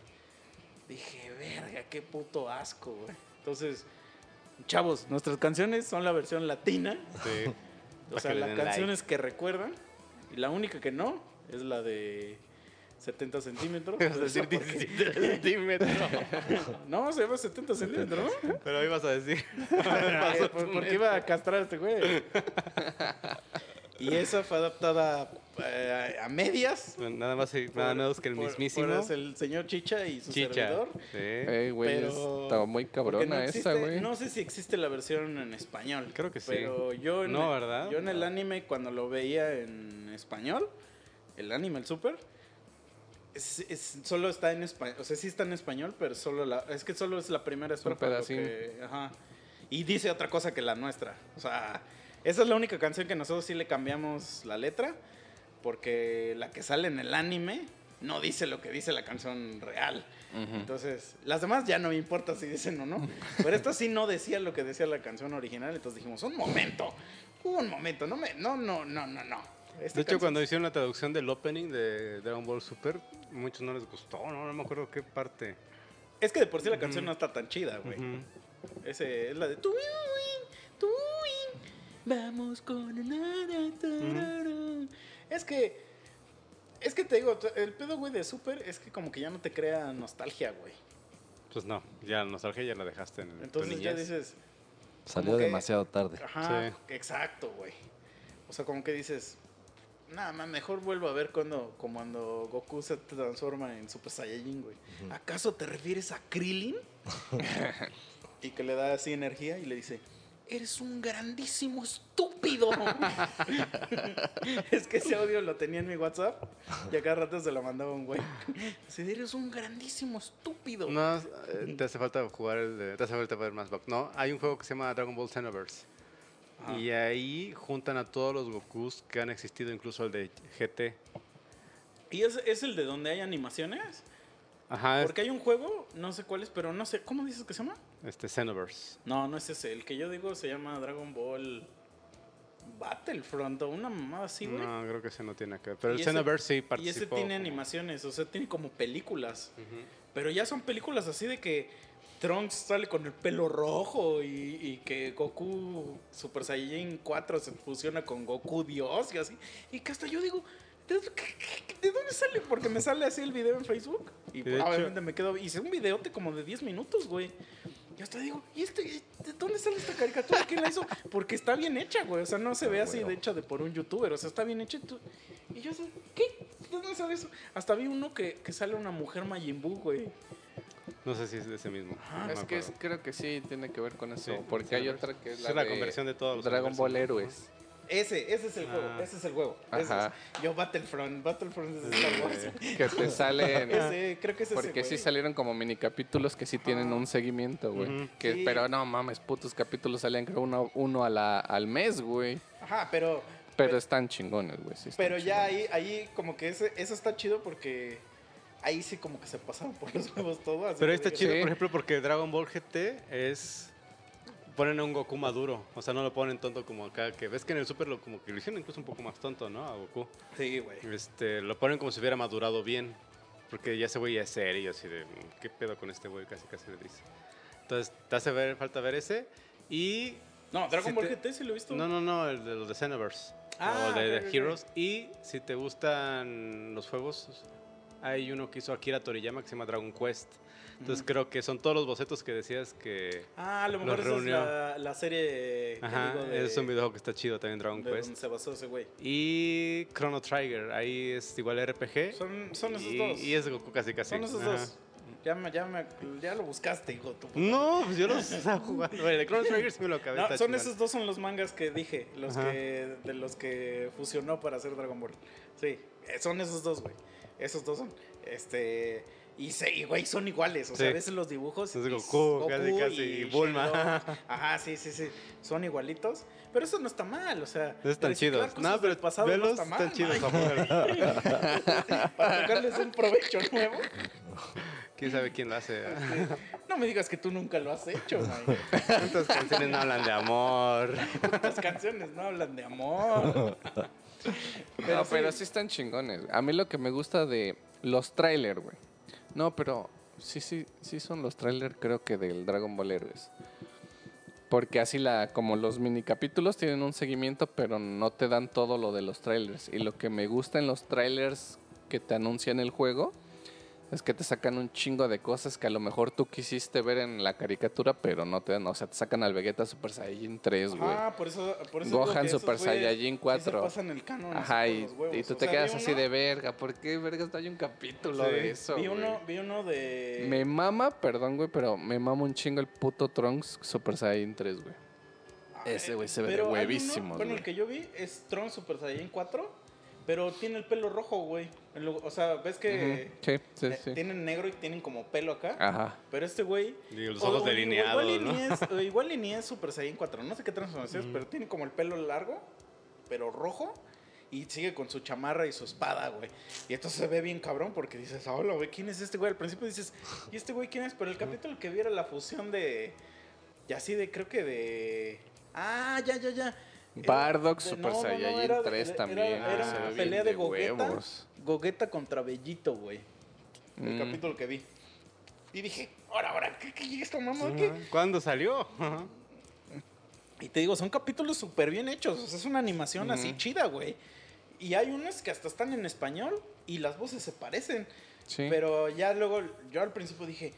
Dije, verga, qué puto asco, güey. Entonces, chavos, nuestras canciones son la versión latina. Sí. O sea, las canciones que recuerdan. Y la única que no es la de 70 centímetros. Ibas a decir Esa porque- 17 centímetros. No, se llama 70 centímetros, ¿no? Pero ibas a decir. Eh, por- porque iba a castrar a este güey. Y esa fue adaptada eh, a medias. Nada más y nada menos que el por- mismísimo. por el señor Chicha y su Chicha. servidor. Sí. Ey, güey, Pero- está muy no cabrona existe- esa, güey. No sé si existe la versión en español. Creo que sí. Pero yo en, No, el, ¿verdad? Yo en el anime, cuando lo veía en español, el anime, el super, es, es- solo está en español. O sea, sí está en español, pero solo la, es que solo es la primera estrofa. lo pedacín. que- ajá. Y dice otra cosa que la nuestra. O sea, esa es la única canción que nosotros sí le cambiamos la letra. Porque la que sale en el anime no dice lo que dice la canción real. Entonces, las demás ya no me importa si dicen o no. Pero esta sí no decía lo que decía la canción original. Entonces dijimos, un momento, un momento, no me, no, no, no, no, no. Esta De hecho, canción- cuando hicieron la traducción del opening de Dragon Ball Super, muchos no les gustó, ¿no? No me acuerdo qué parte. Es que de por sí la canción no está tan chida, güey. Ese es la de... Vamos con... tarara. Es que... Es que te digo, el pedo, güey, de Super es que como que ya no te crea nostalgia, güey. Pues no, ya la nostalgia ya la dejaste en tu Entonces ya niñez. dices... Salió que- demasiado tarde. Ajá, Sí. exacto, güey. O sea, como que dices, nada más, mejor vuelvo a ver cuando, como cuando Goku se transforma en Super Saiyajin, güey. ¿Acaso te refieres a Krillin? y que le da así energía y le dice, eres un grandísimo estúpido. es que ese audio lo tenía en mi WhatsApp y a cada rato se lo mandaba un güey. Dice, eres un grandísimo estúpido. No, eh, te hace falta jugar el de, te hace falta ver más back. No, hay un juego que se llama Dragon Ball Xenoverse. Y ahí juntan a todos los Gokus que han existido, incluso el de GT. ¿Y es, es el de donde hay animaciones? Ajá, Porque hay un juego, no sé cuál es, pero no sé, ¿cómo dices que se llama? este Xenoverse. No, no es ese. El que yo digo se llama Dragon Ball Battlefront o una mamada así, güey. No, creo que ese no tiene que ver. Pero Y el Xenoverse sí y participó. ese tiene como- animaciones, o sea, tiene como películas. Pero ya son películas así de que Trunks sale con el pelo rojo y, y que Goku Super Saiyajin 4 se fusiona con Goku Dios y así. Y que hasta yo digo, ¿de, dónde- qué- qué- de dónde sale? Porque me sale así el video en Facebook. Y hecho- obviamente me quedo. Hice un videote como de 10 minutos, güey. Y hasta digo, ¿y este, ¿de dónde sale esta caricatura? ¿Quién la hizo? Porque está bien hecha, güey. O sea, no se ve así de hecha de por un youtuber. O sea, está bien hecha. y tú- Y yo ¿qué? ¿De dónde sale eso? Hasta vi uno que, que sale una mujer Majin Buu, güey. No sé si es de ese mismo. Ajá. no Es que es- creo que sí tiene que ver con eso. Sí, porque hay otra que es Es la, de conversión de todos los Dragon Ball ¿no? Ese, ese es el juego, Ah. ese es el juego. ese Ajá. es. Yo Battlefront, Battlefront es Star Wars. Que te salen. Ese, creo que es ese, Porque sí salieron como mini capítulos que sí tienen un seguimiento, güey. Ujú. Que Sí. Pero no mames, putos capítulos salían creo uno, uno a la, al mes, güey. Ajá, pero, Pero están chingones, güey. sí pero ya ahí, ahí como que ese, eso está chido porque ahí sí como que se pasaron por los huevos todo. así Pero está chido, Sí. por ejemplo, porque Dragon Ball GT es. Ponen a un Goku maduro. O sea, no lo ponen tonto como acá. Que ves que en el Super lo, como que lo hicieron incluso un poco más tonto, ¿no? A Goku. Sí, güey. Este, lo ponen como si hubiera madurado bien. Porque ya ese güey ya es serio, así de. ¿Qué pedo con este güey? Casi, casi le dice. Entonces, te hace ver, falta ver ese. Y. No, Dragon Si Ball te- GT sí lo he visto. No, no, no, el de los de Xenoverse. Ah, o de ok. Heroes. Y si te gustan los juegos, hay uno que hizo Akira Toriyama que se llama Dragon Quest. Entonces creo que son todos los bocetos que decías que... Ah, a lo mejor esa es la, la serie que Ajá, digo de, es un videojuego que está chido también, Dragon de Quest. donde se basó ese güey. Y Chrono Trigger, ahí es igual RPG. Son, son esos y, dos. Y es Goku casi casi. Son esos Ajá. dos. Ya, me, ya, me, ya lo buscaste, hijo tu puta. No, pues yo los estaba jugando. El de Chrono Trigger sí me lo acabé. No, son esos dos son los mangas que dije, los Ajá. que de los que fusionó para hacer Dragon Ball. Sí, eh, son esos dos, güey. Esos dos son este y se, y, güey, son iguales, o sea, Sí. a veces los dibujos Es Goku, casi, casi, y Bulma. Ajá, sí, sí, sí, son igualitos, pero eso no está mal, o sea, Están reciclar chidos. No, pero pasado velos, no está mal, están chidos. para sacarles un provecho nuevo. ¿Quién sabe quién lo hace? No me digas que tú nunca lo has hecho, man. ¿Cuántas canciones no hablan de amor? Las canciones no hablan de amor. Pero, no, pero sí están chingones. A mí lo que me gusta de los trailers, güey. No, pero sí, sí, sí son los trailers, creo que del Dragon Ball Heroes. Porque así la, como los mini capítulos tienen un seguimiento, pero no te dan todo lo de los trailers. Y lo que me gusta en los trailers que te anuncian el juego es que te sacan un chingo de cosas que a lo mejor tú quisiste ver en la caricatura, pero no te dan. O sea, te sacan al Vegeta Super Saiyajin 3, güey. Ah, por eso, por eso Gohan Super Saiyajin sí 4. se pasan el canon Ajá, y, y tú O te sea, quedas así uno- de verga. ¿Por qué vergas no hay un capítulo Sí. de eso? Vi uno, vi uno de. Me mama, perdón, güey, pero me mama un chingo el puto Trunks Super Saiyan 3, güey. Ah, Ese güey se ve de hay uno- Bueno, el que yo vi es Tron Super Saiyan 4, pero tiene el pelo rojo, güey. O sea, ves que Ujú, Sí, sí, eh, sí. Tienen negro y tienen como pelo acá. Ajá. Pero este güey. Y los ojos o- delineados, igual, y ¿no? ni es, igual y ni es Super Saiyan 4. No sé qué transformación es, pero tiene como el pelo largo, pero rojo. Y sigue con su chamarra y su espada, güey. Y esto se ve bien cabrón porque dices, hola, güey, ¿quién es este güey? Al principio dices, ¿y este güey quién es? Pero el capítulo que vi era la fusión de. Y así de, creo que de. Ah, ya, ya, ya. Era Bardock de- Super no, no, no, Saiyajin de- 3 era- también. Era, una pelea de Gogeta. huevos. Gogeta contra Bellito, güey. El Mm. capítulo que vi. Y dije, ahora, ahora, ¿qué, qué, esto, mamá? ¿Qué? ¿Cuándo salió? Y te digo, son capítulos súper bien hechos. O sea, es una animación así chida, güey. Y hay unos que hasta están en español y las voces se parecen. Sí. Pero ya luego, yo al principio dije,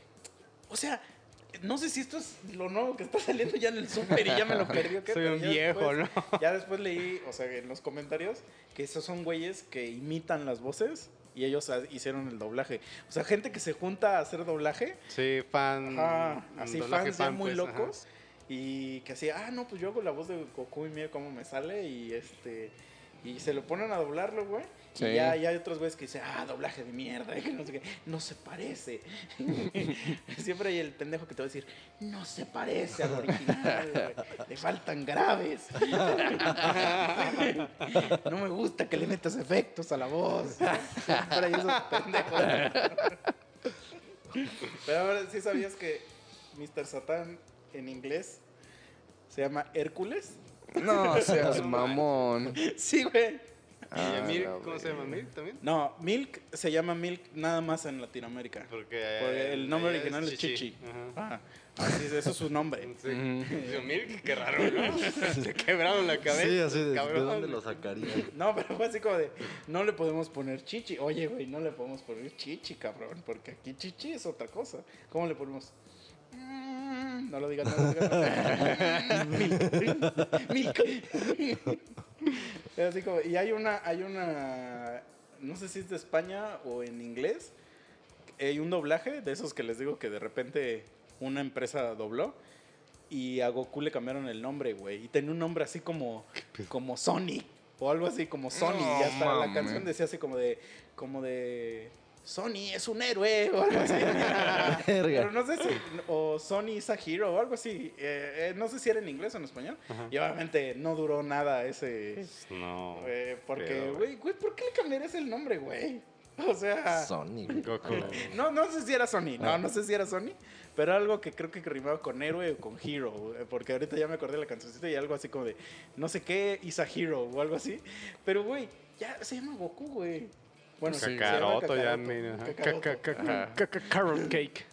o sea, no sé si esto es lo nuevo que está saliendo ya en el súper y ya me lo perdió. Soy un viejo, después- ¿no? Ya después leí, o sea, en los comentarios, que esos son güeyes que imitan las voces y ellos hicieron el doblaje. O sea, gente que se junta a hacer doblaje Sí, fan. Ajá, así fans ya fan, muy pues, ajá. locos. Y que así, ah, no, pues yo hago la voz de Goku y mira cómo me sale. Y este. Y se lo ponen a doblarlo, güey. Sí. Y ya, ya hay otros güeyes que dicen, ah, doblaje de mierda, que no sé qué. No se parece. Siempre hay el pendejo que te va a decir, no se parece al original, güey. Le faltan graves. no me gusta que le metas efectos a la voz. Siempre hay esos pendejos. Pero ahora sí sabías que Mr. Satan en inglés se llama Hércules. No seas mamón. Sí, güey. ¿Y a Ah, Milk? ¿Cómo se llama. Milk también? No, Milk se llama Milk nada más en Latinoamérica. Porque, Porque el nombre allá original es Chichi. Ajá. Ah, así es, eso es su nombre. Sí. Milk, qué raro, ¿no? Se quebraron la cabeza. Sí, así de, ¿de dónde lo sacarían? No, pero fue así como de, no le podemos poner chichi. Oye, güey, no le podemos poner chichi, cabrón, porque aquí chichi es otra cosa. ¿Cómo le ponemos? Mm, No lo digas, no lo digas. Milk. Milk. Es así como, y hay una, hay una, no sé si es de España o en inglés, hay un doblaje de esos que les digo que de repente una empresa dobló y a Goku le cambiaron el nombre, güey. Y tenía un nombre así como, como Sony o algo así como Sony. No y hasta la canción decía así como de, como de Sony es un héroe o algo así. Pero no sé si, o Sony is a hero o algo así. Eh, eh, no sé si era en inglés o en español. Y obviamente no duró nada ese. No. eh, porque, güey, güey, ¿por qué le cambiarías el nombre, güey? O sea. Sony. No, no sé si era Sony, Ah. no, no sé si era Sony, pero algo que creo que rimaba con héroe o con hero, porque ahorita ya me acordé de la cancioncita y algo así como de, no sé qué, is a hero o algo así, pero güey, ya se llama Goku, güey. Bueno, sí, llama Kakaroto ya, ca- Carrot cake.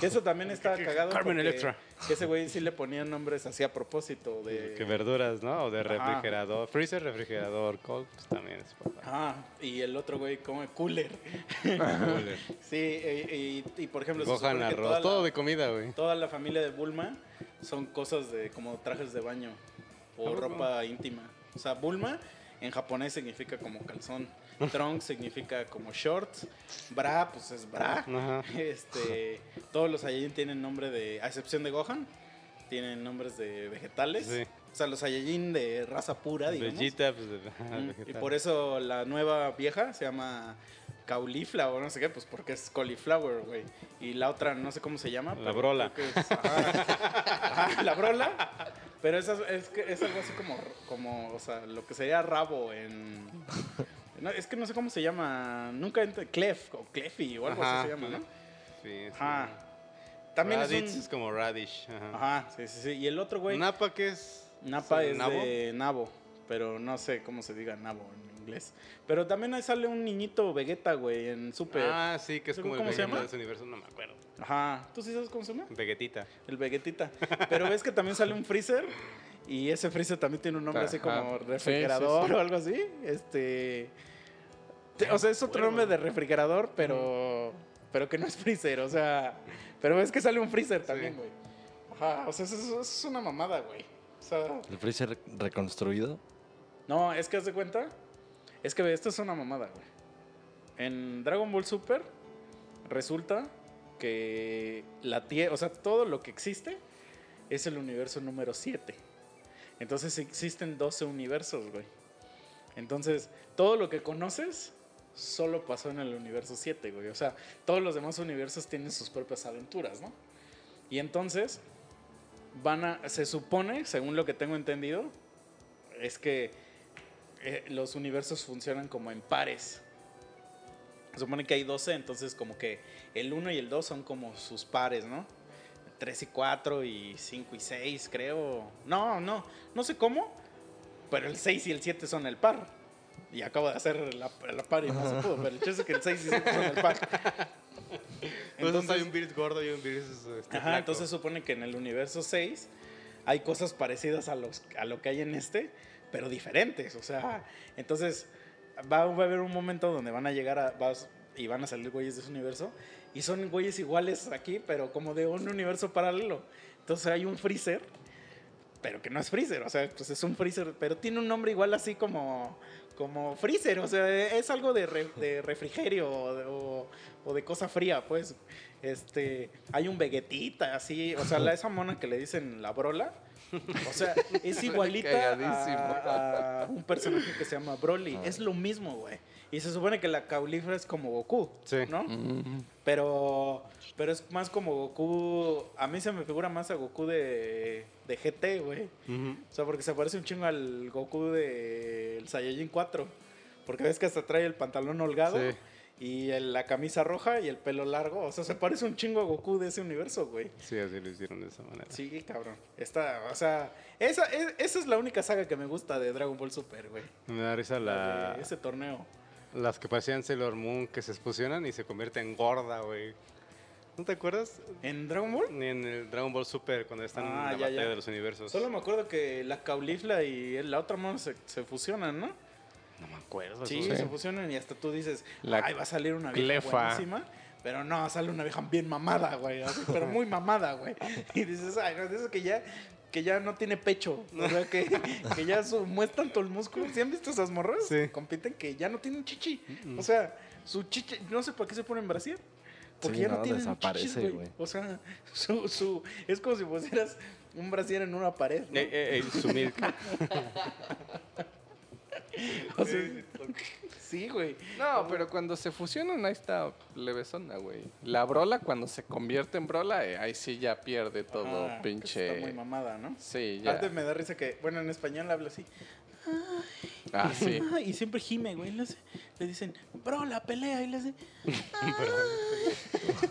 Eso también está cagado. Carmen Electra. Que ese güey sí le ponían nombres así a propósito de. Que verduras, ¿no? O de Ajá. refrigerador. Freezer, refrigerador. Cold, pues también es papá. Ah, y el otro güey come cooler. Cooler. Sí, y, y- y, por ejemplo, Gohan, arroz. toda la- Todo de comida, güey. Toda la familia de Bulma son cosas de como trajes de baño o poco? ropa íntima. O sea, Bulma en japonés significa como calzón. Trunks significa como shorts. Bra, pues es bra. Ajá. Este, todos los Saiyajin tienen nombre de, a excepción de Gohan, tienen nombres de vegetales. Sí. O sea, los Saiyajin de raza pura, digamos. Bellita, pues Mm, Y por eso la nueva vieja se llama Cauliflower, no sé qué, pues porque es cauliflower, güey. Y la otra no sé cómo se llama. La pero brola. es- ajá. Ajá, la brola. Pero es, es, que es algo así como, como, o sea, lo que sería rabo en... no, es que no sé cómo se llama. Nunca ent- Clef o Clefy o algo Ajá, así se llama, ¿no? Sí, sí. Ajá. También Raditz es un... es como radish. Ajá. Ajá, sí, sí, sí. Y el otro, güey... Napa, ¿qué es? Napa es ¿Nabo? de nabo, pero no sé cómo se diga nabo en inglés. Pero también ahí sale un niñito Vegeta, güey, en Super. Ah, sí, que es como el ¿Cómo se Vegeta de ese universo, no me acuerdo. Ajá. ¿Tú sí sabes cómo se llama? Vegetita. El Vegetita. Pero ves que también sale un Freezer y ese Freezer también tiene un nombre así como refrigerador sí, sí. o algo así. Este. O sea, es otro nombre de refrigerador, pero. Pero que no es Freezer, o sea. Pero ves que sale un Freezer también, güey. Ajá. O sea, eso, eso es una mamada, güey. O sea. El freezer reconstruido. No, es que haz de cuenta. Es que esto es una mamada, güey. En Dragon Ball Super resulta que la Tierra, o sea, todo lo que existe es el universo número 7. Entonces existen 12 universos, güey. Entonces, todo lo que conoces solo pasó en el universo 7, güey. O sea, todos los demás universos tienen sus propias aventuras, ¿no? Y entonces, van a, se supone, según lo que tengo entendido, es que eh, los universos funcionan como en pares. Se supone que hay 12, entonces como que el 1 y el 2 son como sus pares, ¿no? 3 y 4 y 5 y 6, creo. No, no, no sé cómo, pero el 6 y el 7 son el par. Y acabo de hacer la, la par y no se pudo, pero el hecho es que el 6 y 7 son el par. Entonces hay un Beard gordo y un Beard este, Ajá, entonces supone que en el universo 6 hay cosas parecidas a, los, a lo que hay en este, pero diferentes. O sea, entonces va, va a haber un momento donde van a llegar a, vas- y van a salir güeyes de ese universo y son güeyes iguales aquí, pero como de un universo paralelo. Entonces hay un freezer, pero que no es freezer, o sea, pues es un freezer, pero tiene un nombre igual así como, como freezer, o sea, es algo de, re- de refrigerio o de, o- o de cosa fría, pues. Este, hay un vegetita así, o sea, la, esa mona que le dicen la brola, o sea, es igualita a, a un personaje que se llama Broly, es lo mismo, güey. Y se supone que la caulifla es como Goku, Sí. ¿no? Pero, pero es más como Goku. A mí se me figura más a Goku de, de GT, güey. Ujú. O sea, porque se parece un chingo al Goku del Saiyajin 4. Porque ves que hasta trae el pantalón holgado Sí. y el- la camisa roja y el pelo largo. O sea, se parece un chingo a Goku de ese universo, güey. Sí, así lo hicieron de esa manera. Sí, cabrón. Esta, o sea, esa, es- esa es la única saga que me gusta de Dragon Ball Super, güey. Me da risa La la, de Ese torneo. Las que parecían Sailor Moon que se fusionan y se convierten en gorda, güey. ¿No te acuerdas? ¿En Dragon Ball? Ni en el Dragon Ball Super cuando están Ah, en la ya, batalla ya. de los universos. Solo me acuerdo que la caulifla y la otra mono se, se fusionan, ¿no? No me acuerdo. Sí, se fusionan y hasta tú dices, La ay, va a salir una vieja Clefa. buenísima. Pero no, sale una vieja bien mamada, güey. así, pero muy mamada, güey. Y dices, ay, no, eso que ya, que ya no tiene pecho. O sea, que, que ya su, muestran todo el músculo. ¿Sí han visto esas morras? Sí. Compiten que ya no tienen chichi. O sea, su chichi, no sé por qué se ponen brasier. Porque Sí, ya no, no, tienen desaparece, chichis, güey. güey. O sea, su, su, es como si pusieras un brasier en una pared. ¿no? Eh, eh, eh, su milk. O sea, sí, güey. No, pero cuando se fusionan, ahí está levesona, güey. La brola, cuando se convierte en brola, eh, ahí sí ya pierde todo Ah, pinche. Está muy mamada, ¿no? Sí, ya. Antes me da risa que, bueno, en español habla así. Ah, sí. Ay, y siempre gime, güey. Le, dicen, bro, la pelea. Y le hace, "Ay,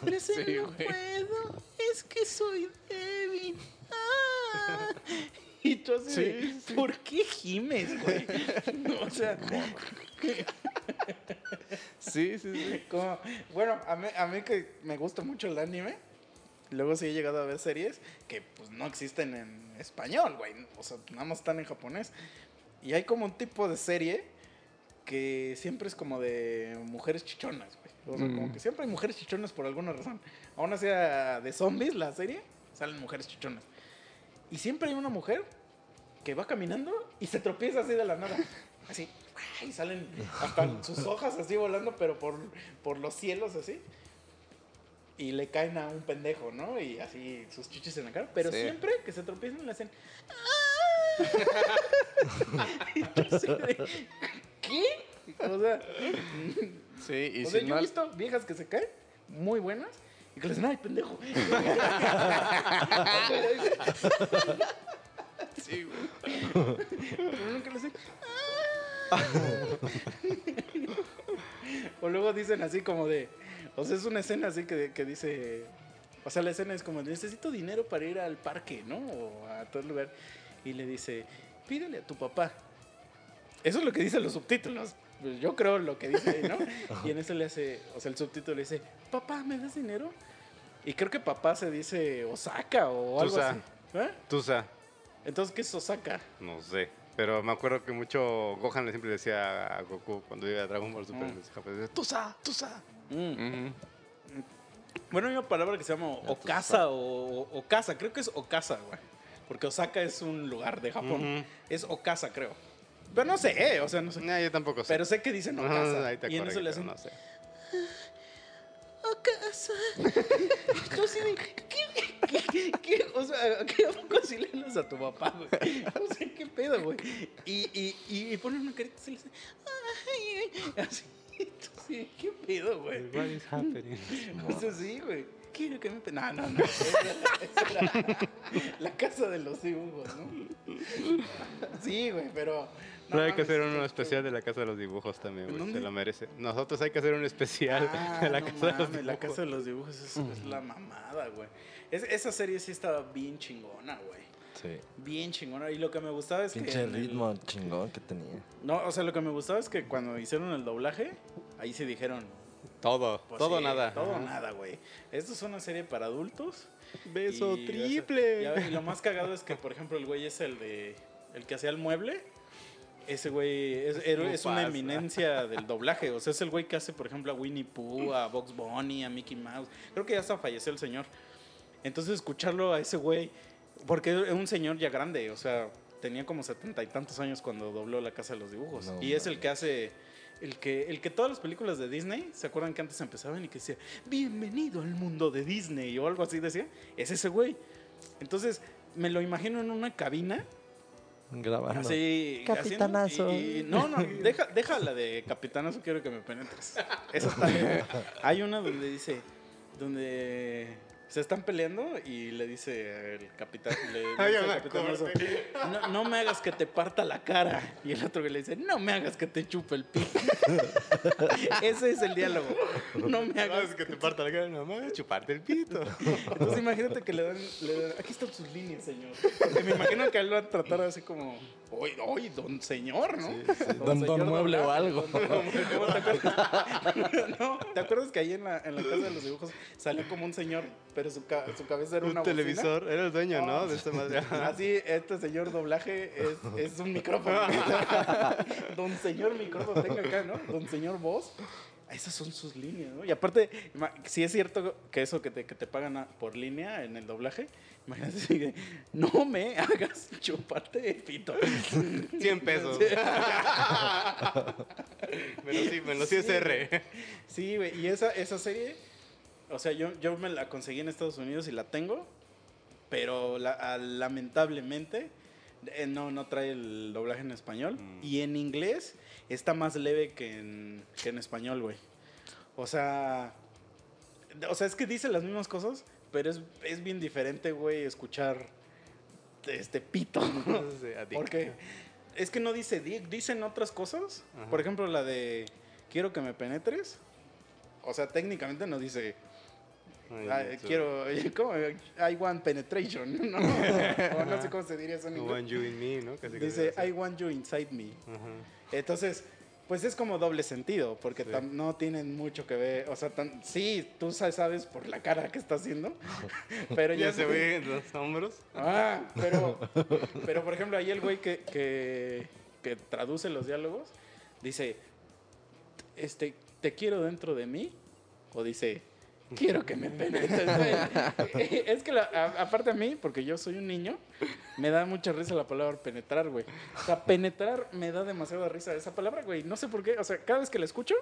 pero ese Sí, no güey. puedo. Es que soy débil. Ah". Y tú así, de, ¿por qué gimes, güey? o sea, Sí, sí, sí. como, bueno, a mí, a mí que me gusta mucho el anime, Luego sí he llegado a ver series que pues no existen en español, güey. O sea, nada más están en japonés. Y hay como un tipo de serie que siempre es como de mujeres chichonas, güey. O sea, como Mm. que siempre hay mujeres chichonas por alguna razón. Aún sea de zombies la serie, salen mujeres chichonas. Y siempre hay una mujer que va caminando y se tropieza así de la nada. Así. Y salen hasta sus hojas así volando, pero por, por los cielos así. Y le caen a un pendejo, ¿no? Y así sus chichis en la cara. Pero Sí. siempre que se tropiezan le hacen... De, ¿Qué? O sea, Sí, y o si sea, yo he visto viejas que se caen, muy buenas, y que le dicen, ay, pendejo. sí, güey. Pero nunca le dicen, o luego dicen así como de, o sea, es una escena así que, que dice, o sea, la escena es como, necesito dinero para ir al parque, ¿no? O a todo lugar. Y le dice, pídele a tu papá. Eso es lo que dicen los subtítulos. Pues yo creo lo que dice ahí, ¿no? Y en eso le hace, o sea, el subtítulo le dice, papá, ¿me das dinero? Y creo que papá se dice Osaka o algo Tusa. así. ¿Eh? Tusa, Entonces, ¿qué es Osaka? no sé. Pero me acuerdo que mucho Gohan le siempre decía a Goku cuando iba a Dragon Ball Super Mm. Tusa, Tusa. Ujú. Bueno, hay una palabra que se llama Okasa o Okasa. Creo que es Okasa, güey. Porque Osaka es un lugar de Japón. Es Okasa, creo. Pero no sé, eh, o sea, no sé. No, yo tampoco sé. Pero sé que dicen ahí te y en eso le hacen no sé. Okasa. Tú sí de, ¿qué, qué, qué? O sea, ¿a ¿qué a poco así le hablas a tu papá, güey? O sea, ¿qué pedo, güey? Y, y, y, y ponen una carita y le dicen, ay, ay, así. Sí, ¿qué pedo, güey? What is happening? O sea, sí, güey. Quiero que me... No, no, no. Esa era, esa era la casa de los dibujos, ¿no? Sí, güey, pero... no No, hay que hacer uno especial de la Casa de los Dibujos también, güey. Se lo merece. Nosotros hay que hacer un especial Ah, de la no Casa de los mames, Dibujos. La casa de los dibujos es, es la mamada, güey. Es- esa serie sí estaba bien chingona, güey. Sí. Bien chingona. Y lo que me gustaba es que. Pinche en el- ritmo chingón que tenía. No, o sea, lo que me gustaba es que cuando hicieron el doblaje, ahí sí dijeron. Todo, pues todo sí, nada. Todo Ajá. nada, güey. Esto es una serie para adultos. Beso y- triple. Y, y lo más cagado es que, por ejemplo, el güey es el de. El que hacía el mueble. Ese güey es, una eminencia del doblaje. O sea, es el güey que hace, por ejemplo, a Winnie Pooh, a Box Bunny, a Mickey Mouse. Creo que ya hasta falleció el señor. Entonces, escucharlo a ese güey, porque es un señor ya grande, o sea, tenía como setenta y tantos años cuando dobló La Casa de los Dibujos. No y es el que hace. El que, el que todas las películas de Disney, ¿se acuerdan que antes empezaban y que decía, bienvenido al mundo de Disney o algo así decía? Es ese güey. Entonces, me lo imagino en una cabina Grabando. Así, Capitanazo. haciendo- y- y- no, no, deja, deja la de capitanazo, quiero que me penetres. Esa está bien. Hay una donde dice, donde se están peleando y le dice el capitán, le dice Ay, me no, no me hagas que te parta la cara. Y el otro que le dice, no me hagas que te chupe el pito. Ese es el diálogo. No me hagas que te parta la cara, no mames, chuparte el pito. entonces imagínate que le dan, le dan- aquí están sus líneas, señor. Porque me imagino que a él lo van a tratar así como, oye, oye, don señor, ¿no? Don- don señor mueble o algo. don- don mueble. ¿Te acuerdas? no, ¿te acuerdas que ahí en la, en la casa de los dibujos salió como un señor, pero su, ca- su cabeza era una Un bocina? televisor, era el dueño, ¿no? Ah. De esta madre. Así, este señor doblaje es, es un micrófono. don señor micrófono, tenga acá, ¿no? Don señor voz. Esas son sus líneas, ¿no? Y aparte, si es cierto que eso que te, que te pagan a- por línea en el doblaje, imagínate de, no me hagas chuparte el pito. 100 pesos. Menos sí, menos sí es Sí, R. Sí, güey, y esa, esa serie, o sea, yo, yo me la conseguí en Estados Unidos y la tengo, pero la- a- lamentablemente eh, no, no trae el doblaje en español. Mm. Y en inglés está más leve que en, que en español, güey. O sea, o sea, es que dice las mismas cosas, pero es, es bien diferente, güey, escuchar este pito. Porque es que no dice dick, dicen otras cosas. Ajá. Por ejemplo, la de quiero que me penetres. O sea, técnicamente no dice ah, quiero, ¿cómo? I want penetration. No, o no sé cómo se diría eso en inglés. want you in me, ¿no? Casi, Dice. I want you inside me. Ajá. Entonces, Pues es como doble sentido, porque tam- no tienen mucho que ver. O sea, tan- sí, tú sa- sabes por la cara que está haciendo, pero ya, Ya se ve en los hombros. Ah, pero, pero por ejemplo, ahí el güey que, que, que traduce los diálogos dice, este, ¿te quiero dentro de mí? O dice, quiero que me penetres, güey. Es que la- a- aparte a mí, porque yo soy un niño, me da mucha risa la palabra penetrar, güey. O sea, penetrar me da demasiada risa esa palabra, güey. No sé por qué, o sea, cada vez que la escucho,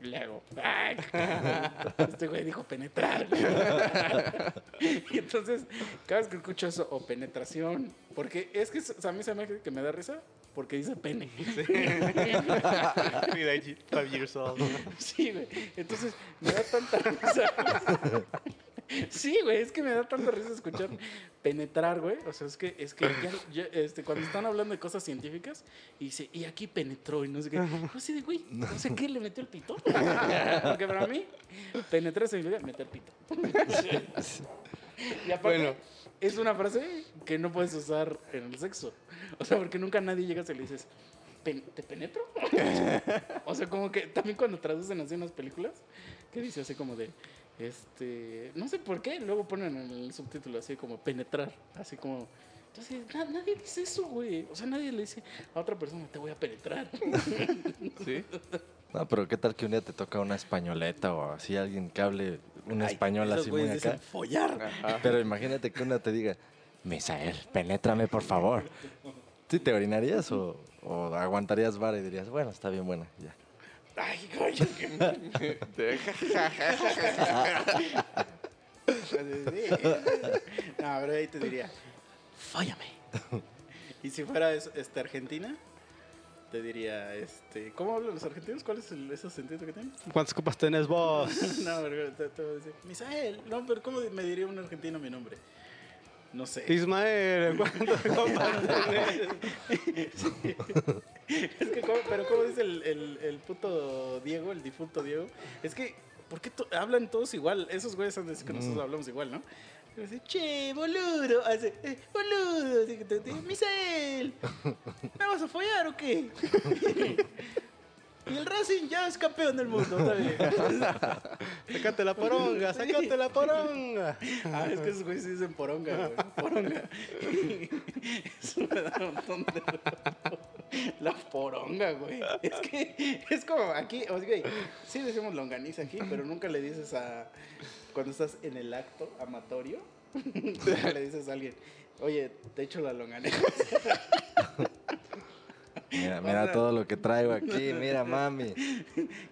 le hago, "Ay, este güey dijo penetrar. y entonces, cada vez que escucho eso, o penetración, porque es que o sea, a mí se me hace que me da risa porque dice pene. Five years old. Sí, güey. Entonces, me da tanta risa. Sí, güey, es que me da tanta risa escuchar penetrar, güey. O sea, es que, es que ya, ya, este, cuando están hablando de cosas científicas, y dice, y aquí penetró, y no sé qué. No sé, güey, no sé qué le metió el pito. Porque para mí, penetrar significa meter pito. Y aparte, Bueno. Es una frase que no puedes usar en el sexo. O sea, porque nunca nadie llega y le dices, "Pen- ¿te penetro? o sea, como que también cuando traducen así unas películas, que dice así como de, este, no sé por qué, luego ponen en el subtítulo así como penetrar, así como... Entonces, na- nadie dice eso, güey. O sea, nadie le dice a otra persona, te voy a penetrar. ¿Sí? No, pero qué tal que un día te toca una españoleta o así alguien que hable un español así muy acá. dicen follar. Ajá. Pero imagínate que una te diga, Misael, penétrame por favor. ¿Sí te orinarías o, o aguantarías vara y dirías, bueno, está bien buena, ya? Ay, güey. No, pero ahí te diría, fóllame. Y si fuera es- este, Argentina, te diría, este, ¿cómo hablan los argentinos? ¿Cuál es el, ese sentido que tienen? ¿Cuántas copas tenés vos? No, pero te, te voy a decir, Misael. No, pero ¿cómo me diría un argentino mi nombre? No sé. Ismael, ¿cuántas copas tenés? Es que, ¿cómo- pero ¿cómo dice el, el, el puto Diego, el difunto Diego? Es que, ¿por qué to- hablan todos igual? Esos güeyes han de decir que nosotros hablamos igual, ¿no? Dice, che, boludo. Hace, eh, boludo. Así que te dice, Misael, ¿me vas a follar o qué? y el Racing ya es campeón del mundo. Sacate la poronga, sacate la poronga. Ah, es que esos güeyes sí dicen poronga, güey. Poronga. Eso me da un montón de... La poronga, güey. Es que es como aquí, o sea, güey, sí decimos longaniza aquí, pero nunca le dices a... Cuando estás en el acto amatorio, nunca le dices a alguien, oye, te echo la longaniza. Mira, O mira sea- todo lo que traigo aquí, mira mami.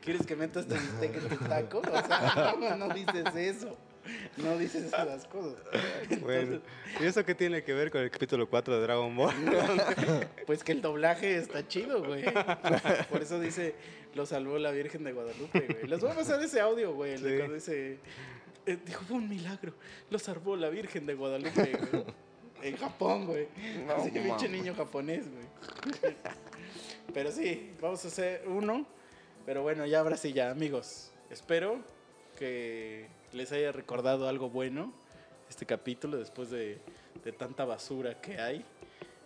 ¿Quieres que metas tu bistec en tu taco? O sea, no dices eso. No dices esas cosas. Bueno, ¿y eso qué tiene que ver con el capítulo 4 de Dragon Ball? Pues que el doblaje está chido, güey. Por eso dice, lo salvó la Virgen de Guadalupe, güey. Les voy a pasar ese audio, güey. el de Sí. cuando dice, eh, dijo, fue un milagro. Lo salvó la Virgen de Guadalupe, güey. En Japón, güey. No Así que pinche niño japonés, güey. Pero sí, vamos a hacer uno. Pero bueno, ya ahora sí, ya, amigos. Espero que les haya recordado algo bueno este capítulo después de, tanta basura que hay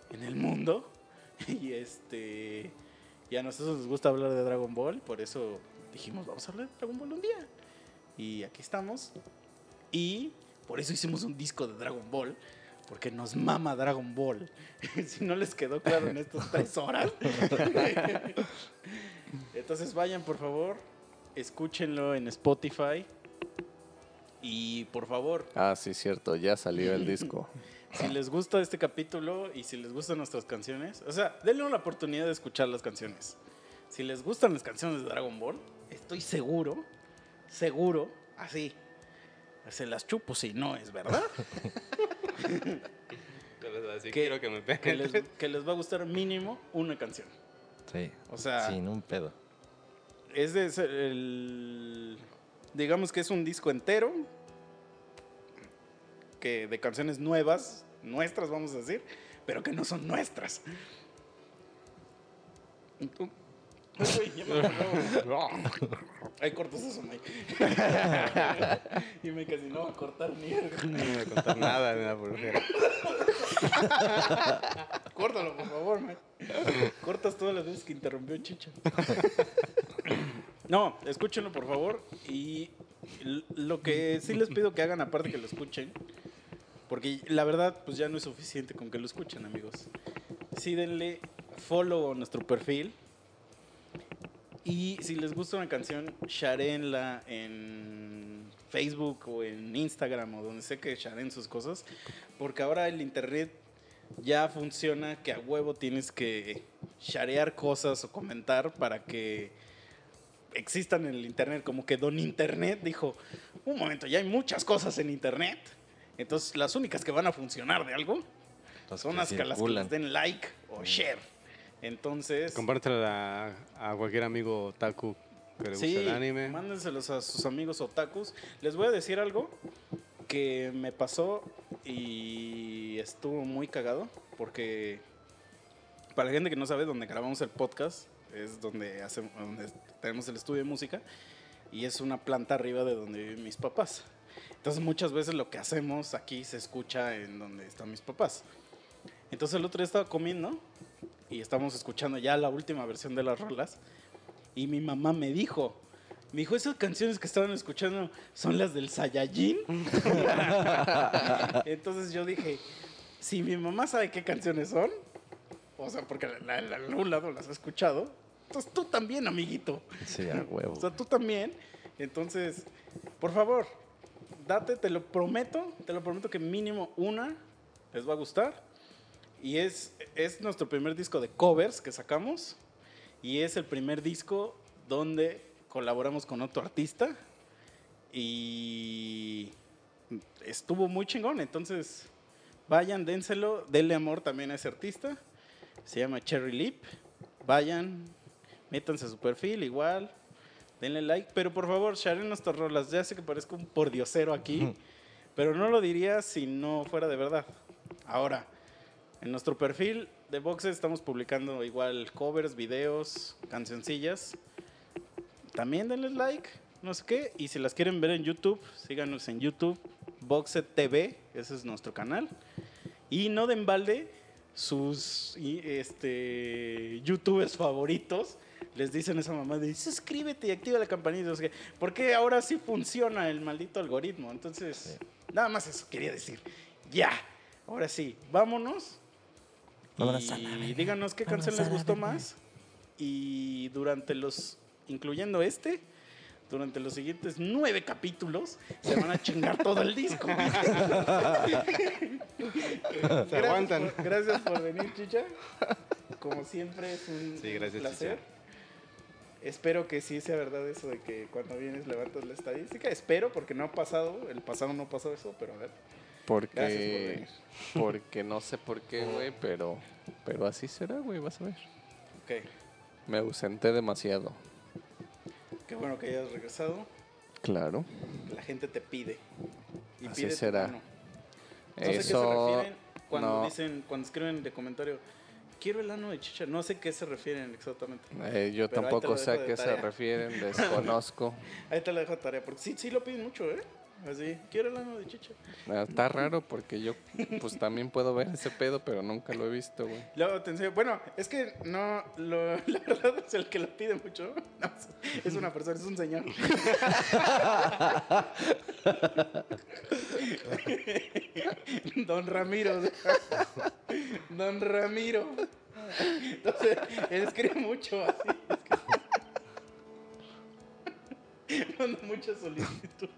en el mundo. Y este. Y a nosotros nos gusta hablar de Dragon Ball, por eso dijimos, vamos a hablar de Dragon Ball un día. Y aquí estamos. Y por eso hicimos un disco de Dragon Ball, porque nos mama Dragon Ball. si no les quedó claro en estas tres horas. Entonces vayan, por favor, escúchenlo en Spotify. Y por favor, Ah, sí, cierto, ya salió el disco. si les gusta este capítulo y si les gustan nuestras canciones, o sea, denle una oportunidad de escuchar las canciones. Si les gustan las canciones de Dragon Ball, estoy seguro, seguro, así, se las chupo si no es verdad, Así Que- quiero que me que les, que les va a gustar mínimo una canción. Sí, O sea, sin un pedo. es de ser el, digamos que es un disco entero, que de canciones nuevas, nuestras vamos a decir, pero que no son nuestras. Ay, cortas eso, Mike. y me casi no va a cortar mierda. No me voy a contar nada, me da por Córtalo, por favor, man. Cortas todas las veces que interrumpió Chicha. No, escúchenlo, por favor. Y lo que sí les pido que hagan, aparte que lo escuchen, porque la verdad, pues ya no es suficiente con que lo escuchen, amigos. Sí, denle follow a nuestro perfil. Y si les gusta una canción, sharenla en Facebook o en Instagram o donde sea que sharen sus cosas. Porque ahora el internet ya funciona que a huevo tienes que sharear cosas o comentar para que existan en el internet. Como que Don Internet dijo, un momento, ya hay muchas cosas en internet. Entonces las únicas que van a funcionar de algo Las son que las que, las que circulan. les den like o share. Entonces... Compártela a, a cualquier amigo otaku que le guste Sí, el anime. mándenselos a sus amigos otakus. Les voy a decir algo que me pasó y estuvo muy cagado porque para la gente que no sabe, donde grabamos el podcast es donde, hacemos, donde tenemos el estudio de música y es una planta arriba de donde viven mis papás. Entonces muchas veces lo que hacemos aquí se escucha en donde están mis papás. Entonces el otro día estaba comiendo y estábamos escuchando ya la última versión de las rolas y mi mamá me dijo, me dijo, esas canciones que estaban escuchando son las del Saiyajin. Entonces yo dije, si mi mamá sabe qué canciones son, o sea, porque la, la, lado las ha escuchado, entonces tú también, amiguito. Sí, a huevo. O sea, tú también. Entonces, por favor, date, te lo prometo, te lo prometo que mínimo una les va a gustar. Y es, es nuestro primer disco de covers que sacamos. Y es el primer disco donde colaboramos con otro artista. Y estuvo muy chingón. Entonces, vayan, dénselo, denle amor también a ese artista. Se llama Cherry Lip. Vayan, métanse a su perfil igual. Denle like, pero por favor, sharen nuestras rolas. Ya sé que parezco un pordiosero aquí, pero no lo diría si no fuera de verdad. Ahora, en nuestro perfil de Boxes estamos publicando igual covers, videos, cancioncillas. También denles like, no sé qué. Y si las quieren ver en YouTube, síganos en YouTube, Boxet TV, ese es nuestro canal. Y no den balde sus este, youtubers favoritos. Les dicen a esa mamá de suscríbete y activa la campanita. Porque ahora sí funciona el maldito algoritmo. Entonces, nada más eso quería decir. Ya, ahora sí, vámonos. Vámonos y díganos qué Vámonos canción les gustó más. Y durante los, incluyendo este, durante los siguientes nueve capítulos, se van a chingar todo el disco. Gracias aguantan. por- gracias por venir, Chicha. Como siempre, es un Sí, gracias, placer. Chicha. Espero que sí sea verdad eso de que cuando vienes levantas la estadística. Espero, porque no ha pasado, el pasado no pasó eso, pero a ver. Gracias por Porque, venir. porque no sé por qué, güey, pero, pero así será, güey, vas a ver. Ok, Me ausenté demasiado. qué bueno que hayas regresado. Claro. La gente te pide. Y Así pide tu será. mano. No sé qué se Eso refieren cuando no. dicen, cuando escriben de comentario, quiero el ano de chicha. No sé qué se refieren exactamente. eh, yo tampoco lo sé a qué se refieren, desconozco. Ahí te la dejo de tarea, porque sí, sí lo piden mucho, ¿eh? Así, quiero el ano de chicha. Ah, Está raro porque yo pues también puedo ver ese pedo, pero nunca lo he visto, güey. Luego te enseño. Bueno, es que no, lo- la verdad es el que lo pide mucho. No, es una persona, es un señor. Don Ramiro. Don Ramiro. Entonces, él escribe mucho así. escribe- Manda mucha solicitud.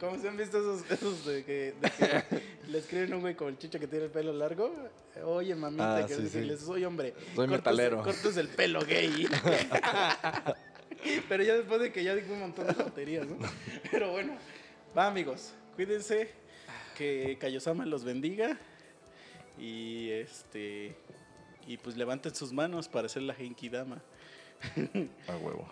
¿Cómo se han visto esos, esos de, que, de que le escriben un güey con el chicho que tiene el pelo largo? Oye, mamita, Ah, que sí, dice, sí. les soy hombre. Soy cortes- metalero. Cortes el pelo gay. Pero ya después de que ya dijo un montón de baterías, ¿no? Pero bueno, va amigos, cuídense, que Kaiosama los bendiga y este y pues levanten sus manos para hacer la Genki Dama. A huevo.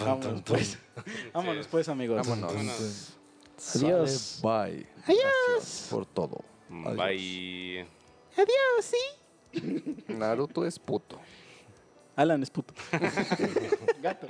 Vámonos pues. Vámonos pues amigos. Vámonos. Adiós. Sale, Bye. Gracias por todo. Adiós. Bye. Adiós, sí. Naruto es puto. Alan es puto. Gato.